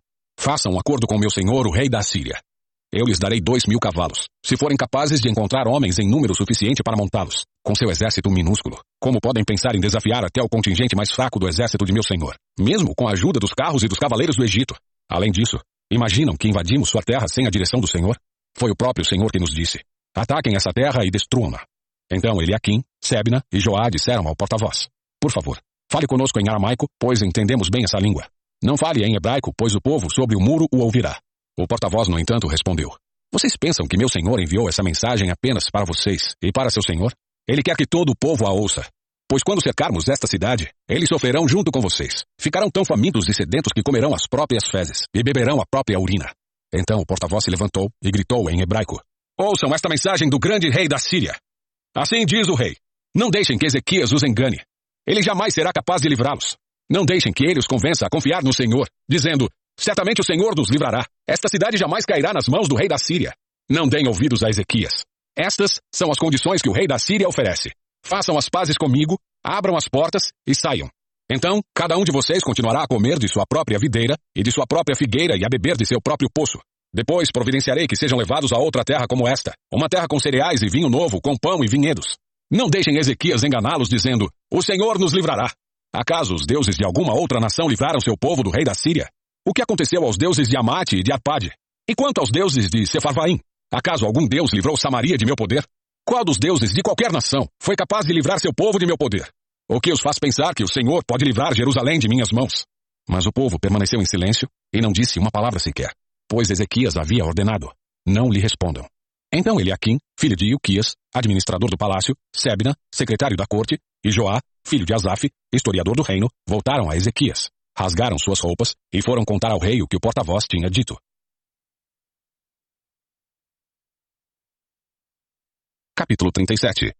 Façam um acordo com meu senhor, o rei da Síria. Eu lhes darei dois mil cavalos, se forem capazes de encontrar homens em número suficiente para montá-los. Com seu exército minúsculo, como podem pensar em desafiar até o contingente mais fraco do exército de meu senhor, mesmo com a ajuda dos carros e dos cavaleiros do Egito? Além disso, imaginam que invadimos sua terra sem a direção do Senhor? Foi o próprio Senhor que nos disse: ataquem essa terra e destruam-na. Então Eliakim, Sebna e Joá disseram ao porta-voz: Por favor, fale conosco em aramaico, pois entendemos bem essa língua. Não fale em hebraico, pois o povo sobre o muro o ouvirá. O porta-voz, no entanto, respondeu: Vocês pensam que meu senhor enviou essa mensagem apenas para vocês e para seu senhor? Ele quer que todo o povo a ouça. Pois quando cercarmos esta cidade, eles sofrerão junto com vocês. Ficarão tão famintos e sedentos que comerão as próprias fezes e beberão a própria urina. Então o porta-voz se levantou e gritou em hebraico: Ouçam esta mensagem do grande rei da Síria. Assim diz o rei: Não deixem que Ezequias os engane. Ele jamais será capaz de livrá-los. Não deixem que ele os convença a confiar no Senhor, dizendo: Certamente o Senhor nos livrará. Esta cidade jamais cairá nas mãos do rei da Síria. Não deem ouvidos a Ezequias. Estas são as condições que o rei da Síria oferece. Façam as pazes comigo, abram as portas e saiam. Então, cada um de vocês continuará a comer de sua própria videira e de sua própria figueira e a beber de seu próprio poço. Depois providenciarei que sejam levados a outra terra como esta, uma terra com cereais e vinho novo, com pão e vinhedos. Não deixem Ezequias enganá-los dizendo, o Senhor nos livrará. Acaso os deuses de alguma outra nação livraram seu povo do rei da Síria? O que aconteceu aos deuses de Amate e de Arpade? E quanto aos deuses de Sefarvaim? Acaso algum deus livrou Samaria de meu poder? Qual dos deuses de qualquer nação foi capaz de livrar seu povo de meu poder? O que os faz pensar que o Senhor pode livrar Jerusalém de minhas mãos? Mas o povo permaneceu em silêncio e não disse uma palavra sequer, pois Ezequias havia ordenado: não lhe respondam. Então Eliakim, filho de Ilquias, administrador do palácio, Sebna, secretário da corte, e Joá, filho de Asaf, historiador do reino, voltaram a Ezequias, rasgaram suas roupas e foram contar ao rei o que o porta-voz tinha dito. Capítulo 37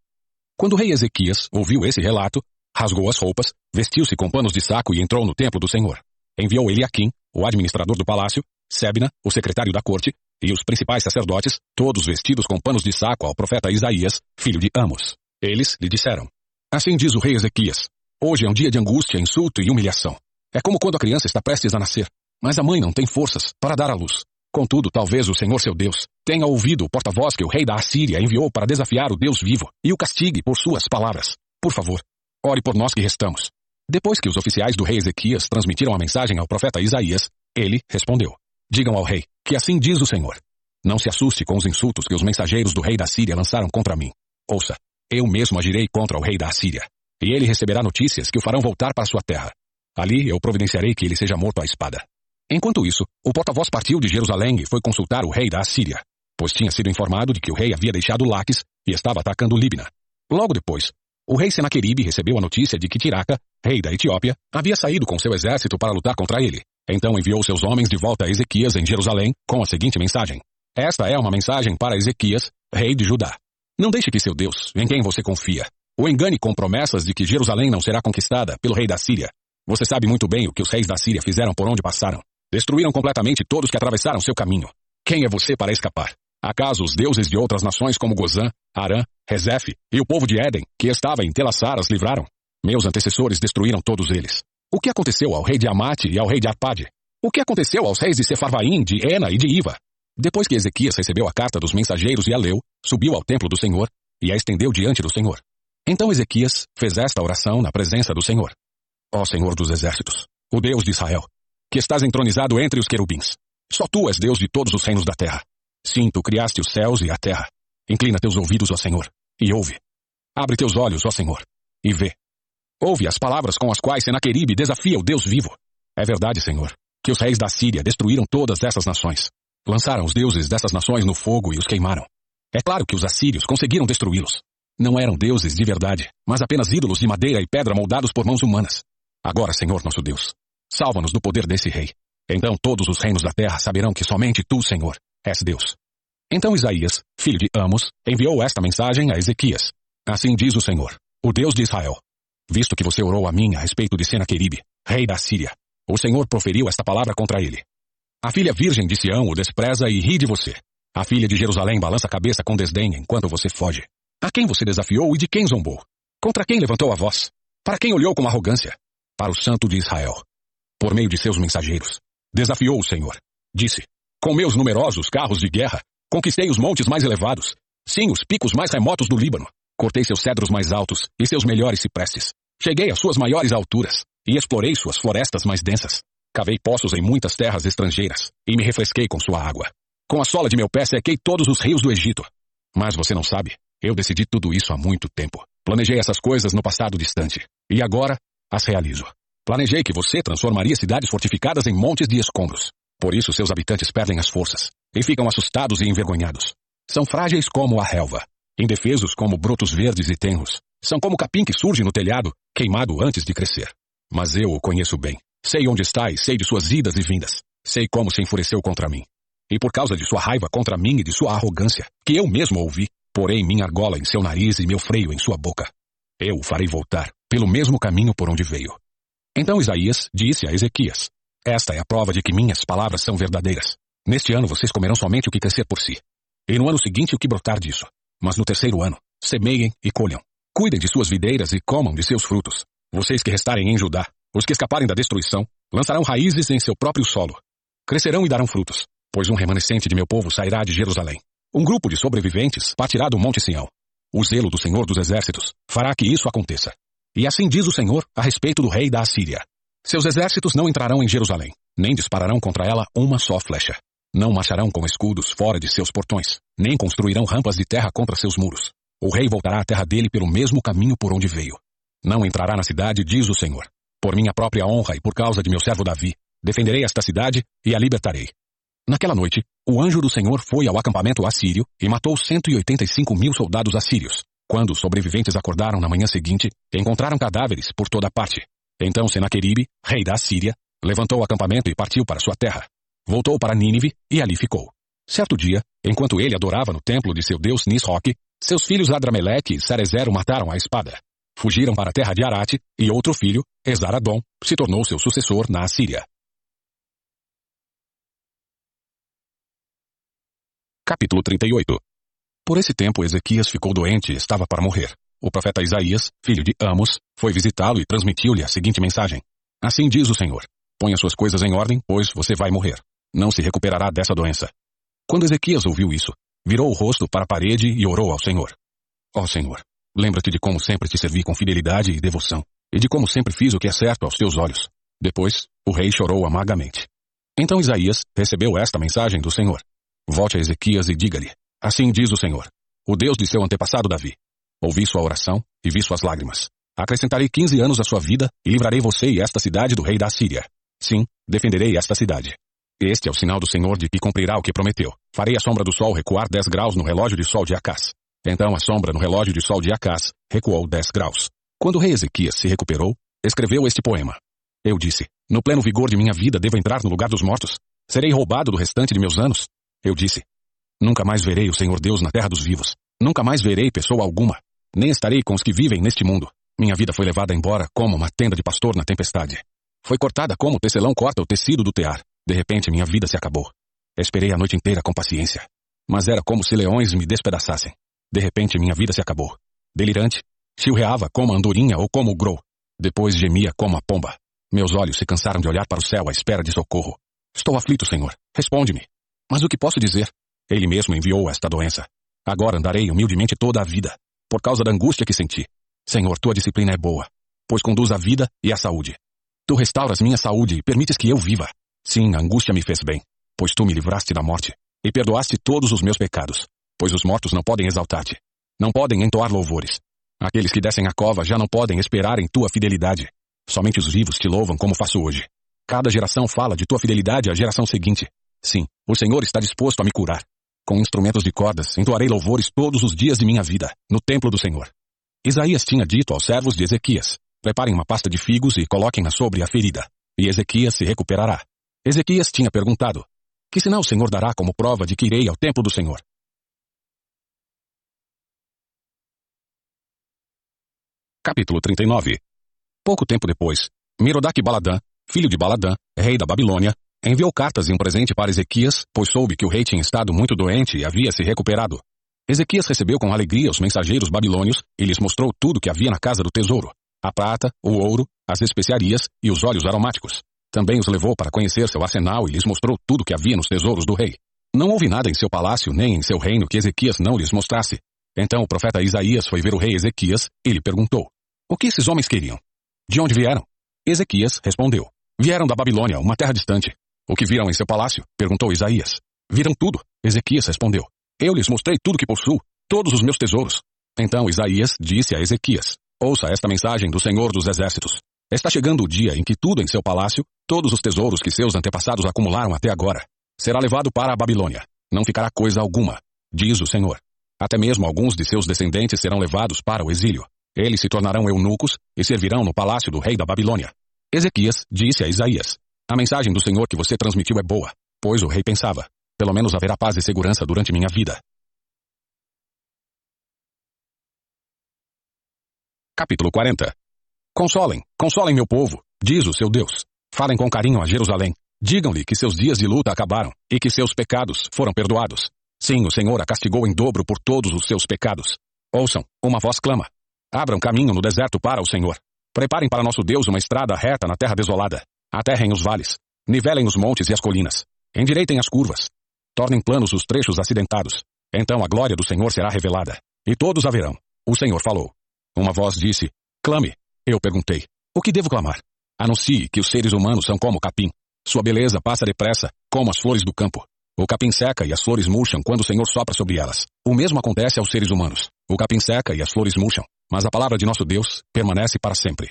Quando o rei Ezequias ouviu esse relato, rasgou as roupas, vestiu-se com panos de saco e entrou no templo do Senhor. Enviou Eliakim, o administrador do palácio, Sebna, o secretário da corte, e os principais sacerdotes, todos vestidos com panos de saco ao profeta Isaías, filho de Amos. Eles lhe disseram: Assim diz o rei Ezequias: Hoje é um dia de angústia, insulto e humilhação. É como quando a criança está prestes a nascer, mas a mãe não tem forças para dar à luz. Contudo, talvez o Senhor seu Deus tenha ouvido o porta-voz que o rei da Assíria enviou para desafiar o Deus vivo e o castigue por suas palavras. Por favor, ore por nós que restamos. Depois que os oficiais do rei Ezequias transmitiram a mensagem ao profeta Isaías, ele respondeu: Digam ao rei que assim diz o Senhor. Não se assuste com os insultos que os mensageiros do rei da Síria lançaram contra mim. Ouça, eu mesmo agirei contra o rei da Assíria. e ele receberá notícias que o farão voltar para sua terra. Ali eu providenciarei que ele seja morto à espada. Enquanto isso, o porta-voz partiu de Jerusalém e foi consultar o rei da Assíria, pois tinha sido informado de que o rei havia deixado Laques e estava atacando Líbina. Logo depois, o rei Senaqueribe recebeu a notícia de que Tiraca, rei da Etiópia, havia saído com seu exército para lutar contra ele. Então enviou seus homens de volta a Ezequias em Jerusalém com a seguinte mensagem: Esta é uma mensagem para Ezequias, rei de Judá. Não deixe que seu Deus, em quem você confia, o engane com promessas de que Jerusalém não será conquistada pelo rei da Síria. Você sabe muito bem o que os reis da Síria fizeram por onde passaram. Destruíram completamente todos que atravessaram seu caminho. Quem é você para escapar? Acaso os deuses de outras nações como Gozã, Arã, Rezefe e o povo de Éden, que estava em Telassar, as livraram? Meus antecessores destruíram todos eles. O que aconteceu ao rei de Amate e ao rei de Arpade? O que aconteceu aos reis de Sefarvaim, de Ena e de Iva? Depois que Ezequias recebeu a carta dos mensageiros e a leu, subiu ao templo do Senhor e a estendeu diante do Senhor. Então Ezequias fez esta oração na presença do Senhor. Ó Senhor dos exércitos, o Deus de Israel, que estás entronizado entre os querubins. Só tu és Deus de todos os reinos da terra. Sim, tu criaste os céus e a terra. Inclina teus ouvidos, ó Senhor, e ouve. Abre teus olhos, ó Senhor, e vê. Ouve as palavras com as quais Senaqueribe desafia o Deus vivo. É verdade, Senhor, que os reis da Síria destruíram todas essas nações. Lançaram os deuses dessas nações no fogo e os queimaram. É claro que os assírios conseguiram destruí-los. Não eram deuses de verdade, mas apenas ídolos de madeira e pedra moldados por mãos humanas. Agora, Senhor nosso Deus, salva-nos do poder desse rei. Então todos os reinos da terra saberão que somente tu, Senhor, és Deus. Então Isaías, filho de Amos, enviou esta mensagem a Ezequias. Assim diz o Senhor, o Deus de Israel. Visto que você orou a mim a respeito de Senaqueribe, rei da Síria, o Senhor proferiu esta palavra contra ele. A filha virgem de Sião o despreza e ri de você. A filha de Jerusalém balança a cabeça com desdém enquanto você foge. A quem você desafiou e de quem zombou? Contra quem levantou a voz? Para quem olhou com arrogância? Para o santo de Israel. Por meio de seus mensageiros. Desafiou o Senhor. Disse, com meus numerosos carros de guerra, conquistei os montes mais elevados, sim, os picos mais remotos do Líbano. Cortei seus cedros mais altos e seus melhores ciprestes. Cheguei às suas maiores alturas e explorei suas florestas mais densas. Cavei poços em muitas terras estrangeiras e me refresquei com sua água. Com a sola de meu pé sequei todos os rios do Egito. Mas você não sabe, eu decidi tudo isso há muito tempo. Planejei essas coisas no passado distante. E agora, as realizo. Planejei que você transformaria cidades fortificadas em montes de escombros. Por isso seus habitantes perdem as forças e ficam assustados e envergonhados. São frágeis como a relva, indefesos como brotos verdes e tenros. São como capim que surge no telhado, queimado antes de crescer. Mas eu o conheço bem. Sei onde está e sei de suas idas e vindas. Sei como se enfureceu contra mim. E por causa de sua raiva contra mim e de sua arrogância, que eu mesmo ouvi, porei minha argola em seu nariz e meu freio em sua boca. Eu o farei voltar pelo mesmo caminho por onde veio. Então Isaías disse a Ezequias: esta é a prova de que minhas palavras são verdadeiras. Neste ano vocês comerão somente o que crescer por si. E no ano seguinte o que brotar disso. Mas no terceiro ano, semeiem e colham. Cuidem de suas videiras e comam de seus frutos. Vocês que restarem em Judá, os que escaparem da destruição, lançarão raízes em seu próprio solo. Crescerão e darão frutos, pois um remanescente de meu povo sairá de Jerusalém. Um grupo de sobreviventes partirá do Monte Sião. O zelo do Senhor dos Exércitos fará que isso aconteça. E assim diz o Senhor a respeito do rei da Assíria. Seus exércitos não entrarão em Jerusalém, nem dispararão contra ela uma só flecha. Não marcharão com escudos fora de seus portões, nem construirão rampas de terra contra seus muros. O rei voltará à terra dele pelo mesmo caminho por onde veio. Não entrará na cidade, diz o Senhor. Por minha própria honra e por causa de meu servo Davi, defenderei esta cidade e a libertarei. Naquela noite, o anjo do Senhor foi ao acampamento assírio e matou 185 mil soldados assírios. Quando os sobreviventes acordaram na manhã seguinte, encontraram cadáveres por toda parte. Então Senaqueribe, rei da Síria, levantou o acampamento e partiu para sua terra. Voltou para Nínive e ali ficou. Certo dia, enquanto ele adorava no templo de seu deus Nisroque, seus filhos Adrameleque e Sarezer o mataram à espada. Fugiram para a terra de Arate e outro filho, Esaradom, se tornou seu sucessor na Assíria. Capítulo 38 Por esse tempo Ezequias ficou doente e estava para morrer. O profeta Isaías, filho de Amos, foi visitá-lo e transmitiu-lhe a seguinte mensagem. Assim diz o Senhor. Ponha suas coisas em ordem, pois você vai morrer. Não se recuperará dessa doença. Quando Ezequias ouviu isso, virou o rosto para a parede e orou ao Senhor. Ó oh, Senhor, lembra-te de como sempre te servi com fidelidade e devoção, e de como sempre fiz o que é certo aos teus olhos. Depois, o rei chorou amargamente. Então Isaías recebeu esta mensagem do Senhor. Volte a Ezequias e diga-lhe: Assim diz o Senhor, o Deus de seu antepassado Davi. Ouvi sua oração e vi suas lágrimas. Acrescentarei quinze anos à sua vida e livrarei você e esta cidade do rei da Síria. Sim, defenderei esta cidade. Este é o sinal do Senhor de que cumprirá o que prometeu. Farei a sombra do sol recuar dez graus no relógio de sol de Acás. Então a sombra no relógio de sol de Acás recuou dez graus. Quando o rei Ezequias se recuperou, escreveu este poema. Eu disse, no pleno vigor de minha vida devo entrar no lugar dos mortos. Serei roubado do restante de meus anos. Eu disse, nunca mais verei o Senhor Deus na terra dos vivos. Nunca mais verei pessoa alguma. Nem estarei com os que vivem neste mundo. Minha vida foi levada embora como uma tenda de pastor na tempestade. Foi cortada como o tecelão corta o tecido do tear. De repente minha vida se acabou. Esperei a noite inteira com paciência. Mas era como se leões me despedaçassem. De repente minha vida se acabou. Delirante, chilreava como a andorinha ou como o grou. Depois gemia como a pomba. Meus olhos se cansaram de olhar para o céu à espera de socorro. Estou aflito, Senhor. Responde-me. Mas o que posso dizer? Ele mesmo enviou esta doença. Agora andarei humildemente toda a vida, por causa da angústia que senti. Senhor, tua disciplina é boa, pois conduz a vida e a saúde. Tu restauras minha saúde e permites que eu viva. Sim, a angústia me fez bem, pois tu me livraste da morte e perdoaste todos os meus pecados, pois os mortos não podem exaltar-te, não podem entoar louvores. Aqueles que descem a cova já não podem esperar em tua fidelidade. Somente os vivos te louvam como faço hoje. Cada geração fala de tua fidelidade à geração seguinte. Sim, o Senhor está disposto a me curar. Com instrumentos de cordas, entoarei louvores todos os dias de minha vida, no templo do Senhor. Isaías tinha dito aos servos de Ezequias, preparem uma pasta de figos e coloquem-na sobre a ferida, e Ezequias se recuperará. Ezequias tinha perguntado: Que sinal o Senhor dará como prova de que irei ao templo do Senhor? Capítulo 39 Pouco tempo depois, Merodach Baladã, filho de Baladã, rei da Babilônia, enviou cartas e um presente para Ezequias, pois soube que o rei tinha estado muito doente e havia se recuperado. Ezequias recebeu com alegria os mensageiros babilônios e lhes mostrou tudo que havia na casa do tesouro: a prata, o ouro, as especiarias e os óleos aromáticos. Também os levou para conhecer seu arsenal e lhes mostrou tudo que havia nos tesouros do rei. Não houve nada em seu palácio nem em seu reino que Ezequias não lhes mostrasse. Então o profeta Isaías foi ver o rei Ezequias e lhe perguntou: O que esses homens queriam? De onde vieram? Ezequias respondeu: Vieram da Babilônia, uma terra distante. O que viram em seu palácio? perguntou Isaías. Viram tudo. Ezequias respondeu. Eu lhes mostrei tudo que possuo, todos os meus tesouros. Então Isaías disse a Ezequias: Ouça esta mensagem do Senhor dos Exércitos. Está chegando o dia em que tudo em seu palácio, todos os tesouros que seus antepassados acumularam até agora, será levado para a Babilônia. Não ficará coisa alguma, diz o Senhor. Até mesmo alguns de seus descendentes serão levados para o exílio. Eles se tornarão eunucos e servirão no palácio do rei da Babilônia. Ezequias disse a Isaías: A mensagem do Senhor que você transmitiu é boa, pois o rei pensava: pelo menos haverá paz e segurança durante minha vida. Capítulo 40 Consolem, consolem meu povo, diz o seu Deus. Falem com carinho a Jerusalém. Digam-lhe que seus dias de luta acabaram e que seus pecados foram perdoados. Sim, o Senhor a castigou em dobro por todos os seus pecados. Ouçam, uma voz clama. Abram caminho no deserto para o Senhor. Preparem para nosso Deus uma estrada reta na terra desolada. Aterrem os vales. Nivelem os montes e as colinas. Endireitem as curvas. Tornem planos os trechos acidentados. Então a glória do Senhor será revelada. E todos a verão. O Senhor falou. Uma voz disse: Clame. Eu perguntei: O que devo clamar? Anuncie que os seres humanos são como capim. Sua beleza passa depressa, como as flores do campo. O capim seca e as flores murcham quando o Senhor sopra sobre elas. O mesmo acontece aos seres humanos. O capim seca e as flores murcham, mas a palavra de nosso Deus permanece para sempre.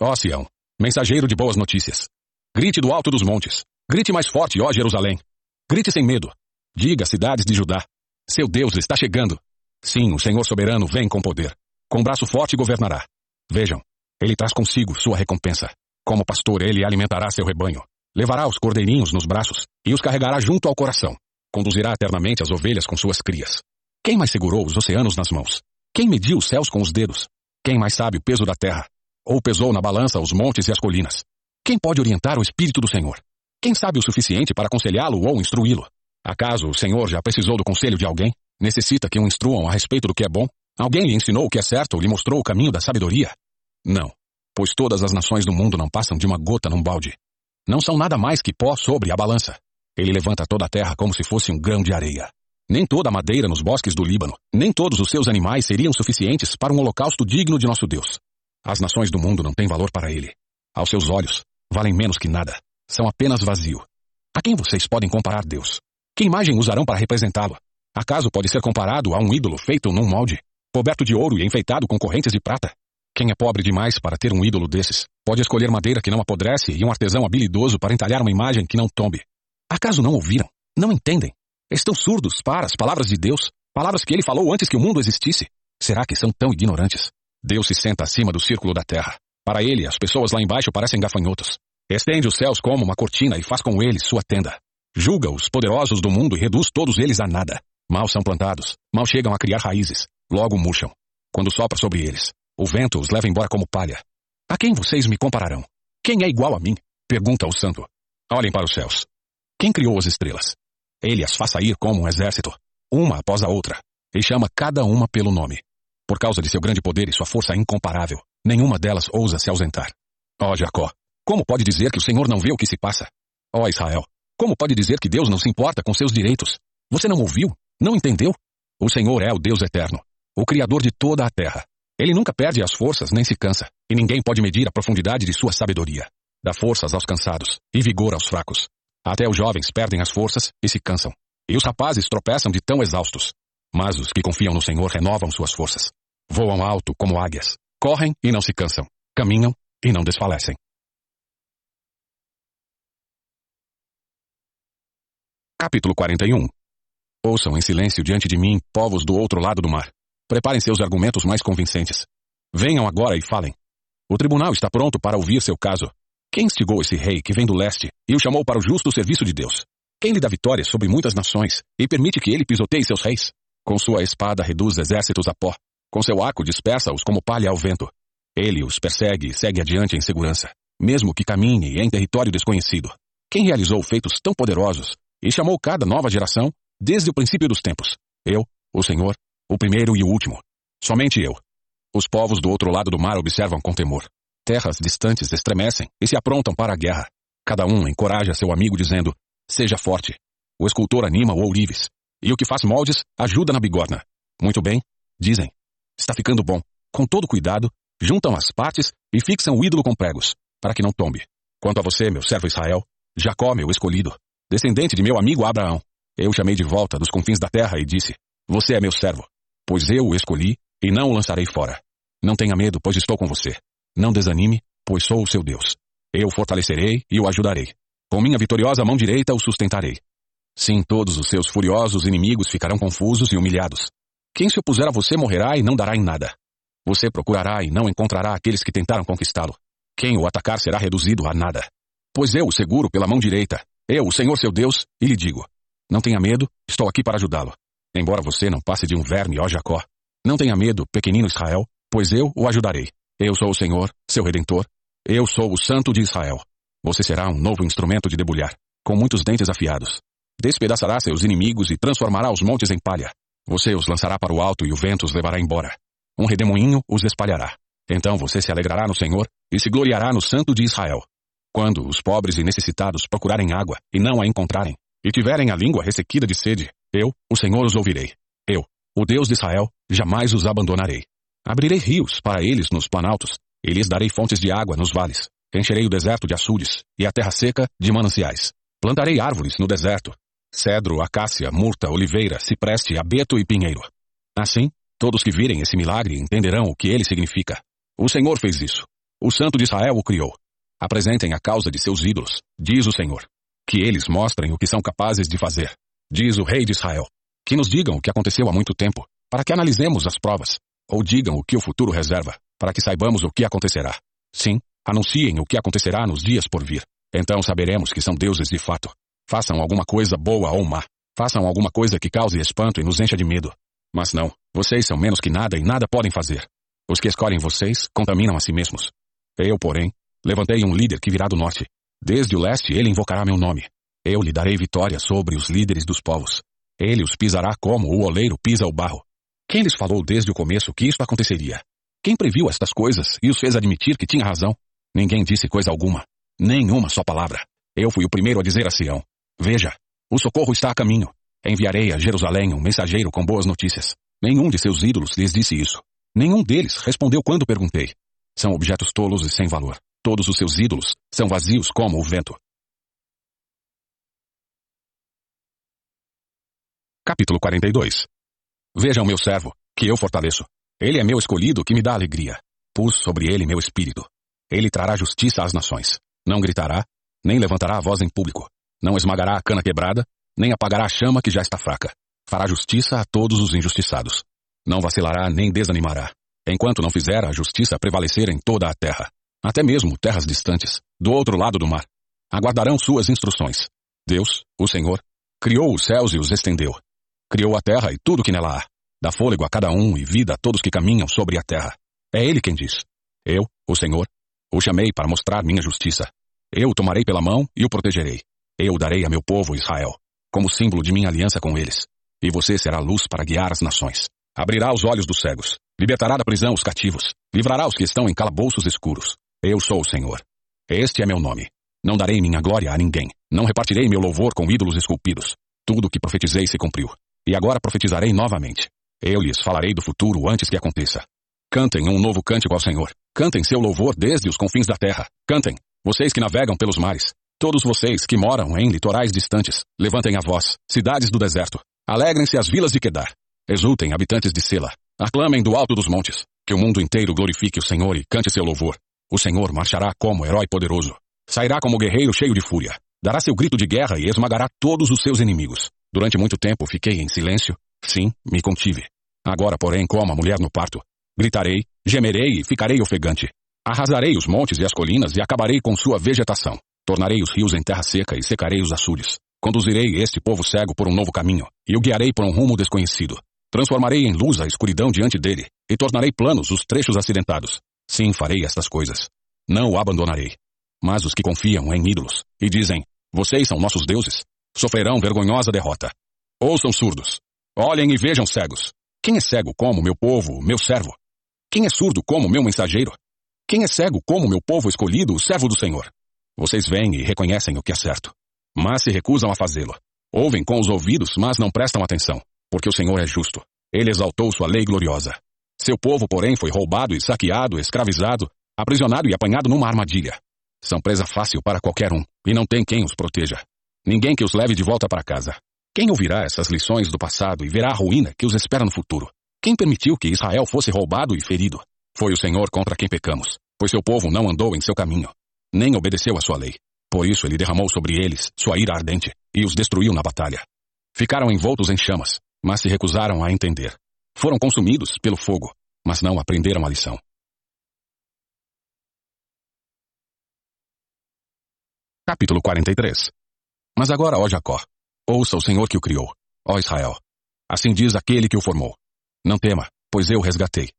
Ó Sião, mensageiro de boas notícias. Grite do alto dos montes. Grite mais forte, ó Jerusalém. Grite sem medo. Diga cidades de Judá. Seu Deus está chegando. Sim, o Senhor soberano vem com poder. Com braço forte governará. Vejam, ele traz consigo sua recompensa. Como pastor, ele alimentará seu rebanho. Levará os cordeirinhos nos braços e os carregará junto ao coração. Conduzirá eternamente as ovelhas com suas crias. Quem mais segurou os oceanos nas mãos? Quem mediu os céus com os dedos? Quem mais sabe o peso da terra? Ou pesou na balança os montes e as colinas? Quem pode orientar o Espírito do Senhor? Quem sabe o suficiente para aconselhá-lo ou instruí-lo? Acaso o Senhor já precisou do conselho de alguém? Necessita que o instruam a respeito do que é bom? Alguém lhe ensinou o que é certo ou lhe mostrou o caminho da sabedoria? Não, pois todas as nações do mundo não passam de uma gota num balde. Não são nada mais que pó sobre a balança. Ele levanta toda a terra como se fosse um grão de areia. Nem toda a madeira nos bosques do Líbano, nem todos os seus animais seriam suficientes para um holocausto digno de nosso Deus. As nações do mundo não têm valor para ele. Aos seus olhos, valem menos que nada. São apenas vazio. A quem vocês podem comparar Deus? Que imagem usarão para representá-lo? Acaso pode ser comparado a um ídolo feito num molde, coberto de ouro e enfeitado com correntes de prata? Quem é pobre demais para ter um ídolo desses, pode escolher madeira que não apodrece e um artesão habilidoso para entalhar uma imagem que não tombe. Acaso não ouviram? Não entendem? Estão surdos para as palavras de Deus, palavras que ele falou antes que o mundo existisse. Será que são tão ignorantes? Deus se senta acima do círculo da terra. Para ele, as pessoas lá embaixo parecem gafanhotos. Estende os céus como uma cortina e faz com eles sua tenda. Julga os poderosos do mundo e reduz todos eles a nada. Mal são plantados, mal chegam a criar raízes, logo murcham. Quando sopra sobre eles, o vento os leva embora como palha. A quem vocês me compararão? Quem é igual a mim? Pergunta o santo. Olhem para os céus. Quem criou as estrelas? Ele as faz sair como um exército, uma após a outra, e chama cada uma pelo nome. Por causa de seu grande poder e sua força incomparável, nenhuma delas ousa se ausentar. Ó Jacó, como pode dizer que o Senhor não vê o que se passa? Ó Israel, como pode dizer que Deus não se importa com seus direitos? Você não ouviu? Não entendeu? O Senhor é o Deus eterno, o Criador de toda a terra. Ele nunca perde as forças nem se cansa, e ninguém pode medir a profundidade de sua sabedoria. Dá forças aos cansados e vigor aos fracos. Até os jovens perdem as forças e se cansam, e os rapazes tropeçam de tão exaustos. Mas os que confiam no Senhor renovam suas forças. Voam alto como águias, correm e não se cansam, caminham e não desfalecem. Capítulo 41 Ouçam em silêncio diante de mim, povos do outro lado do mar. Preparem seus argumentos mais convincentes. Venham agora e falem. O tribunal está pronto para ouvir seu caso. Quem instigou esse rei que vem do leste e o chamou para o justo serviço de Deus? Quem lhe dá vitória sobre muitas nações e permite que ele pisoteie seus reis? Com sua espada reduz exércitos a pó. Com seu arco dispersa-os como palha ao vento. Ele os persegue e segue adiante em segurança, mesmo que caminhe em território desconhecido. Quem realizou feitos tão poderosos e chamou cada nova geração desde o princípio dos tempos. Eu, o Senhor, o primeiro e o último. Somente eu. Os povos do outro lado do mar observam com temor. Terras distantes estremecem e se aprontam para a guerra. Cada um encoraja seu amigo dizendo, seja forte. O escultor anima o ourives. E o que faz moldes ajuda na bigorna. Muito bem, dizem. Está ficando bom. Com todo cuidado, juntam as partes e fixam o ídolo com pregos, para que não tombe. Quanto a você, meu servo Israel, Jacó, meu escolhido, descendente de meu amigo Abraão, eu chamei de volta dos confins da terra e disse: Você é meu servo, pois eu o escolhi e não o lançarei fora. Não tenha medo, pois estou com você. Não desanime, pois sou o seu Deus. Eu o fortalecerei e o ajudarei. Com minha vitoriosa mão direita o sustentarei. Sim, todos os seus furiosos inimigos ficarão confusos e humilhados. Quem se opuser a você morrerá e não dará em nada. Você procurará e não encontrará aqueles que tentaram conquistá-lo. Quem o atacar será reduzido a nada. Pois eu o seguro pela mão direita, eu, o Senhor seu Deus, e lhe digo: não tenha medo, estou aqui para ajudá-lo. Embora você não passe de um verme, ó Jacó. Não tenha medo, pequenino Israel, pois eu o ajudarei. Eu sou o Senhor, seu Redentor. Eu sou o Santo de Israel. Você será um novo instrumento de debulhar, com muitos dentes afiados. Despedaçará seus inimigos e transformará os montes em palha. Você os lançará para o alto e o vento os levará embora. Um redemoinho os espalhará. Então você se alegrará no Senhor e se gloriará no Santo de Israel. Quando os pobres e necessitados procurarem água e não a encontrarem, e tiverem a língua ressequida de sede, eu, o Senhor, os ouvirei. Eu, o Deus de Israel, jamais os abandonarei. Abrirei rios para eles nos planaltos, e lhes darei fontes de água nos vales. Encherei o deserto de açudes, e a terra seca de mananciais. Plantarei árvores no deserto. Cedro, acácia, murta, oliveira, cipreste, abeto e pinheiro. Assim, todos que virem esse milagre entenderão o que ele significa. O Senhor fez isso. O Santo de Israel o criou. Apresentem a causa de seus ídolos, diz o Senhor. Que eles mostrem o que são capazes de fazer, diz o rei de Israel. Que nos digam o que aconteceu há muito tempo, para que analisemos as provas. Ou digam o que o futuro reserva, para que saibamos o que acontecerá. Sim, anunciem o que acontecerá nos dias por vir. Então saberemos que são deuses de fato. Façam alguma coisa boa ou má. Façam alguma coisa que cause espanto e nos encha de medo. Mas não, vocês são menos que nada e nada podem fazer. Os que escolhem vocês contaminam a si mesmos. Eu, porém, levantei um líder que virá do norte, Desde o leste ele invocará meu nome. Eu lhe darei vitória sobre os líderes dos povos. Ele os pisará como o oleiro pisa o barro. Quem lhes falou desde o começo que isto aconteceria? Quem previu estas coisas e os fez admitir que tinha razão? Ninguém disse coisa alguma. Nenhuma só palavra. Eu fui o primeiro a dizer a Sião: Veja, o socorro está a caminho. Enviarei a Jerusalém um mensageiro com boas notícias. Nenhum de seus ídolos lhes disse isso. Nenhum deles respondeu quando perguntei. São objetos tolos e sem valor. Todos os seus ídolos são vazios como o vento. Capítulo 42 Vejam meu servo, que eu fortaleço. Ele é meu escolhido que me dá alegria. Pus sobre ele meu espírito. Ele trará justiça às nações. Não gritará, nem levantará a voz em público. Não esmagará a cana quebrada, nem apagará a chama que já está fraca. Fará justiça a todos os injustiçados. Não vacilará nem desanimará, enquanto não fizer a justiça prevalecer em toda a terra, até mesmo terras distantes, do outro lado do mar. Aguardarão suas instruções. Deus, o Senhor, criou os céus e os estendeu. Criou a terra e tudo que nela há. Dá fôlego a cada um e vida a todos que caminham sobre a terra. É Ele quem diz. Eu, o Senhor, o chamei para mostrar minha justiça. Eu o tomarei pela mão e o protegerei. Eu darei a meu povo Israel, como símbolo de minha aliança com eles. E você será luz para guiar as nações. Abrirá os olhos dos cegos. Libertará da prisão os cativos. Livrará os que estão em calabouços escuros. Eu sou o Senhor. Este é meu nome. Não darei minha glória a ninguém. Não repartirei meu louvor com ídolos esculpidos. Tudo o que profetizei se cumpriu. E agora profetizarei novamente. Eu lhes falarei do futuro antes que aconteça. Cantem um novo cântico ao Senhor. Cantem seu louvor desde os confins da terra. Cantem, vocês que navegam pelos mares. Todos vocês que moram em litorais distantes. Levantem a voz, cidades do deserto. Alegrem-se as vilas de Quedar. Exultem, habitantes de Sela. Aclamem do alto dos montes. Que o mundo inteiro glorifique o Senhor e cante seu louvor. O Senhor marchará como herói poderoso. Sairá como guerreiro cheio de fúria. Dará seu grito de guerra e esmagará todos os seus inimigos. Durante muito tempo fiquei em silêncio. Sim, me contive. Agora, porém, como a mulher no parto. Gritarei, gemerei e ficarei ofegante. Arrasarei os montes e as colinas e acabarei com sua vegetação. Tornarei os rios em terra seca e secarei os açudes. Conduzirei este povo cego por um novo caminho e o guiarei por um rumo desconhecido. Transformarei em luz a escuridão diante dele e tornarei planos os trechos acidentados. Sim, farei estas coisas. Não o abandonarei. Mas os que confiam em ídolos e dizem, vocês são nossos deuses, sofrerão vergonhosa derrota. Ouçam surdos. Olhem e vejam cegos. Quem é cego como meu povo, meu servo? Quem é surdo como meu mensageiro? Quem é cego como meu povo escolhido, o servo do Senhor? Vocês veem e reconhecem o que é certo, mas se recusam a fazê-lo. Ouvem com os ouvidos, mas não prestam atenção, porque o Senhor é justo. Ele exaltou sua lei gloriosa. Seu povo, porém, foi roubado e saqueado, escravizado, aprisionado e apanhado numa armadilha. São presa fácil para qualquer um, e não tem quem os proteja. Ninguém que os leve de volta para casa. Quem ouvirá essas lições do passado e verá a ruína que os espera no futuro? Quem permitiu que Israel fosse roubado e ferido? Foi o Senhor contra quem pecamos, pois seu povo não andou em seu caminho, nem obedeceu à sua lei. Por isso ele derramou sobre eles sua ira ardente e os destruiu na batalha. Ficaram envoltos em chamas, mas se recusaram a entender. Foram consumidos pelo fogo, mas não aprenderam a lição. Capítulo 43 Mas agora, ó Jacó, ouça o Senhor que o criou, ó Israel. Assim diz aquele que o formou. Não tema, pois eu resgatei.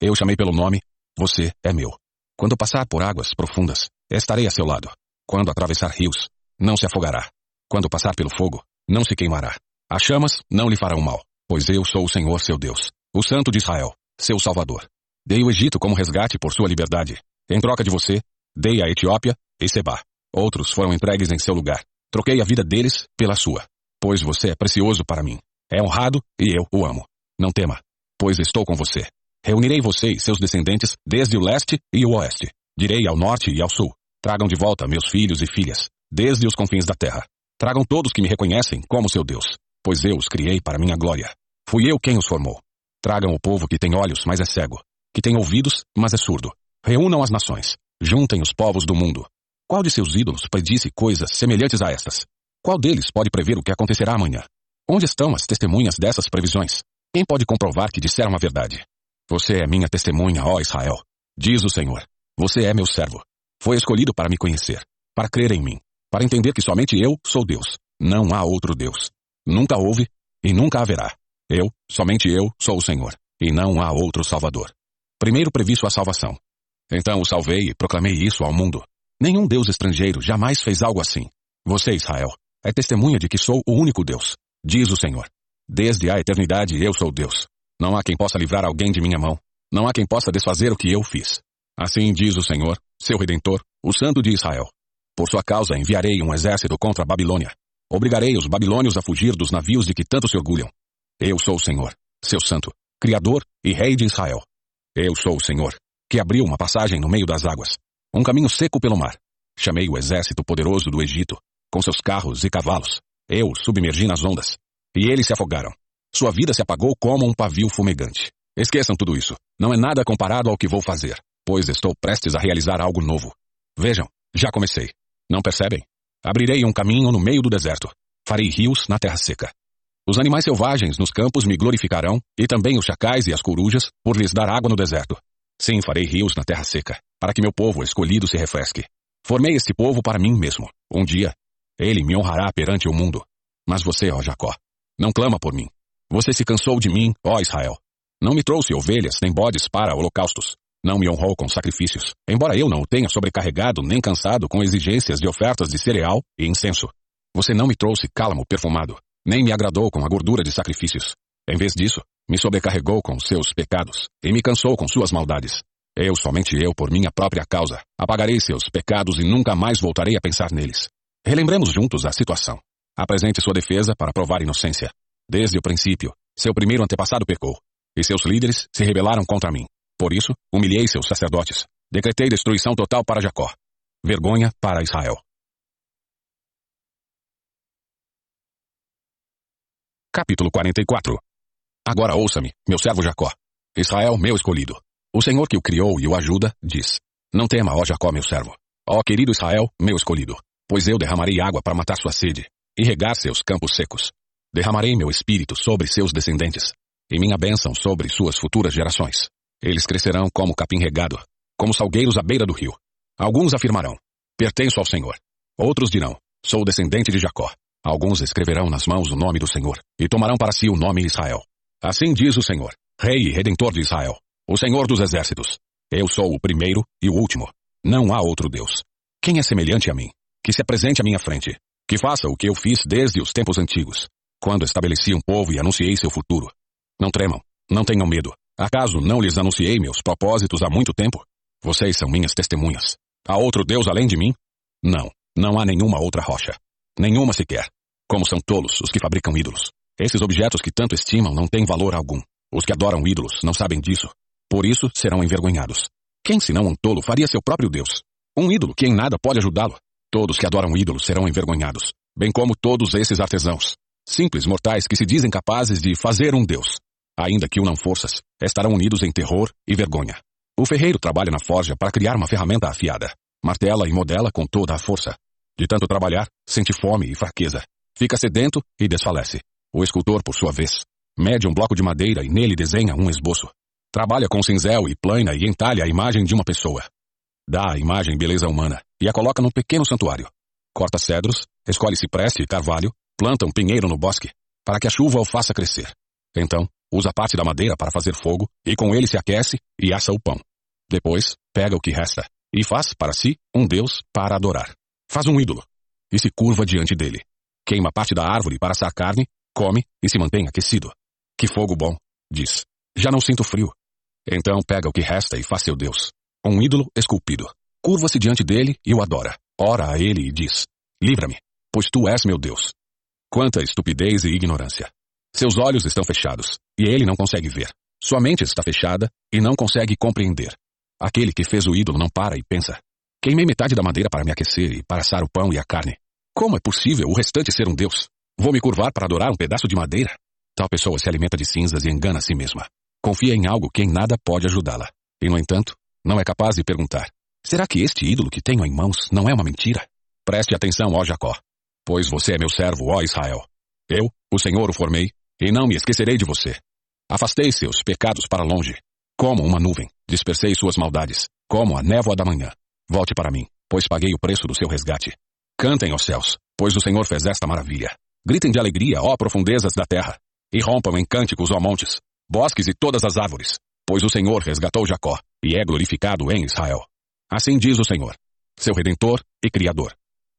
Eu chamei pelo nome, você é meu. Quando passar por águas profundas, estarei a seu lado. Quando atravessar rios, não se afogará. Quando passar pelo fogo, não se queimará. As chamas não lhe farão mal, pois eu sou o Senhor seu Deus, o Santo de Israel, seu Salvador. Dei o Egito como resgate por sua liberdade. Em troca de você, dei a Etiópia e Seba. Outros foram entregues em seu lugar. Troquei a vida deles pela sua. Pois você é precioso para mim. É honrado e eu o amo. Não tema, pois estou com você. Reunirei você e seus descendentes desde o leste e o oeste. Direi ao norte e ao sul. Tragam de volta meus filhos e filhas, desde os confins da terra. Tragam todos que me reconhecem como seu Deus, pois eu os criei para minha glória. Fui eu quem os formou. Tragam o povo que tem olhos, mas é cego, que tem ouvidos, mas é surdo. Reúnam as nações. Juntem os povos do mundo. Qual de seus ídolos predisse coisas semelhantes a estas? Qual deles pode prever o que acontecerá amanhã? Onde estão as testemunhas dessas previsões? Quem pode comprovar que disseram a verdade? Você é minha testemunha, ó Israel. Diz o Senhor. Você é meu servo. Foi escolhido para me conhecer, para crer em mim, para entender que somente eu sou Deus. Não há outro Deus. Nunca houve e nunca haverá. Eu, somente eu, sou o Senhor, e não há outro Salvador. Primeiro previsto a salvação. Então o salvei e proclamei isso ao mundo. Nenhum Deus estrangeiro jamais fez algo assim. Você, Israel, é testemunha de que sou o único Deus, diz o Senhor. Desde a eternidade eu sou Deus. Não há quem possa livrar alguém de minha mão. Não há quem possa desfazer o que eu fiz. Assim diz o Senhor, seu Redentor, o Santo de Israel. Por sua causa enviarei um exército contra a Babilônia. Obrigarei os babilônios a fugir dos navios de que tanto se orgulham. Eu sou o Senhor, seu santo, Criador e Rei de Israel. Eu sou o Senhor, que abriu uma passagem no meio das águas, um caminho seco pelo mar. Chamei o exército poderoso do Egito, com seus carros e cavalos. Eu submergi nas ondas, e eles se afogaram. Sua vida se apagou como um pavio fumegante. Esqueçam tudo isso. Não é nada comparado ao que vou fazer. pois estou prestes a realizar algo novo. Vejam, já comecei. Não percebem? Abrirei um caminho no meio do deserto. Farei rios na terra seca. Os animais selvagens nos campos me glorificarão, e também os chacais e as corujas, por lhes dar água no deserto. Sim, farei rios na terra seca, para que meu povo escolhido se refresque. Formei este povo para mim mesmo. Um dia, ele me honrará perante o mundo. Mas você, ó Jacó, não clama por mim. Você se cansou de mim, ó Israel. Não me trouxe ovelhas nem bodes para holocaustos. Não me honrou com sacrifícios, embora eu não o tenha sobrecarregado nem cansado com exigências de ofertas de cereal e incenso. Você não me trouxe cálamo perfumado, nem me agradou com a gordura de sacrifícios. Em vez disso, me sobrecarregou com seus pecados e me cansou com suas maldades. Eu, somente eu, por minha própria causa, apagarei seus pecados e nunca mais voltarei a pensar neles. Relembremos juntos a situação. Apresente sua defesa para provar inocência. Desde o princípio, seu primeiro antepassado pecou, e seus líderes se rebelaram contra mim. Por isso, humilhei seus sacerdotes. Decretei destruição total para Jacó. Vergonha para Israel. Capítulo 44 Agora ouça-me, meu servo Jacó. Israel, meu escolhido. O Senhor que o criou e o ajuda, diz: Não tema, ó Jacó, meu servo. Ó querido Israel, meu escolhido. Pois eu derramarei água para matar sua sede e regar seus campos secos. Derramarei meu espírito sobre seus descendentes e minha bênção sobre suas futuras gerações. Eles crescerão como capim regado, como salgueiros à beira do rio. Alguns afirmarão: Pertenço ao Senhor. Outros dirão: Sou descendente de Jacó. Alguns escreverão nas mãos o nome do Senhor e tomarão para si o nome Israel. Assim diz o Senhor, Rei e Redentor de Israel, o Senhor dos Exércitos. Eu sou o primeiro e o último. Não há outro Deus. Quem é semelhante a mim? Que se apresente à minha frente. Que faça o que eu fiz desde os tempos antigos, quando estabeleci um povo e anunciei seu futuro. Não tremam, não tenham medo. Acaso não lhes anunciei meus propósitos há muito tempo? Vocês são minhas testemunhas. Há outro Deus além de mim? Não, não há nenhuma outra rocha. Nenhuma sequer. Como são tolos os que fabricam ídolos. Esses objetos que tanto estimam não têm valor algum. Os que adoram ídolos não sabem disso. Por isso serão envergonhados. Quem senão um tolo faria seu próprio Deus? Um ídolo que em nada pode ajudá-lo. Todos que adoram ídolos serão envergonhados, bem como todos esses artesãos. Simples mortais que se dizem capazes de fazer um Deus. Ainda que unam forças, estarão unidos em terror e vergonha. O ferreiro trabalha na forja para criar uma ferramenta afiada. Martela e modela com toda a força. De tanto trabalhar, sente fome e fraqueza. Fica sedento e desfalece. O escultor, por sua vez, mede um bloco de madeira e nele desenha um esboço. Trabalha com cinzel e plana e entalha a imagem de uma pessoa. Dá à imagem beleza humana e a coloca num pequeno santuário. Corta cedros, escolhe cipreste e carvalho, planta um pinheiro no bosque, para que a chuva o faça crescer. Então, usa parte da madeira para fazer fogo, e com ele se aquece e assa o pão. Depois, pega o que resta, e faz para si um deus para adorar. Faz um ídolo, e se curva diante dele. Queima parte da árvore para assar carne come e se mantém aquecido. Que fogo bom, diz. Já não sinto frio. Então pega o que resta e faz seu Deus. Um ídolo esculpido. Curva-se diante dele e o adora. Ora a ele e diz: Livra-me, pois tu és meu Deus. Quanta estupidez e ignorância. Seus olhos estão fechados, e ele não consegue ver. Sua mente está fechada e não consegue compreender. Aquele que fez o ídolo não para e pensa: Queimei metade da madeira para me aquecer e para assar o pão e a carne. Como é possível o restante ser um Deus? Vou me curvar para adorar um pedaço de madeira? Tal pessoa se alimenta de cinzas e engana a si mesma. Confia em algo que em nada pode ajudá-la. E, no entanto, não é capaz de perguntar: será que este ídolo que tenho em mãos não é uma mentira? Preste atenção, ó Jacó. Pois você é meu servo, ó Israel. Eu, o Senhor, o formei, e não me esquecerei de você. Afastei seus pecados para longe. Como uma nuvem, dispersei suas maldades, como a névoa da manhã. Volte para mim, pois paguei o preço do seu resgate. Cantem, ó céus, pois o Senhor fez esta maravilha. Gritem de alegria, ó profundezas da terra, e rompam em cânticos, ó montes, bosques e todas as árvores, pois o Senhor resgatou Jacó, e é glorificado em Israel. Assim diz o Senhor, seu Redentor e Criador.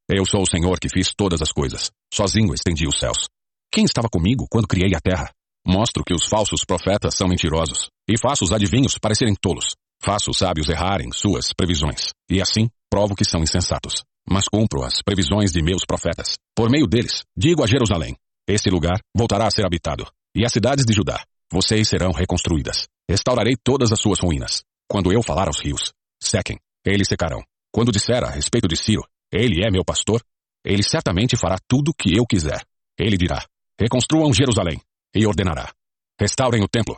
Eu sou o Senhor que fiz todas as coisas, sozinho estendi os céus. Quem estava comigo quando criei a terra? Mostro que os falsos profetas são mentirosos, e faço os adivinhos parecerem tolos. Faço os sábios errarem suas previsões, e assim provo que são insensatos mas cumpro as previsões de meus profetas. Por meio deles, digo a Jerusalém: Este lugar voltará a ser habitado, e as cidades de Judá, vocês serão reconstruídas. Restaurarei todas as suas ruínas. Quando eu falar aos rios, sequem, eles secarão. Quando disser a respeito de Ciro, ele é meu pastor, ele certamente fará tudo o que eu quiser. Ele dirá: Reconstruam Jerusalém, e ordenará: Restaurem o templo,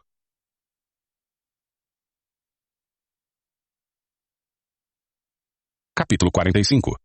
Capítulo 45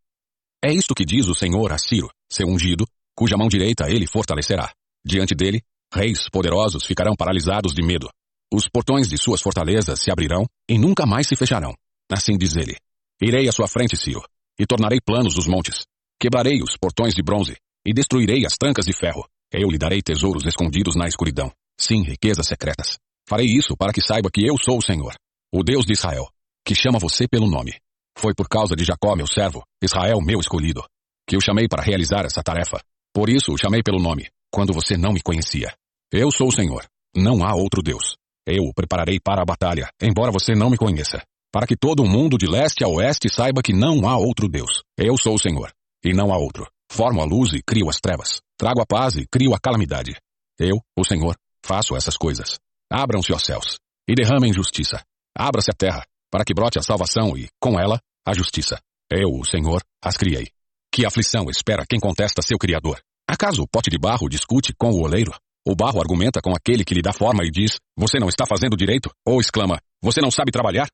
É isto que diz o Senhor a Ciro, seu ungido, cuja mão direita ele fortalecerá. Diante dele, reis poderosos ficarão paralisados de medo. Os portões de suas fortalezas se abrirão e nunca mais se fecharão. Assim diz ele. Irei à sua frente, Ciro, e tornarei planos os montes. Quebrarei os portões de bronze e destruirei as trancas de ferro. Eu lhe darei tesouros escondidos na escuridão. Sim, riquezas secretas. Farei isso para que saiba que eu sou o Senhor, o Deus de Israel, que chama você pelo nome. Foi por causa de Jacó, meu servo, Israel, meu escolhido, que eu chamei para realizar essa tarefa. Por isso o chamei pelo nome, quando você não me conhecia. Eu sou o Senhor. Não há outro Deus. Eu o prepararei para a batalha, embora você não me conheça. Para que todo mundo de leste a oeste saiba que não há outro Deus. Eu sou o Senhor. E não há outro. Formo a luz e crio as trevas. Trago a paz e crio a calamidade. Eu, o Senhor, faço essas coisas. Abram-se os céus e derramem justiça. Abra-se a terra, para que brote a salvação e, com ela, a justiça. Eu, o Senhor, as criei. Que aflição espera quem contesta seu Criador? Acaso o pote de barro discute com o oleiro? O barro argumenta com aquele que lhe dá forma e diz: Você não está fazendo direito? Ou exclama: Você não sabe trabalhar?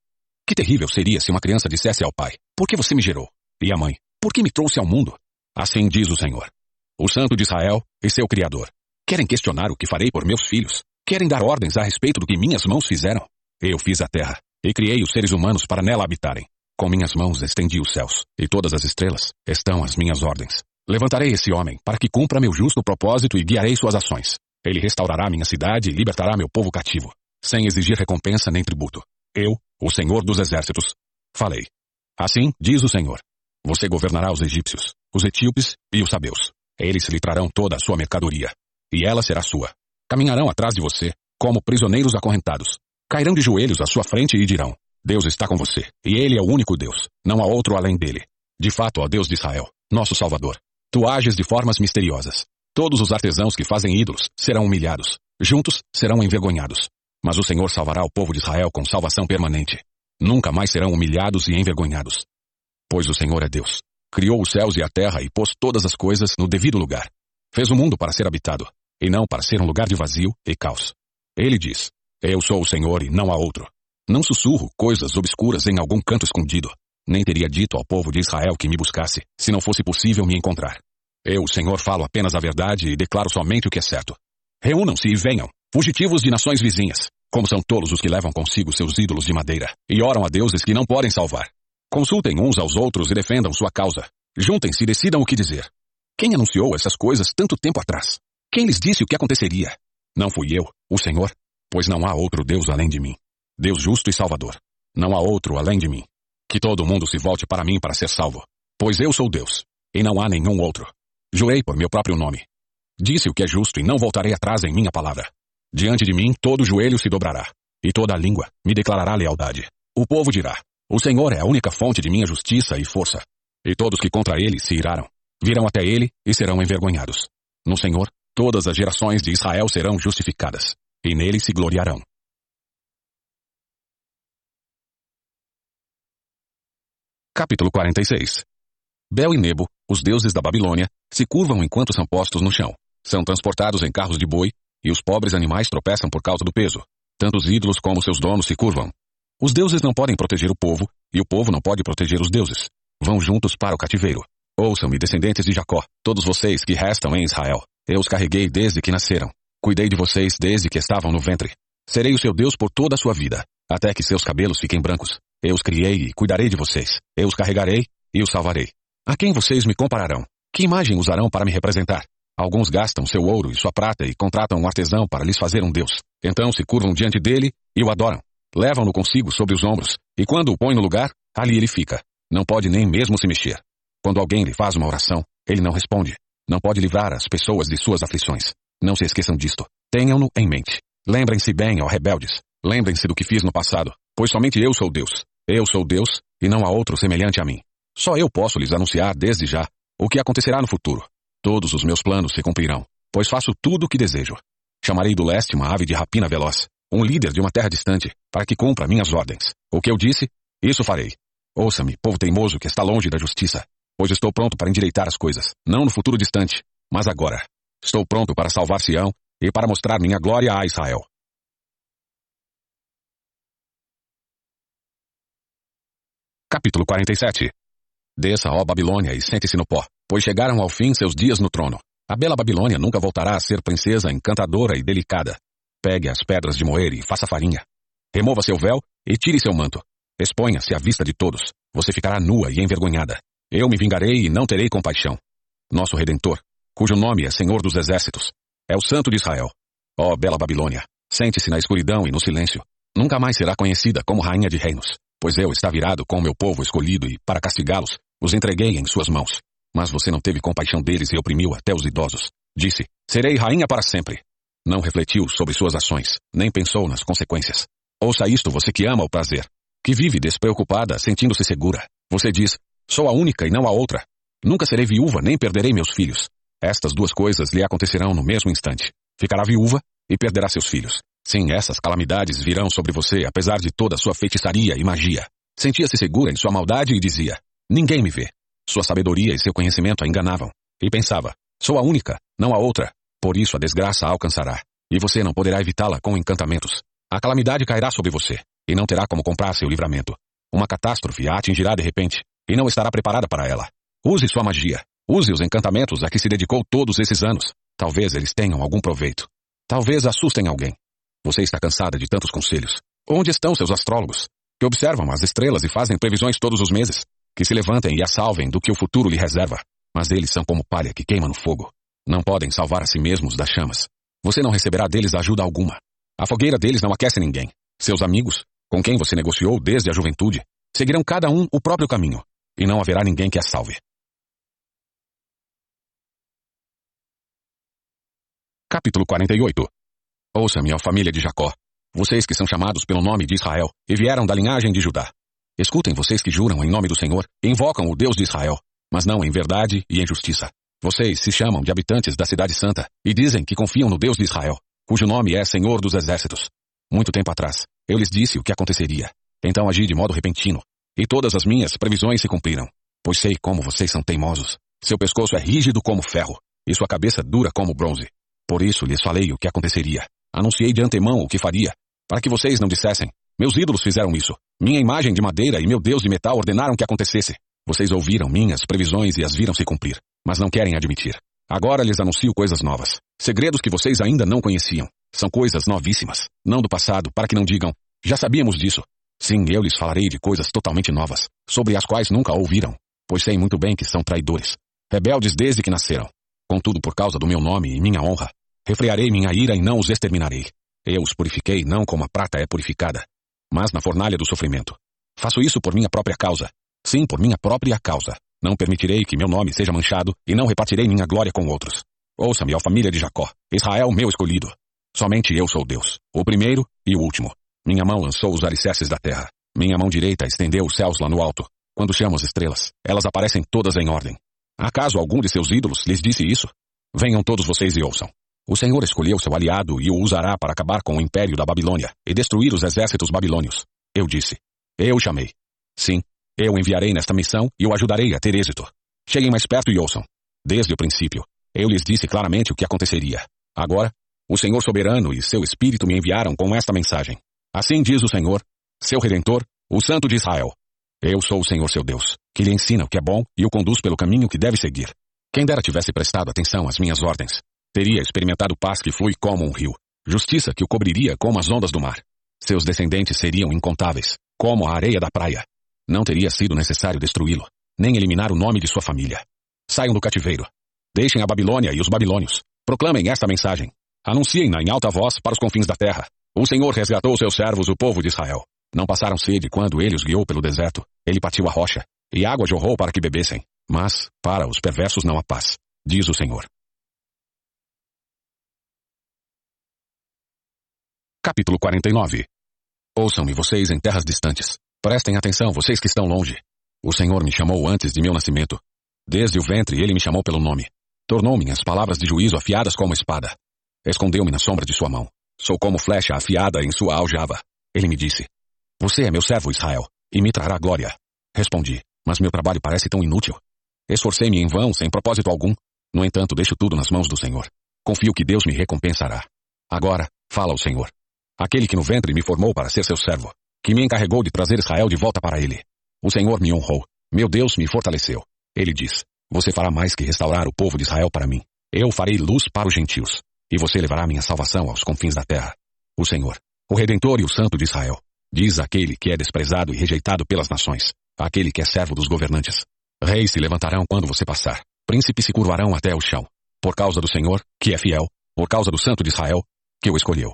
Que terrível seria se uma criança dissesse ao pai: Por que você me gerou? E a mãe: Por que me trouxe ao mundo? Assim diz o Senhor, o Santo de Israel e seu Criador. Querem questionar o que farei por meus filhos? Querem dar ordens a respeito do que minhas mãos fizeram? Eu fiz a terra e criei os seres humanos para nela habitarem. Com minhas mãos estendi os céus, e todas as estrelas estão às minhas ordens. Levantarei esse homem para que cumpra meu justo propósito e guiarei suas ações. Ele restaurará minha cidade e libertará meu povo cativo, sem exigir recompensa nem tributo. Eu, o Senhor dos Exércitos, falei. Assim diz o Senhor. Você governará os egípcios, os etíopes e os sabeus. Eles lhe trarão toda a sua mercadoria, e ela será sua. Caminharão atrás de você, como prisioneiros acorrentados. Cairão de joelhos à sua frente e dirão: Deus está com você, e Ele é o único Deus, não há outro além dele. De fato, ó Deus de Israel, nosso Salvador, tu ages de formas misteriosas. Todos os artesãos que fazem ídolos serão humilhados, juntos serão envergonhados. Mas o Senhor salvará o povo de Israel com salvação permanente. Nunca mais serão humilhados e envergonhados. Pois o Senhor é Deus. Criou os céus e a terra e pôs todas as coisas no devido lugar. Fez o mundo para ser habitado, e não para ser um lugar de vazio e caos. Ele diz: Eu sou o Senhor e não há outro. Não sussurro coisas obscuras em algum canto escondido. Nem teria dito ao povo de Israel que me buscasse, se não fosse possível me encontrar. Eu, Senhor, falo apenas a verdade e declaro somente o que é certo. Reúnam-se e venham, fugitivos de nações vizinhas. Como são tolos os que levam consigo seus ídolos de madeira e oram a deuses que não podem salvar. Consultem uns aos outros e defendam sua causa. Juntem-se e decidam o que dizer. Quem anunciou essas coisas tanto tempo atrás? Quem lhes disse o que aconteceria? Não fui eu, o Senhor, pois não há outro Deus além de mim. Deus justo e salvador. Não há outro além de mim. Que todo mundo se volte para mim para ser salvo. Pois eu sou Deus, e não há nenhum outro. Jurei por meu próprio nome. Disse o que é justo e não voltarei atrás em minha palavra. Diante de mim todo joelho se dobrará, e toda língua me declarará lealdade. O povo dirá: O Senhor é a única fonte de minha justiça e força. E todos que contra ele se irão, virão até ele e serão envergonhados. No Senhor, todas as gerações de Israel serão justificadas, e nele se gloriarão. Capítulo 46 Bel e Nebo, os deuses da Babilônia, se curvam enquanto são postos no chão. São transportados em carros de boi, e os pobres animais tropeçam por causa do peso. Tanto os ídolos como seus donos se curvam. Os deuses não podem proteger o povo, e o povo não pode proteger os deuses. Vão juntos para o cativeiro. Ouçam-me, descendentes de Jacó, todos vocês que restam em Israel. Eu os carreguei desde que nasceram. Cuidei de vocês desde que estavam no ventre. Serei o seu Deus por toda a sua vida, até que seus cabelos fiquem brancos. Eu os criei e cuidarei de vocês. Eu os carregarei e os salvarei. A quem vocês me compararão? Que imagem usarão para me representar? Alguns gastam seu ouro e sua prata e contratam um artesão para lhes fazer um deus. Então se curvam diante dele e o adoram. Levam-no consigo sobre os ombros, e quando o põe no lugar, ali ele fica. Não pode nem mesmo se mexer. Quando alguém lhe faz uma oração, ele não responde. Não pode livrar as pessoas de suas aflições. Não se esqueçam disto. Tenham-no em mente. Lembrem-se bem, ó rebeldes. Lembrem-se do que fiz no passado, pois somente eu sou Deus. Eu sou Deus, e não há outro semelhante a mim. Só eu posso lhes anunciar desde já o que acontecerá no futuro. Todos os meus planos se cumprirão, pois faço tudo o que desejo. Chamarei do leste uma ave de rapina veloz, um líder de uma terra distante, para que cumpra minhas ordens. O que eu disse, isso farei. Ouça-me, povo teimoso que está longe da justiça, pois estou pronto para endireitar as coisas, não no futuro distante, mas agora. Estou pronto para salvar Sião e para mostrar minha glória a Israel. Capítulo 47 Desça, ó Babilônia, e sente-se no pó, pois chegaram ao fim seus dias no trono. A bela Babilônia nunca voltará a ser princesa encantadora e delicada. Pegue as pedras de moer e faça farinha. Remova seu véu e tire seu manto. Exponha-se à vista de todos. Você ficará nua e envergonhada. Eu me vingarei e não terei compaixão. Nosso Redentor, cujo nome é Senhor dos Exércitos, é o Santo de Israel. Ó bela Babilônia, sente-se na escuridão e no silêncio. Nunca mais será conhecida como Rainha de Reinos, pois eu está virado com o meu povo escolhido e, para castigá-los, os entreguei em suas mãos. Mas você não teve compaixão deles e oprimiu até os idosos. Disse, serei rainha para sempre. Não refletiu sobre suas ações, nem pensou nas consequências. Ouça isto, você que ama o prazer, que vive despreocupada, sentindo-se segura. Você diz, sou a única e não a outra. Nunca serei viúva, nem perderei meus filhos. Estas duas coisas lhe acontecerão no mesmo instante. Ficará viúva e perderá seus filhos. Sim, essas calamidades virão sobre você, apesar de toda sua feitiçaria e magia. Sentia-se segura em sua maldade e dizia: Ninguém me vê. Sua sabedoria e seu conhecimento a enganavam. E pensava: Sou a única, não a outra. Por isso a desgraça a alcançará. E você não poderá evitá-la com encantamentos. A calamidade cairá sobre você, e não terá como comprar seu livramento. Uma catástrofe a atingirá de repente, e não estará preparada para ela. Use sua magia. Use os encantamentos a que se dedicou todos esses anos. Talvez eles tenham algum proveito. Talvez assustem alguém. Você está cansada de tantos conselhos. Onde estão seus astrólogos? Que observam as estrelas e fazem previsões todos os meses. Que se levantem e a salvem do que o futuro lhe reserva. Mas eles são como palha que queima no fogo. Não podem salvar a si mesmos das chamas. Você não receberá deles ajuda alguma. A fogueira deles não aquece ninguém. Seus amigos, com quem você negociou desde a juventude, seguirão cada um o próprio caminho, e não haverá ninguém que a salve. Capítulo 48 Ouça-me, ó família de Jacó, vocês que são chamados pelo nome de Israel e vieram da linhagem de Judá. Escutem vocês que juram em nome do Senhor invocam o Deus de Israel, mas não em verdade e em justiça. Vocês se chamam de habitantes da cidade santa e dizem que confiam no Deus de Israel, cujo nome é Senhor dos Exércitos. Muito tempo atrás, eu lhes disse o que aconteceria. Então agi de modo repentino, e todas as minhas previsões se cumpriram. Pois sei como vocês são teimosos. Seu pescoço é rígido como ferro, e sua cabeça dura como bronze. Por isso lhes falei o que aconteceria. Anunciei de antemão o que faria, para que vocês não dissessem: Meus ídolos fizeram isso. Minha imagem de madeira e meu Deus de metal ordenaram que acontecesse. Vocês ouviram minhas previsões e as viram se cumprir, mas não querem admitir. Agora lhes anuncio coisas novas. Segredos que vocês ainda não conheciam. São coisas novíssimas, não do passado, para que não digam, já sabíamos disso. Sim, eu lhes falarei de coisas totalmente novas, sobre as quais nunca ouviram, pois sei muito bem que são traidores, rebeldes desde que nasceram. Contudo, por causa do meu nome e minha honra, refrearei minha ira e não os exterminarei. Eu os purifiquei não como a prata é purificada, mas na fornalha do sofrimento. Faço isso por minha própria causa. Sim, por minha própria causa. Não permitirei que meu nome seja manchado e não repartirei minha glória com outros. Ouça-me, ó família de Jacó, Israel meu escolhido. Somente eu sou Deus, o primeiro e o último. Minha mão lançou os alicerces da terra. Minha mão direita estendeu os céus lá no alto. Quando chamo as estrelas, elas aparecem todas em ordem. Acaso algum de seus ídolos lhes disse isso? Venham todos vocês e ouçam. O Senhor escolheu seu aliado e o usará para acabar com o império da Babilônia e destruir os exércitos babilônios. Eu disse. Eu chamei. Sim, eu enviarei nesta missão e o ajudarei a ter êxito. Cheguem mais perto e ouçam. Desde o princípio, eu lhes disse claramente o que aconteceria. Agora, o Senhor soberano e seu Espírito me enviaram com esta mensagem. Assim diz o Senhor, seu Redentor, o Santo de Israel. Eu sou o Senhor seu Deus, que lhe ensina o que é bom e o conduz pelo caminho que deve seguir. Quem dera tivesse prestado atenção às minhas ordens, teria experimentado paz que flui como um rio, justiça que o cobriria como as ondas do mar. Seus descendentes seriam incontáveis, como a areia da praia. Não teria sido necessário destruí-lo, nem eliminar o nome de sua família. Saiam do cativeiro. Deixem a Babilônia e os babilônios. Proclamem esta mensagem. Anunciem-na em alta voz para os confins da terra. O Senhor resgatou seus servos, o povo de Israel. Não passaram sede quando ele os guiou pelo deserto. Ele partiu a rocha, e água jorrou para que bebessem. Mas, para os perversos não há paz, diz o Senhor. Capítulo 49 Ouçam-me vocês em terras distantes. Prestem atenção, vocês que estão longe. O Senhor me chamou antes de meu nascimento. Desde o ventre ele me chamou pelo nome. Tornou minhas palavras de juízo afiadas como espada. Escondeu-me na sombra de sua mão. Sou como flecha afiada em sua aljava. Ele me disse: Você é meu servo, Israel, e me trará glória. Respondi: Mas meu trabalho parece tão inútil. Esforcei-me em vão, sem propósito algum. No entanto, deixo tudo nas mãos do Senhor. Confio que Deus me recompensará. Agora, fala o Senhor. Aquele que no ventre me formou para ser seu servo, que me encarregou de trazer Israel de volta para ele. O Senhor me honrou, Meu Deus me fortaleceu. Ele diz: Você fará mais que restaurar o povo de Israel para mim. Eu farei luz para os gentios. E você levará minha salvação aos confins da terra. O Senhor, o Redentor e o Santo de Israel, diz aquele que é desprezado e rejeitado pelas nações, aquele que é servo dos governantes. Reis se levantarão quando você passar, príncipes se curvarão até o chão, por causa do Senhor, que é fiel, por causa do Santo de Israel, que o escolheu.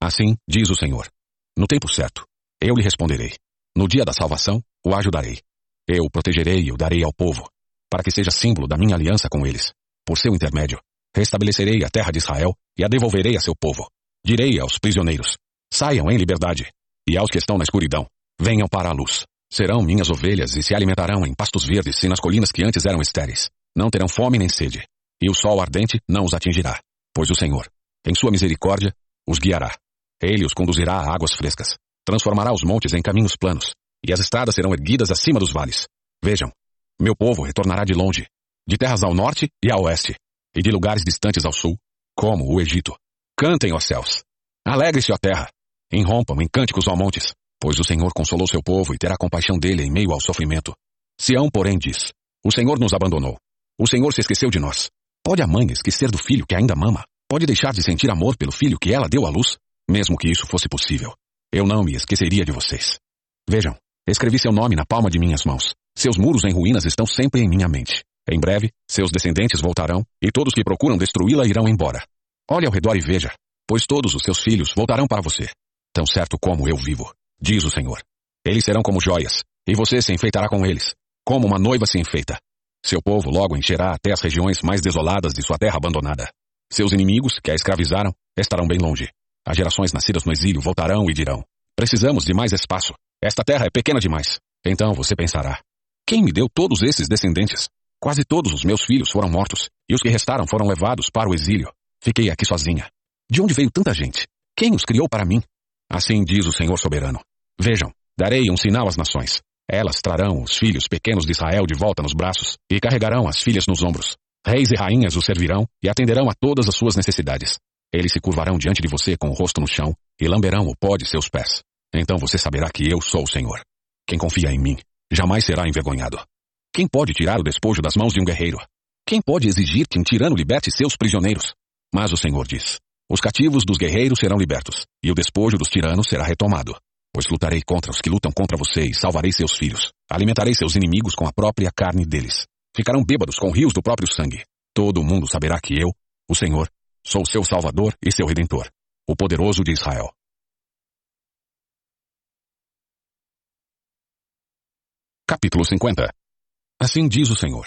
Assim, diz o Senhor. No tempo certo, eu lhe responderei. No dia da salvação, o ajudarei. Eu o protegerei e o darei ao povo, para que seja símbolo da minha aliança com eles. Por seu intermédio, restabelecerei a terra de Israel e a devolverei a seu povo. Direi aos prisioneiros: saiam em liberdade, e aos que estão na escuridão, venham para a luz. Serão minhas ovelhas e se alimentarão em pastos verdes e nas colinas que antes eram estéreis. Não terão fome nem sede, e o sol ardente não os atingirá, pois o Senhor, em sua misericórdia, os guiará. Ele os conduzirá a águas frescas, transformará os montes em caminhos planos, e as estradas serão erguidas acima dos vales. Vejam, meu povo retornará de longe, de terras ao norte e ao oeste, e de lugares distantes ao sul, como o Egito. Cantem, ó céus! Alegre-se, ó terra! Enrompam em cânticos, ó montes! Pois o Senhor consolou seu povo e terá compaixão dele em meio ao sofrimento. Sião, porém, diz: O Senhor nos abandonou. O Senhor se esqueceu de nós. Pode a mãe esquecer do filho que ainda mama? Pode deixar de sentir amor pelo filho que ela deu à luz? Mesmo que isso fosse possível, eu não me esqueceria de vocês. Vejam, escrevi seu nome na palma de minhas mãos. Seus muros em ruínas estão sempre em minha mente. Em breve, seus descendentes voltarão, e todos que procuram destruí-la irão embora. Olhe ao redor e veja, pois todos os seus filhos voltarão para você. Tão certo como eu vivo, diz o Senhor. Eles serão como joias, e você se enfeitará com eles, como uma noiva se enfeita. Seu povo logo encherá até as regiões mais desoladas de sua terra abandonada. Seus inimigos, que a escravizaram, estarão bem longe. As gerações nascidas no exílio voltarão e dirão: Precisamos de mais espaço. Esta terra é pequena demais. Então você pensará: Quem me deu todos esses descendentes? Quase todos os meus filhos foram mortos, e os que restaram foram levados para o exílio. Fiquei aqui sozinha. De onde veio tanta gente? Quem os criou para mim? Assim diz o Senhor soberano. Vejam, darei um sinal às nações. Elas trarão os filhos pequenos de Israel de volta nos braços e carregarão as filhas nos ombros. Reis e rainhas o servirão e atenderão a todas as suas necessidades. Eles se curvarão diante de você com o rosto no chão e lamberão o pó de seus pés. Então você saberá que eu sou o Senhor. Quem confia em mim jamais será envergonhado. Quem pode tirar o despojo das mãos de um guerreiro? Quem pode exigir que um tirano liberte seus prisioneiros? Mas o Senhor diz: Os cativos dos guerreiros serão libertos, e o despojo dos tiranos será retomado. Pois lutarei contra os que lutam contra você e salvarei seus filhos. Alimentarei seus inimigos com a própria carne deles. Ficarão bêbados com rios do próprio sangue. Todo mundo saberá que eu, o Senhor, sou seu Salvador e seu Redentor, o poderoso de Israel. Capítulo 50 Assim diz o Senhor.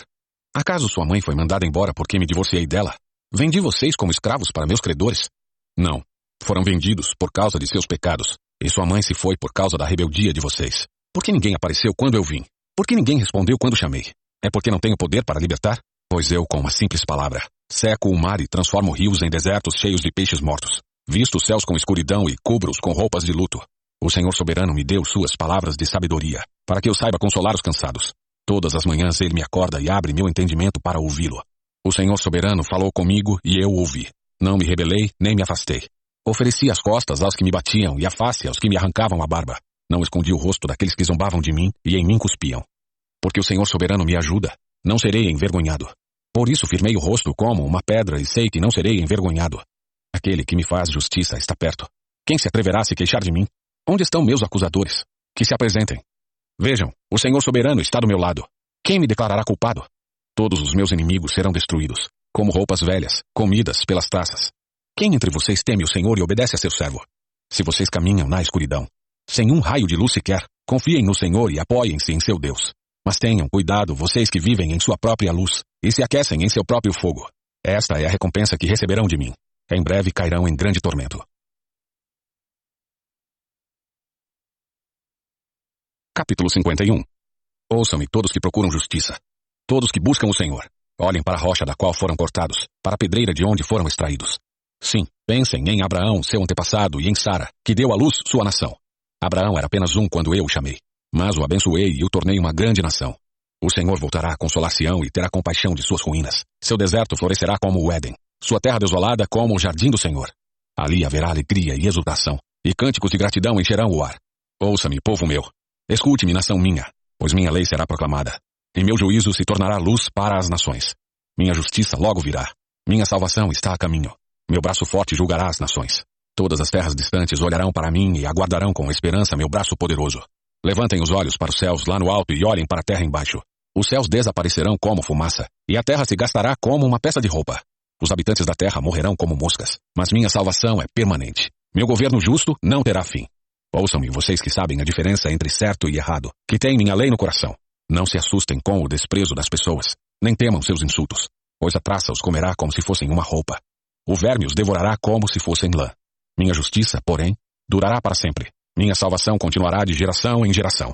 Acaso sua mãe foi mandada embora porque me divorciei dela? Vendi vocês como escravos para meus credores? Não. Foram vendidos por causa de seus pecados. E sua mãe se foi por causa da rebeldia de vocês. Por que ninguém apareceu quando eu vim? Por que ninguém respondeu quando chamei? É porque não tenho poder para libertar? Pois eu, com uma simples palavra, seco o mar e transformo rios em desertos cheios de peixes mortos. Visto céus com escuridão e cubro-os com roupas de luto. O Senhor soberano me deu suas palavras de sabedoria, para que eu saiba consolar os cansados. Todas as manhãs ele me acorda e abre meu entendimento para ouvi-lo. O Senhor soberano falou comigo e eu ouvi. Não me rebelei nem me afastei. Ofereci as costas aos que me batiam e a face aos que me arrancavam a barba. Não escondi o rosto daqueles que zombavam de mim e em mim cuspiam. Porque o Senhor soberano me ajuda, não serei envergonhado. Por isso firmei o rosto como uma pedra e sei que não serei envergonhado. Aquele que me faz justiça está perto. Quem se atreverá a se queixar de mim? Onde estão meus acusadores? Que se apresentem. Vejam, o Senhor soberano está do meu lado. Quem me declarará culpado? Todos os meus inimigos serão destruídos, como roupas velhas, comidas pelas taças. Quem entre vocês teme o Senhor e obedece a seu servo? Se vocês caminham na escuridão, sem um raio de luz sequer, confiem no Senhor e apoiem-se em seu Deus. Mas tenham cuidado vocês que vivem em sua própria luz e se aquecem em seu próprio fogo. Esta é a recompensa que receberão de mim. Em breve cairão em grande tormento. Capítulo 51 Ouçam-me todos que procuram justiça. Todos que buscam o Senhor. Olhem para a rocha da qual foram cortados, para a pedreira de onde foram extraídos. Sim, pensem em Abraão, seu antepassado, e em Sara, que deu à luz sua nação. Abraão era apenas um quando eu o chamei, mas o abençoei e o tornei uma grande nação. O Senhor voltará a consolar Sião e terá compaixão de suas ruínas. Seu deserto florescerá como o Éden, sua terra desolada como o jardim do Senhor. Ali haverá alegria e exultação, e cânticos de gratidão encherão o ar. Ouça-me, povo meu, Escute-me, nação minha. pois minha lei será proclamada. E meu juízo se tornará luz para as nações. Minha justiça logo virá. Minha salvação está a caminho. Meu braço forte julgará as nações. Todas as terras distantes olharão para mim e aguardarão com esperança meu braço poderoso. Levantem os olhos para os céus lá no alto e olhem para a terra embaixo. Os céus desaparecerão como fumaça, e a terra se gastará como uma peça de roupa. Os habitantes da terra morrerão como moscas, mas minha salvação é permanente. Meu governo justo não terá fim. Ouçam-me, vocês que sabem a diferença entre certo e errado, que têm minha lei no coração. Não se assustem com o desprezo das pessoas, nem temam seus insultos, pois a traça os comerá como se fossem uma roupa. O verme os devorará como se fossem lã. Minha justiça, porém, durará para sempre. Minha salvação continuará de geração em geração.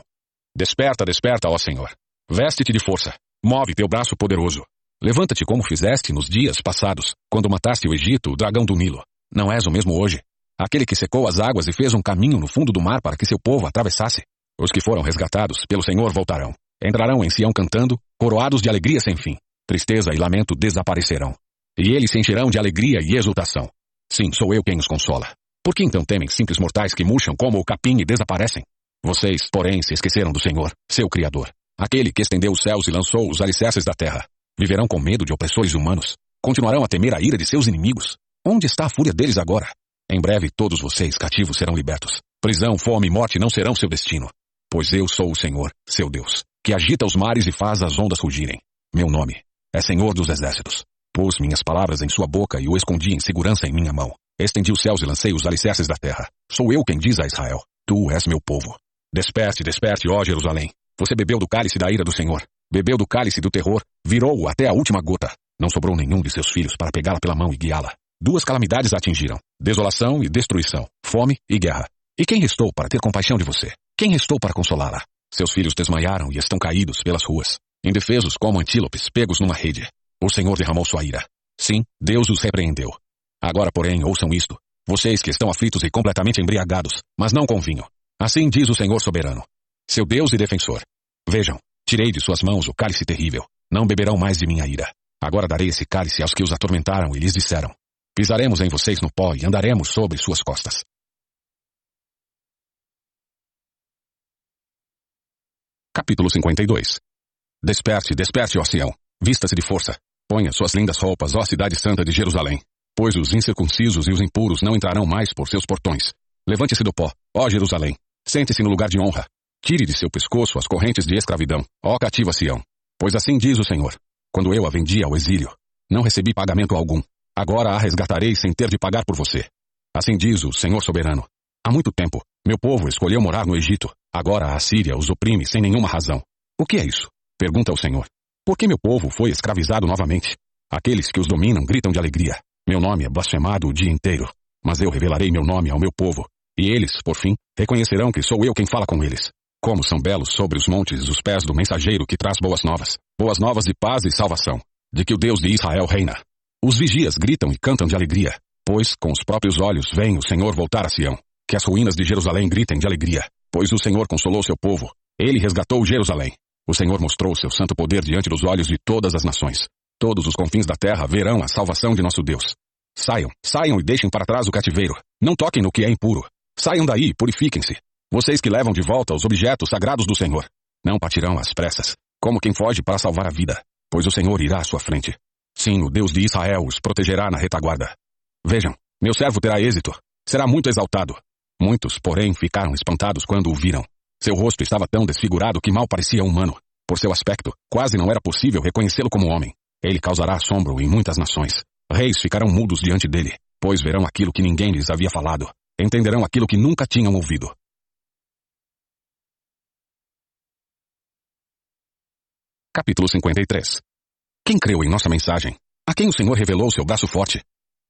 Desperta, desperta, ó Senhor. Veste-te de força. Move teu braço poderoso. Levanta-te como fizeste nos dias passados, quando mataste o Egito, o dragão do Nilo. Não és o mesmo hoje. Aquele que secou as águas e fez um caminho no fundo do mar para que seu povo atravessasse. Os que foram resgatados pelo Senhor voltarão. Entrarão em Sião cantando, coroados de alegria sem fim. Tristeza e lamento desaparecerão. E eles se encherão de alegria e exultação. Sim, sou eu quem os consola. Por que então temem simples mortais que murcham como o capim e desaparecem? Vocês, porém, se esqueceram do Senhor, seu Criador. Aquele que estendeu os céus e lançou os alicerces da terra. Viverão com medo de opressores humanos. Continuarão a temer a ira de seus inimigos. Onde está a fúria deles agora? Em breve todos vocês, cativos, serão libertos. Prisão, fome e morte não serão seu destino. Pois eu sou o Senhor, seu Deus, que agita os mares e faz as ondas rugirem. Meu nome é Senhor dos Exércitos. Pus minhas palavras em sua boca e o escondi em segurança em minha mão. Estendi os céus e lancei os alicerces da terra. Sou eu quem diz a Israel: Tu és meu povo. Desperte, desperte, ó Jerusalém. Você bebeu do cálice da ira do Senhor. Bebeu do cálice do terror. Virou-o até a última gota. Não sobrou nenhum de seus filhos para pegá-la pela mão e guiá-la. Duas calamidades a atingiram: desolação e destruição, fome e guerra. E quem restou para ter compaixão de você? Quem restou para consolá-la? Seus filhos desmaiaram e estão caídos pelas ruas, indefesos como antílopes pegos numa rede. O Senhor derramou sua ira. Sim, Deus os repreendeu. Agora, porém, ouçam isto. Vocês que estão aflitos e completamente embriagados, mas não com vinho. Assim diz o Senhor soberano, seu Deus e defensor. Vejam, tirei de suas mãos o cálice terrível. Não beberão mais de minha ira. Agora darei esse cálice aos que os atormentaram e lhes disseram: Pisaremos em vocês no pó e andaremos sobre suas costas. Capítulo 52 Desperte, desperte, ó Sião. Vista-se de força. Ponha suas lindas roupas, ó cidade santa de Jerusalém pois os incircuncisos e os impuros não entrarão mais por seus portões. Levante-se do pó, ó Jerusalém. Sente-se no lugar de honra. Tire de seu pescoço as correntes de escravidão, ó cativa Sião. Pois assim diz o Senhor: Quando eu a vendi ao exílio, não recebi pagamento algum. Agora a resgatarei sem ter de pagar por você. Assim diz o Senhor soberano. Há muito tempo, meu povo escolheu morar no Egito. Agora a Síria os oprime sem nenhuma razão. O que é isso? Pergunta o Senhor. Por que meu povo foi escravizado novamente? Aqueles que os dominam gritam de alegria. Meu nome é blasfemado o dia inteiro, mas eu revelarei meu nome ao meu povo, e eles, por fim, reconhecerão que sou eu quem fala com eles. Como são belos sobre os montes os pés do mensageiro que traz boas novas, boas novas de paz e salvação, de que o Deus de Israel reina. Os vigias gritam e cantam de alegria, pois com os próprios olhos vem o Senhor voltar a Sião. Que as ruínas de Jerusalém gritem de alegria, pois o Senhor consolou seu povo. Ele resgatou Jerusalém. O Senhor mostrou seu santo poder diante dos olhos de todas as nações. Todos os confins da terra verão a salvação de nosso Deus. Saiam, saiam e deixem para trás o cativeiro. Não toquem no que é impuro. Saiam daí e purifiquem-se. Vocês que levam de volta os objetos sagrados do Senhor. Não partirão às pressas, como quem foge para salvar a vida, pois o Senhor irá à sua frente. Sim, o Deus de Israel os protegerá na retaguarda. Vejam, meu servo terá êxito. Será muito exaltado. Muitos, porém, ficaram espantados quando o viram. Seu rosto estava tão desfigurado que mal parecia humano. Por seu aspecto, quase não era possível reconhecê-lo como homem. Ele causará assombro em muitas nações. Reis ficarão mudos diante dele, pois verão aquilo que ninguém lhes havia falado. Entenderão aquilo que nunca tinham ouvido. Capítulo 53 Quem creu em nossa mensagem? A quem o Senhor revelou seu braço forte?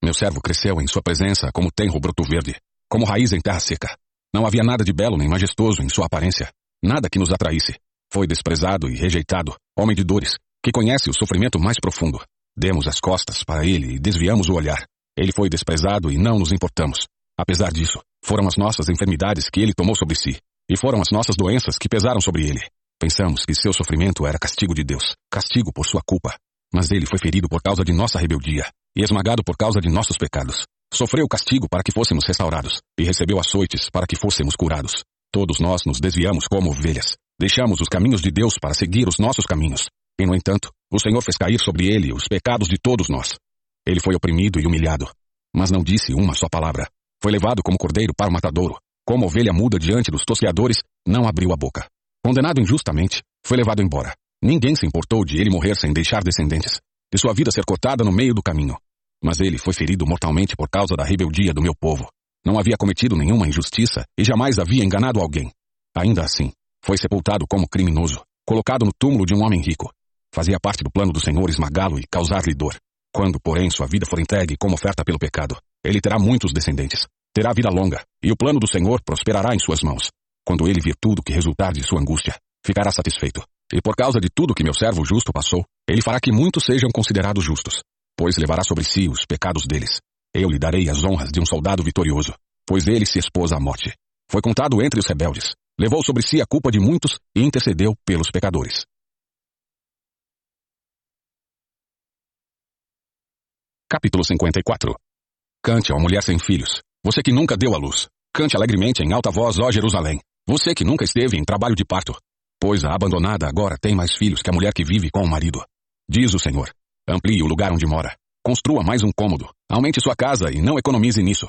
Meu servo cresceu em sua presença como tenro broto verde, como raiz em terra seca. Não havia nada de belo nem majestoso em sua aparência, nada que nos atraísse. Foi desprezado e rejeitado, homem de dores, que conhece o sofrimento mais profundo. Demos as costas para ele e desviamos o olhar. Ele foi desprezado e não nos importamos. Apesar disso, foram as nossas enfermidades que ele tomou sobre si, e foram as nossas doenças que pesaram sobre ele. Pensamos que seu sofrimento era castigo de Deus, castigo por sua culpa. Mas ele foi ferido por causa de nossa rebeldia, e esmagado por causa de nossos pecados. Sofreu castigo para que fôssemos restaurados, e recebeu açoites para que fôssemos curados. Todos nós nos desviamos como ovelhas. Deixamos os caminhos de Deus para seguir os nossos caminhos. E, no entanto, o Senhor fez cair sobre ele os pecados de todos nós. Ele foi oprimido e humilhado, mas não disse uma só palavra. Foi levado como cordeiro para o matadouro. Como ovelha muda diante dos tosqueadores, não abriu a boca. Condenado injustamente, foi levado embora. Ninguém se importou de ele morrer sem deixar descendentes, de sua vida ser cortada no meio do caminho. Mas ele foi ferido mortalmente por causa da rebeldia do meu povo. Não havia cometido nenhuma injustiça e jamais havia enganado alguém. Ainda assim, foi sepultado como criminoso, colocado no túmulo de um homem rico. Fazia parte do plano do Senhor esmagá-lo e causar-lhe dor. Quando, porém, sua vida for entregue como oferta pelo pecado, ele terá muitos descendentes, terá vida longa, e o plano do Senhor prosperará em suas mãos. Quando ele vir tudo que resultar de sua angústia, ficará satisfeito. E por causa de tudo que meu servo justo passou, ele fará que muitos sejam considerados justos, pois levará sobre si os pecados deles. Eu lhe darei as honras de um soldado vitorioso, pois ele se expôs à morte. Foi contado entre os rebeldes, levou sobre si a culpa de muitos e intercedeu pelos pecadores. Capítulo 54 Cante, ó mulher sem filhos, você que nunca deu à luz. Cante alegremente em alta voz, ó Jerusalém, você que nunca esteve em trabalho de parto. Pois a abandonada agora tem mais filhos que a mulher que vive com o marido. Diz o Senhor, amplie o lugar onde mora, construa mais um cômodo, aumente sua casa e não economize nisso.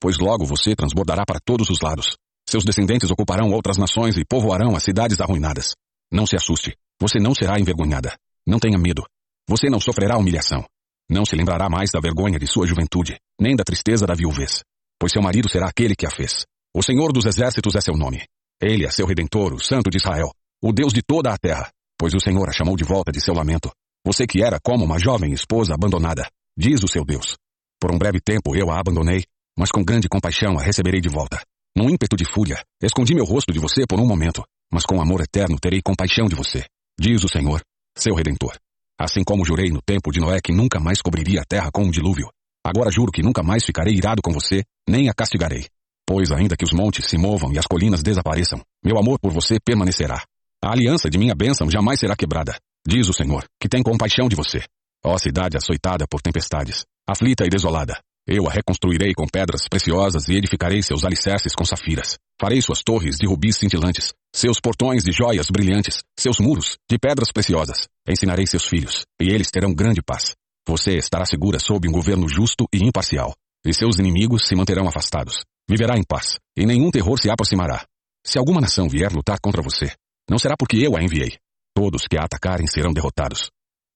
Pois logo você transbordará para todos os lados. Seus descendentes ocuparão outras nações e povoarão as cidades arruinadas. Não se assuste, você não será envergonhada. Não tenha medo. Você não sofrerá humilhação. Não se lembrará mais da vergonha de sua juventude, nem da tristeza da viuvez, pois seu marido será aquele que a fez. O Senhor dos Exércitos é seu nome. Ele é seu Redentor, o Santo de Israel, o Deus de toda a terra, pois o Senhor a chamou de volta de seu lamento. Você que era como uma jovem esposa abandonada, diz o seu Deus. Por um breve tempo eu a abandonei, mas com grande compaixão a receberei de volta. Num ímpeto de fúria, escondi meu rosto de você por um momento, mas com amor eterno terei compaixão de você, diz o Senhor, seu Redentor. Assim como jurei no tempo de Noé que nunca mais cobriria a terra com um dilúvio. Agora juro que nunca mais ficarei irado com você, nem a castigarei. Pois ainda que os montes se movam e as colinas desapareçam, meu amor por você permanecerá. A aliança de minha bênção jamais será quebrada, diz o Senhor, que tem compaixão de você. Ó cidade açoitada por tempestades, aflita e desolada, eu a reconstruirei com pedras preciosas e edificarei seus alicerces com safiras. Farei suas torres de rubis cintilantes, seus portões de joias brilhantes, seus muros de pedras preciosas. Ensinarei seus filhos, e eles terão grande paz. Você estará segura sob um governo justo e imparcial, e seus inimigos se manterão afastados. Viverá em paz, e nenhum terror se aproximará. Se alguma nação vier lutar contra você, não será porque eu a enviei. Todos que a atacarem serão derrotados.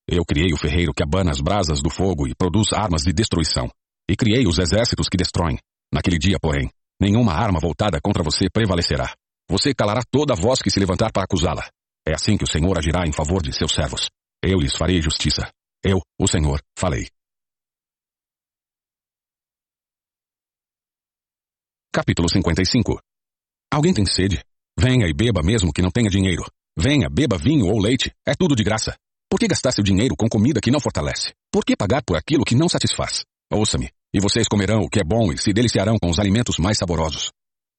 Eu criei o ferreiro que abana as brasas do fogo e produz armas de destruição. E criei os exércitos que destroem. Naquele dia, porém, nenhuma arma voltada contra você prevalecerá. Você calará toda a voz que se levantar para acusá-la. É assim que o Senhor agirá em favor de seus servos. Eu lhes farei justiça. Eu, o Senhor, falei. Capítulo 55 Alguém tem sede? Venha e beba mesmo que não tenha dinheiro. Venha, beba vinho ou leite, é tudo de graça. Por que gastar seu dinheiro com comida que não fortalece? Por que pagar por aquilo que não satisfaz? Ouça-me, e vocês comerão o que é bom e se deliciarão com os alimentos mais saborosos.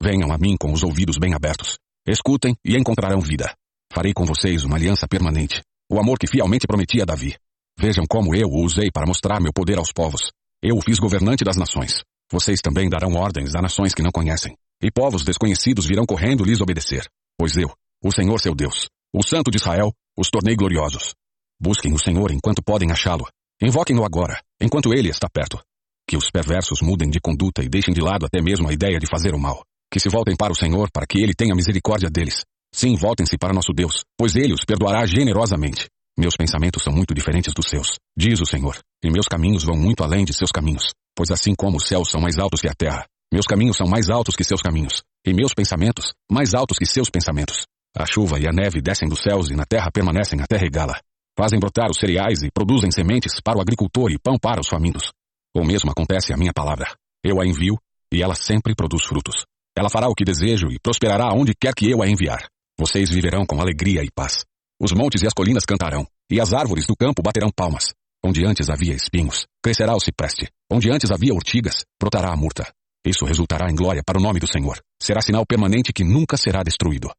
Venham a mim com os ouvidos bem abertos. Escutem e encontrarão vida. Farei com vocês uma aliança permanente, o amor que fielmente prometi a Davi. Vejam como eu o usei para mostrar meu poder aos povos. Eu o fiz governante das nações. Vocês também darão ordens a nações que não conhecem, e povos desconhecidos virão correndo lhes obedecer. Pois eu, o Senhor seu Deus, o Santo de Israel, os tornei gloriosos. Busquem o Senhor enquanto podem achá-lo. Invoquem-no agora, enquanto ele está perto. Que os perversos mudem de conduta e deixem de lado até mesmo a ideia de fazer o mal. Que se voltem para o Senhor para que ele tenha misericórdia deles. Sim, voltem-se para nosso Deus, pois ele os perdoará generosamente. Meus pensamentos são muito diferentes dos seus, diz o Senhor, e meus caminhos vão muito além de seus caminhos. Pois assim como os céus são mais altos que a terra, meus caminhos são mais altos que seus caminhos, e meus pensamentos mais altos que seus pensamentos. A chuva e a neve descem dos céus e na terra permanecem até regá-la. Fazem brotar os cereais e produzem sementes para o agricultor e pão para os famintos. O mesmo acontece à minha palavra. Eu a envio, e ela sempre produz frutos. Ela fará o que desejo e prosperará onde quer que eu a enviar. Vocês viverão com alegria e paz. Os montes e as colinas cantarão, e as árvores do campo baterão palmas. Onde antes havia espinhos, crescerá o cipreste. Onde antes havia urtigas, brotará a murta. Isso resultará em glória para o nome do Senhor. Será sinal permanente que nunca será destruído.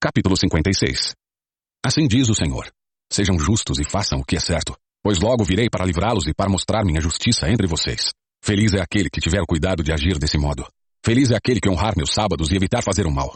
Capítulo 56 Assim diz o Senhor. Sejam justos e façam o que é certo, pois logo virei para livrá-los e para mostrar minha justiça entre vocês. Feliz é aquele que tiver o cuidado de agir desse modo. Feliz é aquele que honrar meus sábados e evitar fazer o mal.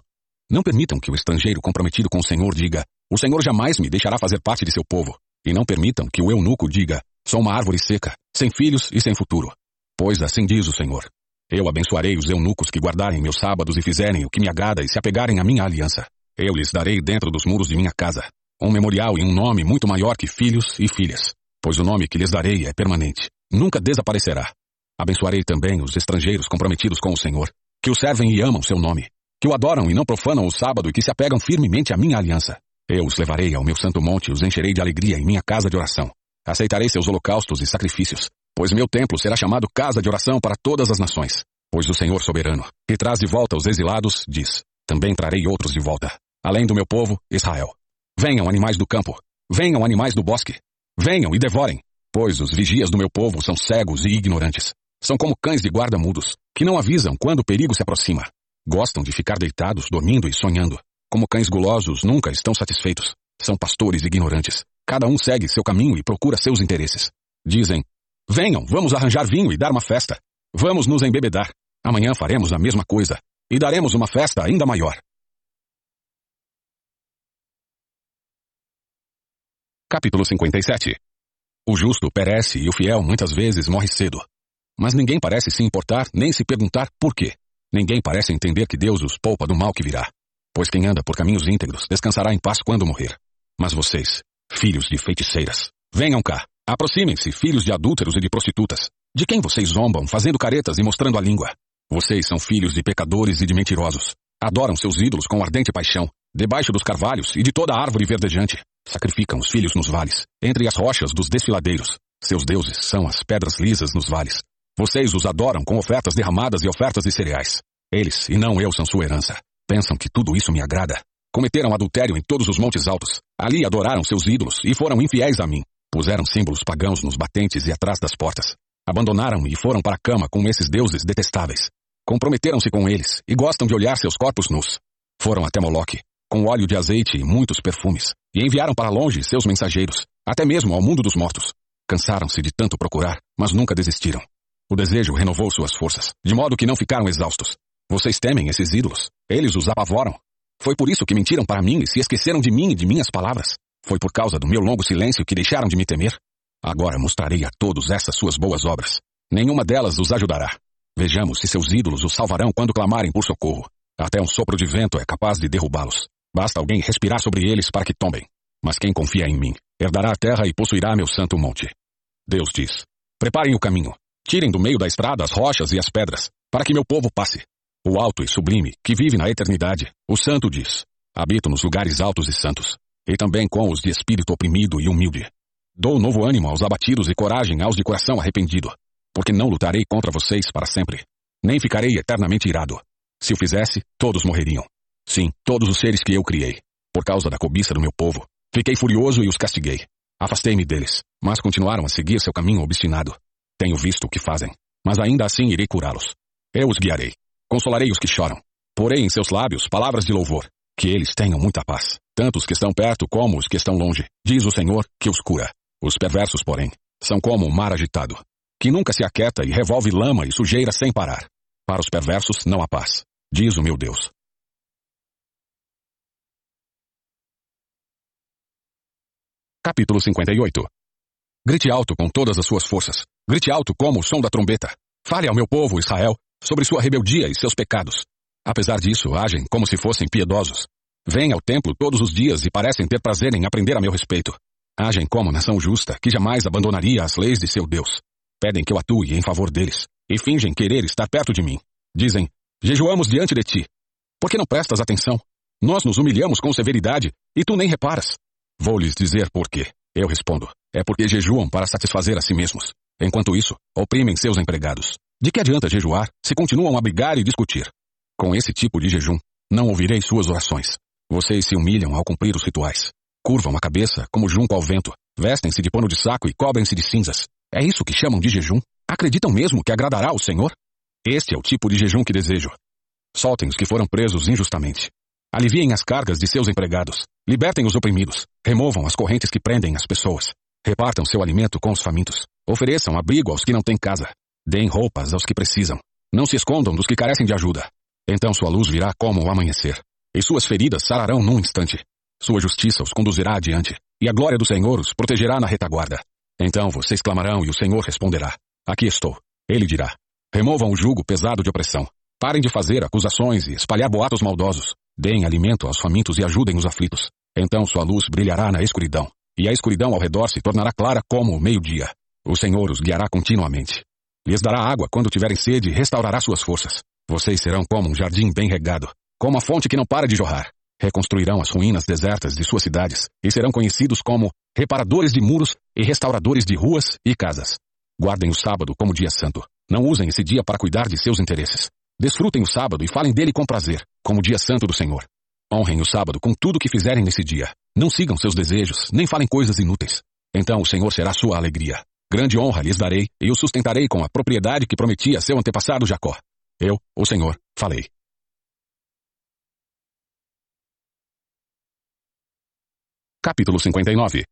Não permitam que o estrangeiro comprometido com o Senhor diga: O Senhor jamais me deixará fazer parte de seu povo. E não permitam que o eunuco diga: Sou uma árvore seca, sem filhos e sem futuro. Pois assim diz o Senhor: Eu abençoarei os eunucos que guardarem meus sábados e fizerem o que me agrada e se apegarem à minha aliança. Eu lhes darei dentro dos muros de minha casa um memorial e um nome muito maior que filhos e filhas, pois o nome que lhes darei é permanente, nunca desaparecerá. Abençoarei também os estrangeiros comprometidos com o Senhor, que o servem e amam seu nome, que o adoram e não profanam o sábado e que se apegam firmemente à minha aliança. Eu os levarei ao meu santo monte e os encherei de alegria em minha casa de oração. Aceitarei seus holocaustos e sacrifícios, pois meu templo será chamado casa de oração para todas as nações. Pois o Senhor soberano, que traz de volta os exilados, diz: Também trarei outros de volta, além do meu povo, Israel. Venham animais do campo, venham animais do bosque, venham e devorem, pois os vigias do meu povo são cegos e ignorantes. São como cães de guarda mudos, que não avisam quando o perigo se aproxima. Gostam de ficar deitados, dormindo e sonhando. Como cães gulosos, nunca estão satisfeitos. São pastores ignorantes. Cada um segue seu caminho e procura seus interesses. Dizem: Venham, vamos arranjar vinho e dar uma festa. Vamos nos embebedar. Amanhã faremos a mesma coisa. E daremos uma festa ainda maior. Capítulo 57 O justo perece e o fiel muitas vezes morre cedo. Mas ninguém parece se importar nem se perguntar por quê. Ninguém parece entender que Deus os poupa do mal que virá. Pois quem anda por caminhos íntegros descansará em paz quando morrer. Mas vocês, filhos de feiticeiras, venham cá. Aproximem-se, filhos de adúlteros e de prostitutas. De quem vocês zombam, fazendo caretas e mostrando a língua? Vocês são filhos de pecadores e de mentirosos. Adoram seus ídolos com ardente paixão, debaixo dos carvalhos e de toda árvore verdejante. Sacrificam os filhos nos vales, entre as rochas dos desfiladeiros. Seus deuses são as pedras lisas nos vales. Vocês os adoram com ofertas derramadas e ofertas de cereais. Eles, e não eu, são sua herança. Pensam que tudo isso me agrada. Cometeram adultério em todos os montes altos. Ali adoraram seus ídolos e foram infiéis a mim. Puseram símbolos pagãos nos batentes e atrás das portas. Abandonaram e foram para a cama com esses deuses detestáveis. Comprometeram-se com eles e gostam de olhar seus corpos nus. Foram até Moloque, com óleo de azeite e muitos perfumes, e enviaram para longe seus mensageiros, até mesmo ao mundo dos mortos. Cansaram-se de tanto procurar, mas nunca desistiram. O desejo renovou suas forças, de modo que não ficaram exaustos. Vocês temem esses ídolos. Eles os apavoram. Foi por isso que mentiram para mim e se esqueceram de mim e de minhas palavras. Foi por causa do meu longo silêncio que deixaram de me temer. Agora mostrarei a todos essas suas boas obras. Nenhuma delas os ajudará. Vejamos se seus ídolos os salvarão quando clamarem por socorro. Até um sopro de vento é capaz de derrubá-los. Basta alguém respirar sobre eles para que tombem. Mas quem confia em mim, herdará a terra e possuirá meu santo monte. Deus diz: Preparem o caminho. Tirem do meio da estrada as rochas e as pedras, para que meu povo passe. O alto e sublime, que vive na eternidade, o santo diz: Habito nos lugares altos e santos, e também com os de espírito oprimido e humilde. Dou novo ânimo aos abatidos e coragem aos de coração arrependido, porque não lutarei contra vocês para sempre, nem ficarei eternamente irado. Se o fizesse, todos morreriam. Sim, todos os seres que eu criei. Por causa da cobiça do meu povo, fiquei furioso e os castiguei. Afastei-me deles, mas continuaram a seguir seu caminho obstinado. Tenho visto o que fazem, mas ainda assim irei curá-los. Eu os guiarei. Consolarei os que choram. Porei em seus lábios palavras de louvor. Que eles tenham muita paz, tanto os que estão perto como os que estão longe. Diz o Senhor que os cura. Os perversos, porém, são como o mar agitado, que nunca se aquieta e revolve lama e sujeira sem parar. Para os perversos não há paz, diz o meu Deus. Capítulo 58 Grite alto com todas as suas forças. Grite alto como o som da trombeta. Fale ao meu povo, Israel, sobre sua rebeldia e seus pecados. Apesar disso, agem como se fossem piedosos. Vêm ao templo todos os dias e parecem ter prazer em aprender a meu respeito. Agem como nação justa, que jamais abandonaria as leis de seu Deus. Pedem que eu atue em favor deles, e fingem querer estar perto de mim. Dizem, jejuamos diante de ti. Por que não prestas atenção? Nós nos humilhamos com severidade, e tu nem reparas. Vou lhes dizer por quê. Eu respondo, é porque jejuam para satisfazer a si mesmos. Enquanto isso, oprimem seus empregados. De que adianta jejuar se continuam a brigar e discutir? Com esse tipo de jejum, não ouvirei suas orações. Vocês se humilham ao cumprir os rituais. Curvam a cabeça como junco ao vento, vestem-se de pano de saco e cobrem-se de cinzas. É isso que chamam de jejum? Acreditam mesmo que agradará ao Senhor? Este é o tipo de jejum que desejo. Soltem os que foram presos injustamente. Aliviem as cargas de seus empregados. Libertem os oprimidos. Removam as correntes que prendem as pessoas. Repartam seu alimento com os famintos. Ofereçam abrigo aos que não têm casa. Deem roupas aos que precisam. Não se escondam dos que carecem de ajuda. Então sua luz virá como o amanhecer, e suas feridas sararão num instante. Sua justiça os conduzirá adiante, e a glória do Senhor os protegerá na retaguarda. Então vocês clamarão e o Senhor responderá. Aqui estou. Ele dirá. Removam o jugo pesado de opressão. Parem de fazer acusações e espalhar boatos maldosos. Deem alimento aos famintos e ajudem os aflitos. Então sua luz brilhará na escuridão, e a escuridão ao redor se tornará clara como o meio-dia. O Senhor os guiará continuamente. Lhes dará água quando tiverem sede e restaurará suas forças. Vocês serão como um jardim bem regado, como a fonte que não para de jorrar. Reconstruirão as ruínas desertas de suas cidades e serão conhecidos como reparadores de muros e restauradores de ruas e casas. Guardem o sábado como dia santo. Não usem esse dia para cuidar de seus interesses. Desfrutem o sábado e falem dele com prazer, como dia santo do Senhor. Honrem o sábado com tudo o que fizerem nesse dia. Não sigam seus desejos, nem falem coisas inúteis. Então o Senhor será sua alegria. Grande honra lhes darei, e o sustentarei com a propriedade que prometi a seu antepassado Jacó. Eu, o Senhor, falei. Capítulo 59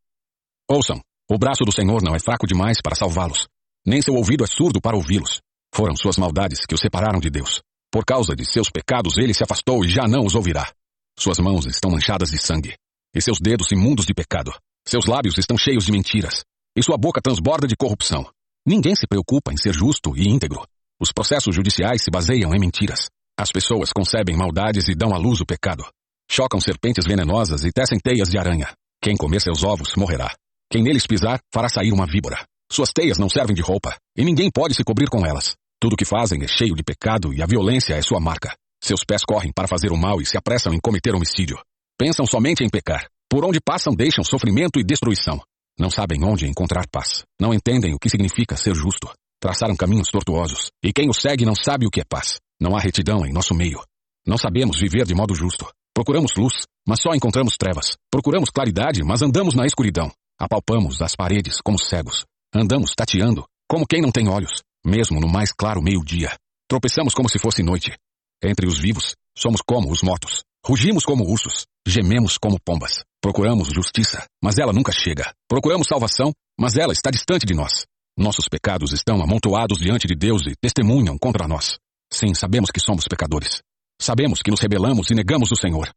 Ouçam, o braço do Senhor não é fraco demais para salvá-los, nem seu ouvido é surdo para ouvi-los. Foram suas maldades que os separaram de Deus. Por causa de seus pecados ele se afastou e já não os ouvirá. Suas mãos estão manchadas de sangue, e seus dedos imundos de pecado. Seus lábios estão cheios de mentiras, e sua boca transborda de corrupção. Ninguém se preocupa em ser justo e íntegro. Os processos judiciais se baseiam em mentiras. As pessoas concebem maldades e dão à luz o pecado. Chocam serpentes venenosas e tecem teias de aranha. Quem comer seus ovos morrerá. Quem neles pisar fará sair uma víbora. Suas teias não servem de roupa, e ninguém pode se cobrir com elas. Tudo o que fazem é cheio de pecado e a violência é sua marca. Seus pés correm para fazer o mal e se apressam em cometer homicídio. Pensam somente em pecar. Por onde passam deixam sofrimento e destruição. Não sabem onde encontrar paz. Não entendem o que significa ser justo. Traçaram caminhos tortuosos. E quem os segue não sabe o que é paz. Não há retidão em nosso meio. Não sabemos viver de modo justo. Procuramos luz, mas só encontramos trevas. Procuramos claridade, mas andamos na escuridão. Apalpamos as paredes como cegos. Andamos tateando, como quem não tem olhos, mesmo no mais claro meio-dia. Tropeçamos como se fosse noite. Entre os vivos, somos como os mortos. Rugimos como ursos, gememos como pombas. Procuramos justiça, mas ela nunca chega. Procuramos salvação, mas ela está distante de nós. Nossos pecados estão amontoados diante de Deus e testemunham contra nós. Sim, sabemos que somos pecadores. Sabemos que nos rebelamos e negamos o Senhor.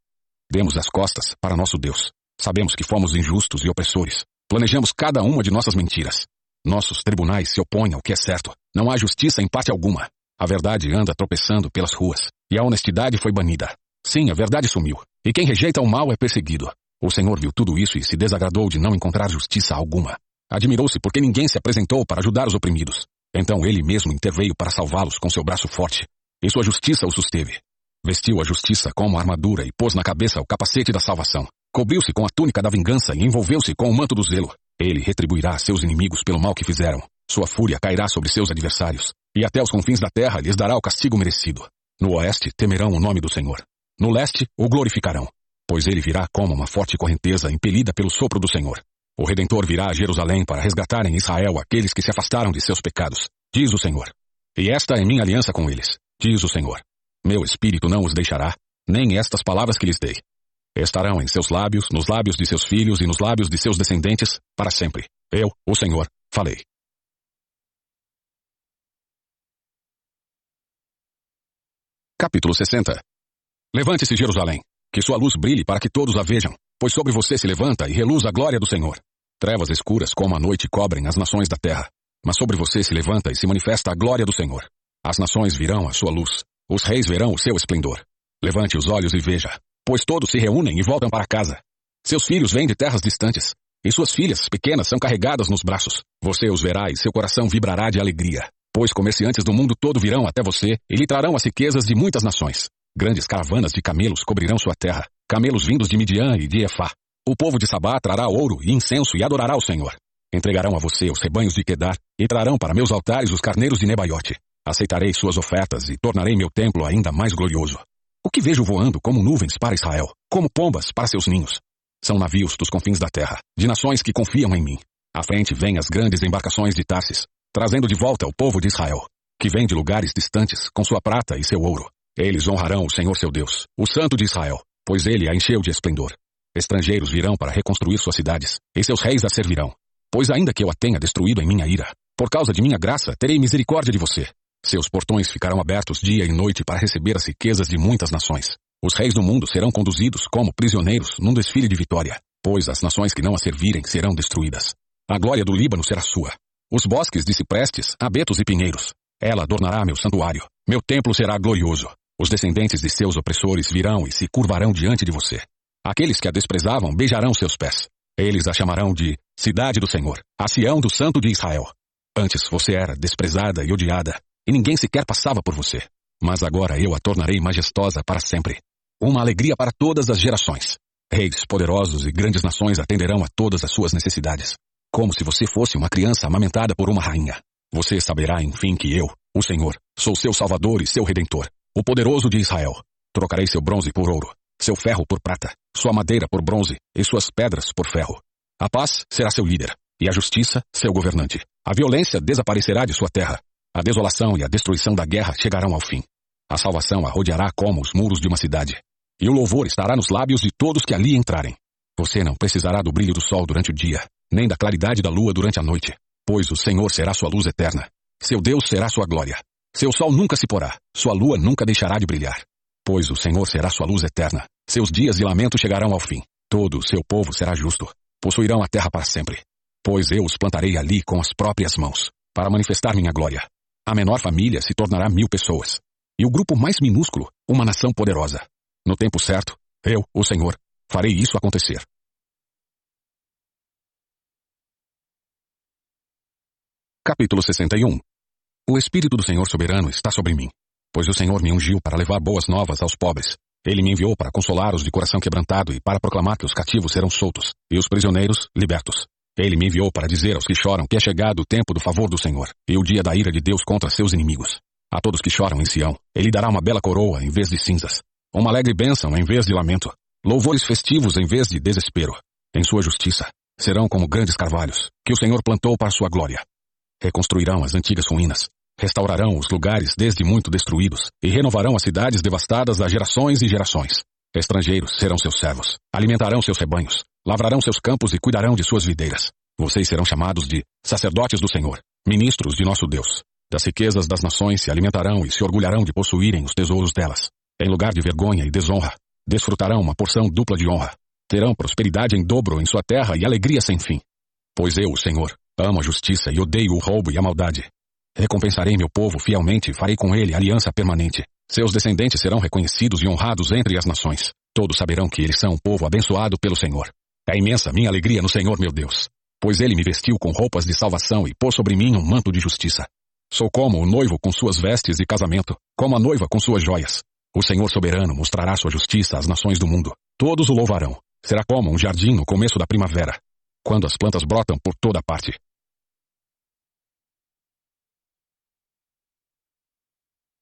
Demos as costas para nosso Deus. Sabemos que fomos injustos e opressores. Planejamos cada uma de nossas mentiras. Nossos tribunais se opõem ao que é certo. Não há justiça em parte alguma. A verdade anda tropeçando pelas ruas. E a honestidade foi banida. Sim, a verdade sumiu. E quem rejeita o mal é perseguido. O Senhor viu tudo isso e se desagradou de não encontrar justiça alguma. Admirou-se porque ninguém se apresentou para ajudar os oprimidos. Então ele mesmo interveio para salvá-los com seu braço forte. E sua justiça os susteve. Vestiu a justiça como armadura e pôs na cabeça o capacete da salvação. Cobriu-se com a túnica da vingança e envolveu-se com o manto do zelo. Ele retribuirá seus inimigos pelo mal que fizeram. Sua fúria cairá sobre seus adversários, e até os confins da terra lhes dará o castigo merecido. No oeste temerão o nome do Senhor. No leste o glorificarão, pois ele virá como uma forte correnteza impelida pelo sopro do Senhor. O Redentor virá a Jerusalém para resgatar em Israel aqueles que se afastaram de seus pecados, diz o Senhor. E esta é minha aliança com eles, diz o Senhor. Meu espírito não os deixará, nem estas palavras que lhes dei. Estarão em seus lábios, nos lábios de seus filhos e nos lábios de seus descendentes, para sempre. Eu, o Senhor, falei. Capítulo 60 Levante-se, Jerusalém, que sua luz brilhe para que todos a vejam, pois sobre você se levanta e reluz a glória do Senhor. Trevas escuras como a noite cobrem as nações da terra, mas sobre você se levanta e se manifesta a glória do Senhor. As nações virão a sua luz, os reis verão o seu esplendor. Levante os olhos e veja, pois todos se reúnem e voltam para casa. Seus filhos vêm de terras distantes, e suas filhas pequenas são carregadas nos braços. Você os verá e seu coração vibrará de alegria, pois comerciantes do mundo todo virão até você e lhe trarão as riquezas de muitas nações. Grandes caravanas de camelos cobrirão sua terra, camelos vindos de Midian e de Efá. O povo de Sabá trará ouro e incenso e adorará o Senhor. Entregarão a você os rebanhos de Quedar e trarão para meus altares os carneiros de Nebaiote. Aceitarei suas ofertas e tornarei meu templo ainda mais glorioso. O que vejo voando como nuvens para Israel, como pombas para seus ninhos? São navios dos confins da terra, de nações que confiam em mim. À frente vêm as grandes embarcações de Tarsis, trazendo de volta o povo de Israel, que vem de lugares distantes com sua prata e seu ouro. Eles honrarão o Senhor seu Deus, o Santo de Israel, pois ele a encheu de esplendor. Estrangeiros virão para reconstruir suas cidades, e seus reis a servirão. Pois ainda que eu a tenha destruído em minha ira, por causa de minha graça terei misericórdia de você. Seus portões ficarão abertos dia e noite para receber as riquezas de muitas nações. Os reis do mundo serão conduzidos como prisioneiros num desfile de vitória, pois as nações que não a servirem serão destruídas. A glória do Líbano será sua. Os bosques de ciprestes, abetos e pinheiros. Ela adornará meu santuário. Meu templo será glorioso. Os descendentes de seus opressores virão e se curvarão diante de você. Aqueles que a desprezavam beijarão seus pés. Eles a chamarão de Cidade do Senhor, a Sião do Santo de Israel. Antes você era desprezada e odiada, e ninguém sequer passava por você. Mas agora eu a tornarei majestosa para sempre. Uma alegria para todas as gerações. Reis poderosos e grandes nações atenderão a todas as suas necessidades. Como se você fosse uma criança amamentada por uma rainha. Você saberá, enfim, que eu, o Senhor, sou seu Salvador e seu Redentor, o poderoso de Israel. Trocarei seu bronze por ouro, seu ferro por prata, sua madeira por bronze e suas pedras por ferro. A paz será seu líder, e a justiça seu governante. A violência desaparecerá de sua terra, a desolação e a destruição da guerra chegarão ao fim. A salvação a rodeará como os muros de uma cidade. E o louvor estará nos lábios de todos que ali entrarem. Você não precisará do brilho do sol durante o dia, nem da claridade da lua durante a noite, pois o Senhor será sua luz eterna. Seu Deus será sua glória. Seu sol nunca se porá, sua lua nunca deixará de brilhar. Pois o Senhor será sua luz eterna. Seus dias de lamento chegarão ao fim. Todo o seu povo será justo. Possuirão a terra para sempre. Pois eu os plantarei ali com as próprias mãos, para manifestar minha glória. A menor família se tornará mil pessoas. E o grupo mais minúsculo, uma nação poderosa. No tempo certo, eu, o Senhor, farei isso acontecer. Capítulo 61 O Espírito do Senhor soberano está sobre mim, pois o Senhor me ungiu para levar boas novas aos pobres. Ele me enviou para consolar os de coração quebrantado e para proclamar que os cativos serão soltos e os prisioneiros libertos ele me enviou para dizer aos que choram que é chegado o tempo do favor do Senhor e o dia da ira de Deus contra seus inimigos. A todos que choram em Sião, ele dará uma bela coroa em vez de cinzas, uma alegre bênção em vez de lamento, louvores festivos em vez de desespero. Em sua justiça, serão como grandes carvalhos, que o Senhor plantou para sua glória. Reconstruirão as antigas ruínas, restaurarão os lugares desde muito destruídos e renovarão as cidades devastadas há gerações e gerações. Estrangeiros serão seus servos, alimentarão seus rebanhos, lavrarão seus campos e cuidarão de suas videiras. Vocês serão chamados de sacerdotes do Senhor, ministros de nosso Deus. Das riquezas das nações se alimentarão e se orgulharão de possuírem os tesouros delas. Em lugar de vergonha e desonra, desfrutarão uma porção dupla de honra. Terão prosperidade em dobro em sua terra e alegria sem fim. Pois eu, o Senhor, amo a justiça e odeio o roubo e a maldade. Recompensarei meu povo fielmente e farei com ele aliança permanente. Seus descendentes serão reconhecidos e honrados entre as nações. Todos saberão que eles são um povo abençoado pelo Senhor. É imensa minha alegria no Senhor meu Deus, pois ele me vestiu com roupas de salvação e pôs sobre mim um manto de justiça. Sou como o noivo com suas vestes de casamento, como a noiva com suas joias. O Senhor soberano mostrará sua justiça às nações do mundo. Todos o louvarão. Será como um jardim no começo da primavera, quando as plantas brotam por toda parte.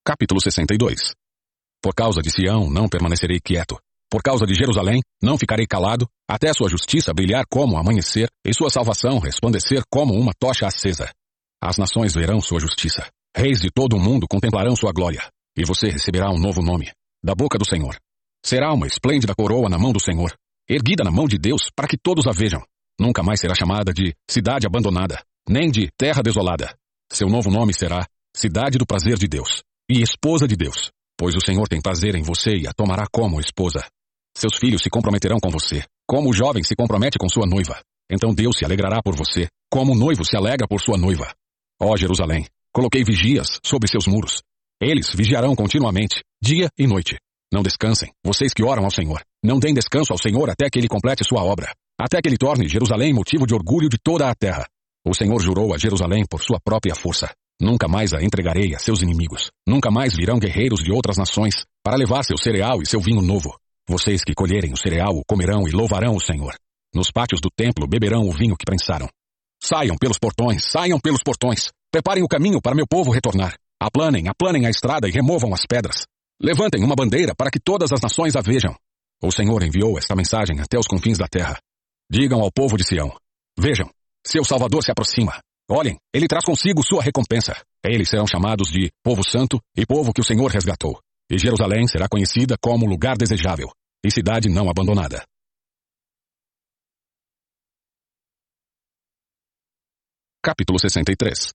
Capítulo 62 Por causa de Sião não permanecerei quieto, por causa de Jerusalém, não ficarei calado, até sua justiça brilhar como o amanhecer, e sua salvação resplandecer como uma tocha acesa. As nações verão sua justiça. Reis de todo o mundo contemplarão sua glória. E você receberá um novo nome, da boca do Senhor. Será uma esplêndida coroa na mão do Senhor, erguida na mão de Deus para que todos a vejam. Nunca mais será chamada de cidade abandonada, nem de terra desolada. Seu novo nome será Cidade do Prazer de Deus e Esposa de Deus, pois o Senhor tem prazer em você e a tomará como esposa. Seus filhos se comprometerão com você, como o jovem se compromete com sua noiva. Então Deus se alegrará por você, como o noivo se alegra por sua noiva. Ó Jerusalém, coloquei vigias sobre seus muros. Eles vigiarão continuamente, dia e noite. Não descansem, vocês que oram ao Senhor. Não deem descanso ao Senhor até que ele complete sua obra, até que ele torne Jerusalém motivo de orgulho de toda a terra. O Senhor jurou a Jerusalém por sua própria força. Nunca mais a entregarei a seus inimigos. Nunca mais virão guerreiros de outras nações para levar seu cereal e seu vinho novo. Vocês que colherem o cereal o comerão e louvarão o Senhor. Nos pátios do templo beberão o vinho que prensaram. Saiam pelos portões, saiam pelos portões. Preparem o caminho para meu povo retornar. Aplanem, aplanem a estrada e removam as pedras. Levantem uma bandeira para que todas as nações a vejam. O Senhor enviou esta mensagem até os confins da terra. Digam ao povo de Sião: Vejam, seu Salvador se aproxima. Olhem, ele traz consigo sua recompensa. Eles serão chamados de povo santo e povo que o Senhor resgatou. E Jerusalém será conhecida como lugar desejável, e cidade não abandonada. Capítulo 63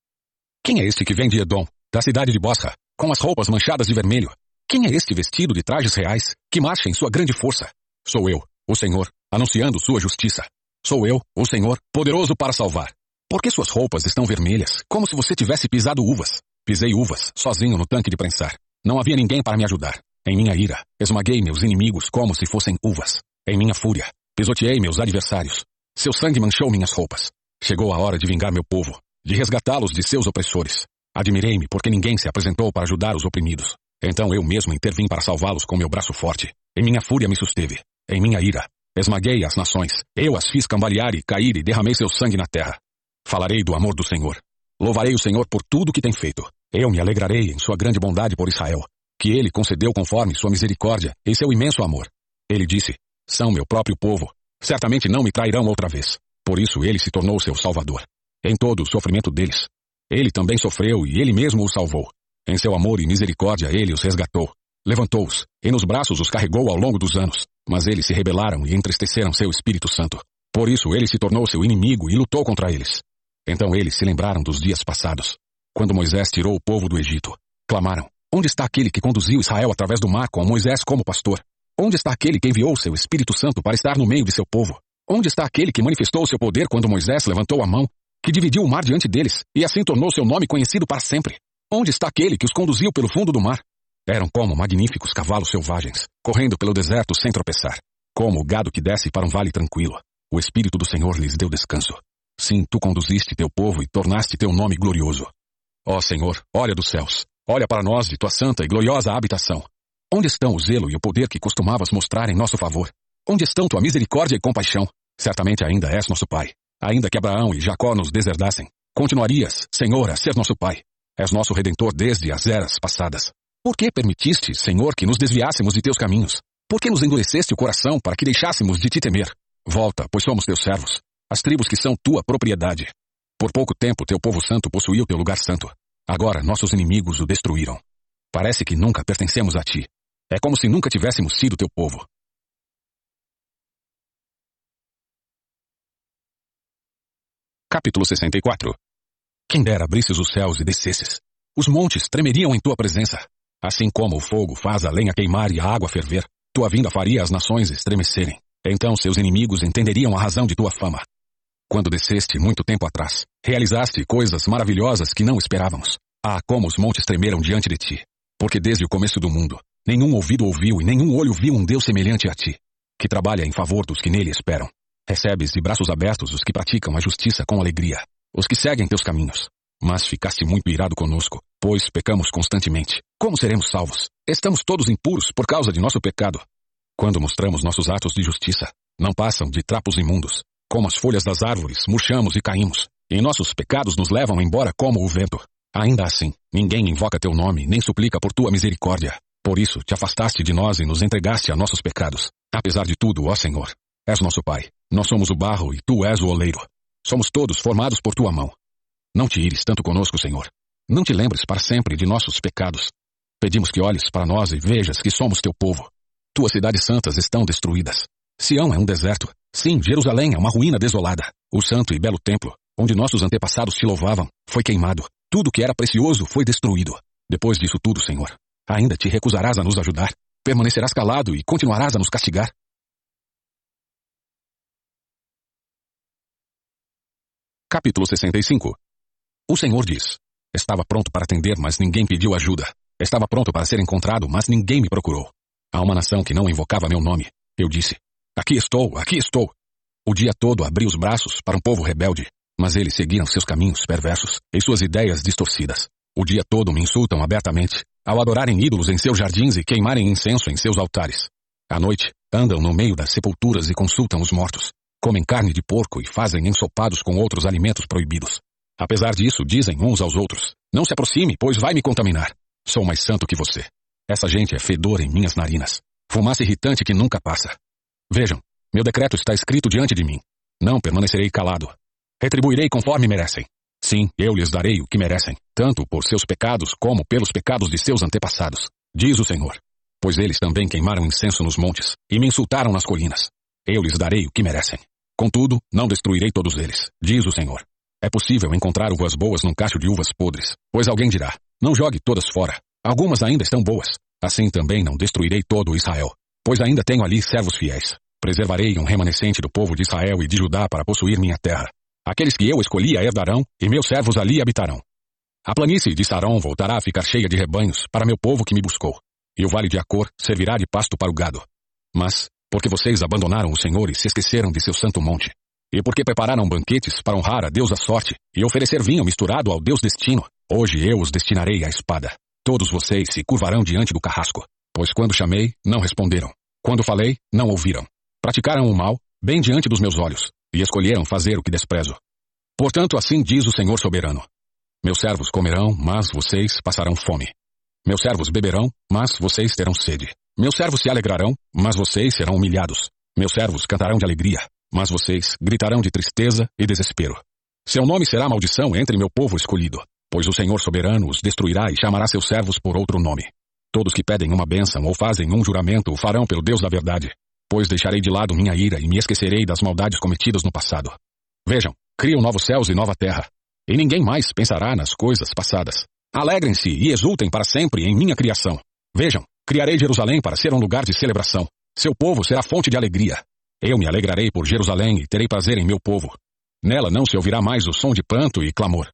Quem é este que vem de Edom, da cidade de Bosra, com as roupas manchadas de vermelho. Quem é este vestido de trajes reais, que marcha em sua grande força? Sou eu, o Senhor, anunciando sua justiça. Sou eu, o Senhor, poderoso para salvar. Por que suas roupas estão vermelhas, como se você tivesse pisado uvas? Pisei uvas, sozinho no tanque de prensar. Não havia ninguém para me ajudar. Em minha ira, esmaguei meus inimigos como se fossem uvas. Em minha fúria, pisoteei meus adversários. Seu sangue manchou minhas roupas. Chegou a hora de vingar meu povo, de resgatá-los de seus opressores. Admirei-me porque ninguém se apresentou para ajudar os oprimidos. Então eu mesmo intervim para salvá-los com meu braço forte. Em minha fúria me susteve. Em minha ira, esmaguei as nações. Eu as fiz cambalear e cair e derramei seu sangue na terra. Falarei do amor do Senhor. Louvarei o Senhor por tudo que tem feito. Eu me alegrarei em sua grande bondade por Israel, que ele concedeu conforme sua misericórdia e seu imenso amor. Ele disse: São meu próprio povo. Certamente não me trairão outra vez. Por isso ele se tornou seu salvador. Em todo o sofrimento deles. Ele também sofreu e ele mesmo os salvou. Em seu amor e misericórdia ele os resgatou. Levantou-os, e nos braços os carregou ao longo dos anos. Mas eles se rebelaram e entristeceram seu Espírito Santo. Por isso ele se tornou seu inimigo e lutou contra eles. Então eles se lembraram dos dias passados, quando Moisés tirou o povo do Egito. Clamaram: Onde está aquele que conduziu Israel através do mar com Moisés como pastor? Onde está aquele que enviou seu Espírito Santo para estar no meio de seu povo? Onde está aquele que manifestou seu poder quando Moisés levantou a mão, que dividiu o mar diante deles e assim tornou seu nome conhecido para sempre? Onde está aquele que os conduziu pelo fundo do mar? Eram como magníficos cavalos selvagens, correndo pelo deserto sem tropeçar, como o gado que desce para um vale tranquilo. O Espírito do Senhor lhes deu descanso. Sim, tu conduziste teu povo e tornaste teu nome glorioso. Ó Senhor, olha dos céus, olha para nós de tua santa e gloriosa habitação. Onde estão o zelo e o poder que costumavas mostrar em nosso favor? Onde estão tua misericórdia e compaixão? Certamente ainda és nosso Pai. Ainda que Abraão e Jacó nos deserdassem, continuarias, Senhor, a ser nosso Pai. És nosso Redentor desde as eras passadas. Por que permitiste, Senhor, que nos desviássemos de teus caminhos? Por que nos endureceste o coração para que deixássemos de te temer? Volta, pois somos teus servos, as tribos que são tua propriedade. Por pouco tempo teu povo santo possuiu teu lugar santo. Agora nossos inimigos o destruíram. Parece que nunca pertencemos a ti. É como se nunca tivéssemos sido teu povo. Capítulo 64 Quem dera abrisses os céus e descesses. Os montes tremeriam em tua presença. Assim como o fogo faz a lenha queimar e a água ferver, tua vinda faria as nações estremecerem. Então seus inimigos entenderiam a razão de tua fama. Quando desceste muito tempo atrás, realizaste coisas maravilhosas que não esperávamos. Ah, como os montes tremeram diante de ti. Porque desde o começo do mundo, nenhum ouvido ouviu e nenhum olho viu um Deus semelhante a ti, que trabalha em favor dos que nele esperam. Recebes de braços abertos os que praticam a justiça com alegria, os que seguem teus caminhos. Mas ficaste muito irado conosco, pois pecamos constantemente. Como seremos salvos? Estamos todos impuros por causa de nosso pecado. Quando mostramos nossos atos de justiça, não passam de trapos imundos. Como as folhas das árvores, murchamos e caímos. E nossos pecados nos levam embora como o vento. Ainda assim, ninguém invoca teu nome, nem suplica por tua misericórdia. Por isso, te afastaste de nós e nos entregaste a nossos pecados. Apesar de tudo, ó Senhor, és nosso Pai. Nós somos o barro e tu és o oleiro. Somos todos formados por tua mão. Não te ires tanto conosco, Senhor. Não te lembres para sempre de nossos pecados. Pedimos que olhes para nós e vejas que somos teu povo. Tuas cidades santas estão destruídas. Sião é um deserto. Sim, Jerusalém é uma ruína desolada. O santo e belo templo, onde nossos antepassados te louvavam, foi queimado. Tudo que era precioso foi destruído. Depois disso tudo, Senhor, ainda te recusarás a nos ajudar. Permanecerás calado e continuarás a nos castigar. Capítulo 65 o Senhor diz: Estava pronto para atender, mas ninguém pediu ajuda. Estava pronto para ser encontrado, mas ninguém me procurou. Há uma nação que não invocava meu nome. Eu disse: Aqui estou, aqui estou. O dia todo abri os braços para um povo rebelde, mas eles seguiram seus caminhos perversos e suas ideias distorcidas. O dia todo me insultam abertamente, ao adorarem ídolos em seus jardins e queimarem incenso em seus altares. À noite, andam no meio das sepulturas e consultam os mortos. Comem carne de porco e fazem ensopados com outros alimentos proibidos. Apesar disso, dizem uns aos outros: Não se aproxime, pois vai me contaminar. Sou mais santo que você. Essa gente é fedor em minhas narinas. Fumaça irritante que nunca passa. Vejam, meu decreto está escrito diante de mim. Não permanecerei calado. Retribuirei conforme merecem. Sim, eu lhes darei o que merecem, tanto por seus pecados como pelos pecados de seus antepassados, diz o Senhor. Pois eles também queimaram incenso nos montes e me insultaram nas colinas. Eu lhes darei o que merecem. Contudo, não destruirei todos eles, diz o Senhor. É possível encontrar uvas boas num cacho de uvas podres, pois alguém dirá: Não jogue todas fora. Algumas ainda estão boas. Assim também não destruirei todo Israel. Pois ainda tenho ali servos fiéis. Preservarei um remanescente do povo de Israel e de Judá para possuir minha terra. Aqueles que eu escolhi a herdarão, e meus servos ali habitarão. A planície de Sarão voltará a ficar cheia de rebanhos para meu povo que me buscou. E o vale de Acor servirá de pasto para o gado. Mas, porque vocês abandonaram o Senhor e se esqueceram de seu santo monte, e porque prepararam banquetes para honrar a Deus da sorte e oferecer vinho misturado ao Deus destino, hoje eu os destinarei à espada. Todos vocês se curvarão diante do carrasco. Pois quando chamei, não responderam. Quando falei, não ouviram. Praticaram o mal, bem diante dos meus olhos, e escolheram fazer o que desprezo. Portanto, assim diz o Senhor soberano. Meus servos comerão, mas vocês passarão fome. Meus servos beberão, mas vocês terão sede. Meus servos se alegrarão, mas vocês serão humilhados. Meus servos cantarão de alegria, mas vocês gritarão de tristeza e desespero. Seu nome será maldição entre meu povo escolhido, pois o Senhor soberano os destruirá e chamará seus servos por outro nome. Todos que pedem uma bênção ou fazem um juramento o farão pelo Deus da verdade, pois deixarei de lado minha ira e me esquecerei das maldades cometidas no passado. Vejam, crio novos céus e nova terra, e ninguém mais pensará nas coisas passadas. Alegrem-se e exultem para sempre em minha criação. Vejam, Criarei Jerusalém para ser um lugar de celebração. Seu povo será fonte de alegria. Eu me alegrarei por Jerusalém e terei prazer em meu povo. Nela não se ouvirá mais o som de pranto e clamor.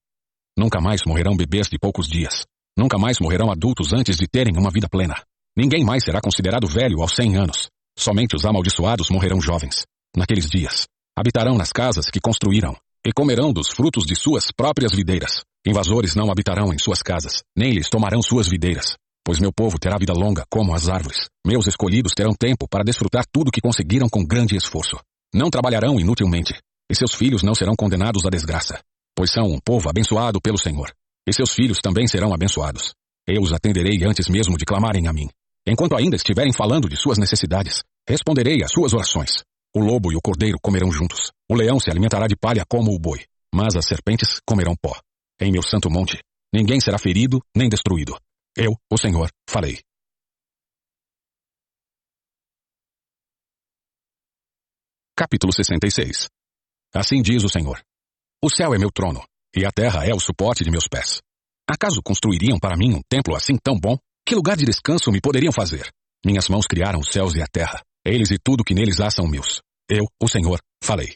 Nunca mais morrerão bebês de poucos dias. Nunca mais morrerão adultos antes de terem uma vida plena. Ninguém mais será considerado velho aos cem anos. Somente os amaldiçoados morrerão jovens. Naqueles dias, habitarão nas casas que construíram e comerão dos frutos de suas próprias videiras. Invasores não habitarão em suas casas, nem lhes tomarão suas videiras pois meu povo terá vida longa como as árvores. Meus escolhidos terão tempo para desfrutar tudo que conseguiram com grande esforço. Não trabalharão inutilmente, e seus filhos não serão condenados à desgraça, pois são um povo abençoado pelo Senhor. E seus filhos também serão abençoados. Eu os atenderei antes mesmo de clamarem a mim. Enquanto ainda estiverem falando de suas necessidades, responderei às suas orações. O lobo e o cordeiro comerão juntos. O leão se alimentará de palha como o boi, mas as serpentes comerão pó. Em meu santo monte, ninguém será ferido nem destruído, eu, o Senhor, falei. Capítulo 66 Assim diz o Senhor: O céu é meu trono, e a terra é o suporte de meus pés. Acaso construiriam para mim um templo assim tão bom? Que lugar de descanso me poderiam fazer? Minhas mãos criaram os céus e a terra. Eles e tudo que neles há são meus. Eu, o Senhor, falei.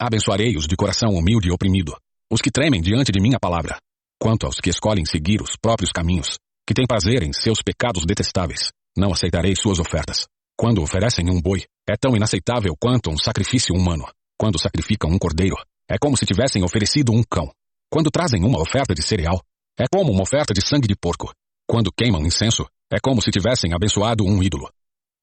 Abençoarei os de coração humilde e oprimido, os que tremem diante de minha palavra. Quanto aos que escolhem seguir os próprios caminhos, que tem prazer em seus pecados detestáveis. Não aceitarei suas ofertas. Quando oferecem um boi, é tão inaceitável quanto um sacrifício humano. Quando sacrificam um cordeiro, é como se tivessem oferecido um cão. Quando trazem uma oferta de cereal, é como uma oferta de sangue de porco. Quando queimam incenso, é como se tivessem abençoado um ídolo.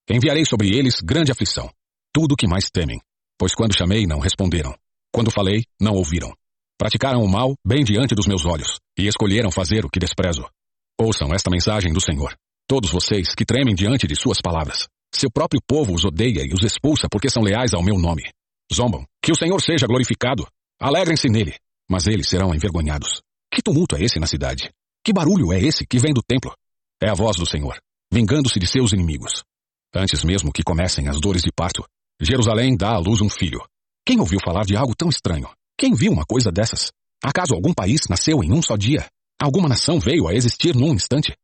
Enviarei sobre eles grande aflição, tudo o que mais temem, pois quando chamei não responderam. Quando falei, não ouviram. Praticaram o mal bem diante dos meus olhos, e escolheram fazer o que desprezo. Ouçam esta mensagem do Senhor. Todos vocês que tremem diante de suas palavras. Seu próprio povo os odeia e os expulsa porque são leais ao meu nome. Zombam. Que o Senhor seja glorificado. Alegrem-se nele. Mas eles serão envergonhados. Que tumulto é esse na cidade? Que barulho é esse que vem do templo? É a voz do Senhor, vingando-se de seus inimigos. Antes mesmo que comecem as dores de parto, Jerusalém dá à luz um filho. Quem ouviu falar de algo tão estranho? Quem viu uma coisa dessas? Acaso algum país nasceu em um só dia? Alguma nação veio a existir num instante.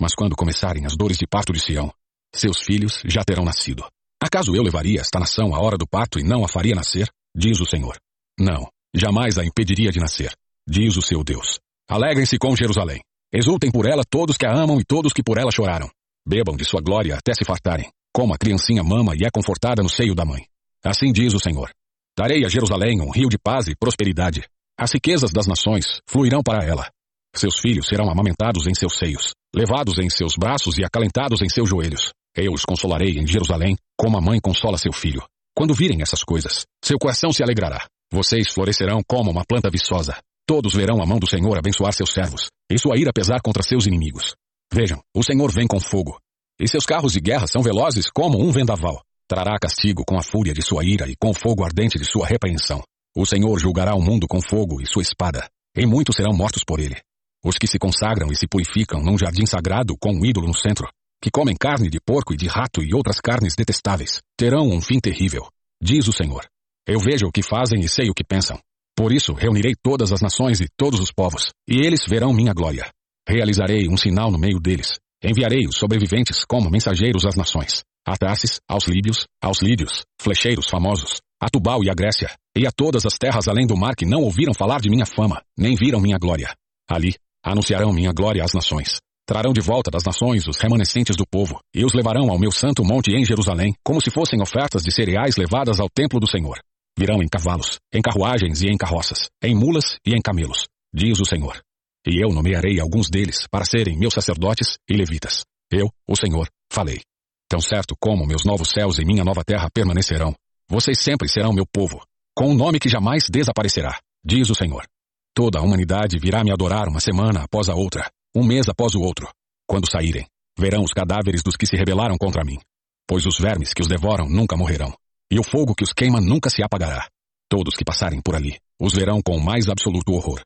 Mas quando começarem as dores de parto de Sião, seus filhos já terão nascido. Acaso eu levaria esta nação à hora do parto e não a faria nascer? Diz o Senhor. Não, jamais a impediria de nascer, diz o seu Deus. Alegrem-se com Jerusalém. Exultem por ela todos que a amam e todos que por ela choraram. Bebam de sua glória até se fartarem, como a criancinha mama e é confortada no seio da mãe. Assim diz o Senhor. Darei a Jerusalém um rio de paz e prosperidade. As riquezas das nações fluirão para ela. Seus filhos serão amamentados em seus seios, levados em seus braços e acalentados em seus joelhos. Eu os consolarei em Jerusalém, como a mãe consola seu filho. Quando virem essas coisas, seu coração se alegrará. Vocês florescerão como uma planta viçosa. Todos verão a mão do Senhor abençoar seus servos, e sua ira pesar contra seus inimigos. Vejam, o Senhor vem com fogo, e seus carros de guerra são velozes como um vendaval. Trará castigo com a fúria de sua ira e com o fogo ardente de sua repreensão. O Senhor julgará o mundo com fogo e sua espada, e muitos serão mortos por ele. Os que se consagram e se purificam num jardim sagrado com um ídolo no centro, que comem carne de porco e de rato e outras carnes detestáveis, terão um fim terrível, diz o Senhor. Eu vejo o que fazem e sei o que pensam. Por isso reunirei todas as nações e todos os povos, e eles verão minha glória. Realizarei um sinal no meio deles. Enviarei os sobreviventes como mensageiros às nações. A Tarsis, aos Líbios, aos Lídios, flecheiros famosos, a Tubal e a Grécia, e a todas as terras além do mar que não ouviram falar de minha fama, nem viram minha glória. Ali, anunciarão minha glória às nações. Trarão de volta das nações os remanescentes do povo, e os levarão ao meu santo monte em Jerusalém, como se fossem ofertas de cereais levadas ao templo do Senhor. Virão em cavalos, em carruagens e em carroças, em mulas e em camelos, diz o Senhor. E eu nomearei alguns deles para serem meus sacerdotes e levitas. Eu, o Senhor, falei. Tão certo como meus novos céus e minha nova terra permanecerão, vocês sempre serão meu povo, com um nome que jamais desaparecerá, diz o Senhor. Toda a humanidade virá me adorar uma semana após a outra, um mês após o outro. Quando saírem, verão os cadáveres dos que se rebelaram contra mim, pois os vermes que os devoram nunca morrerão, e o fogo que os queima nunca se apagará. Todos que passarem por ali os verão com o mais absoluto horror.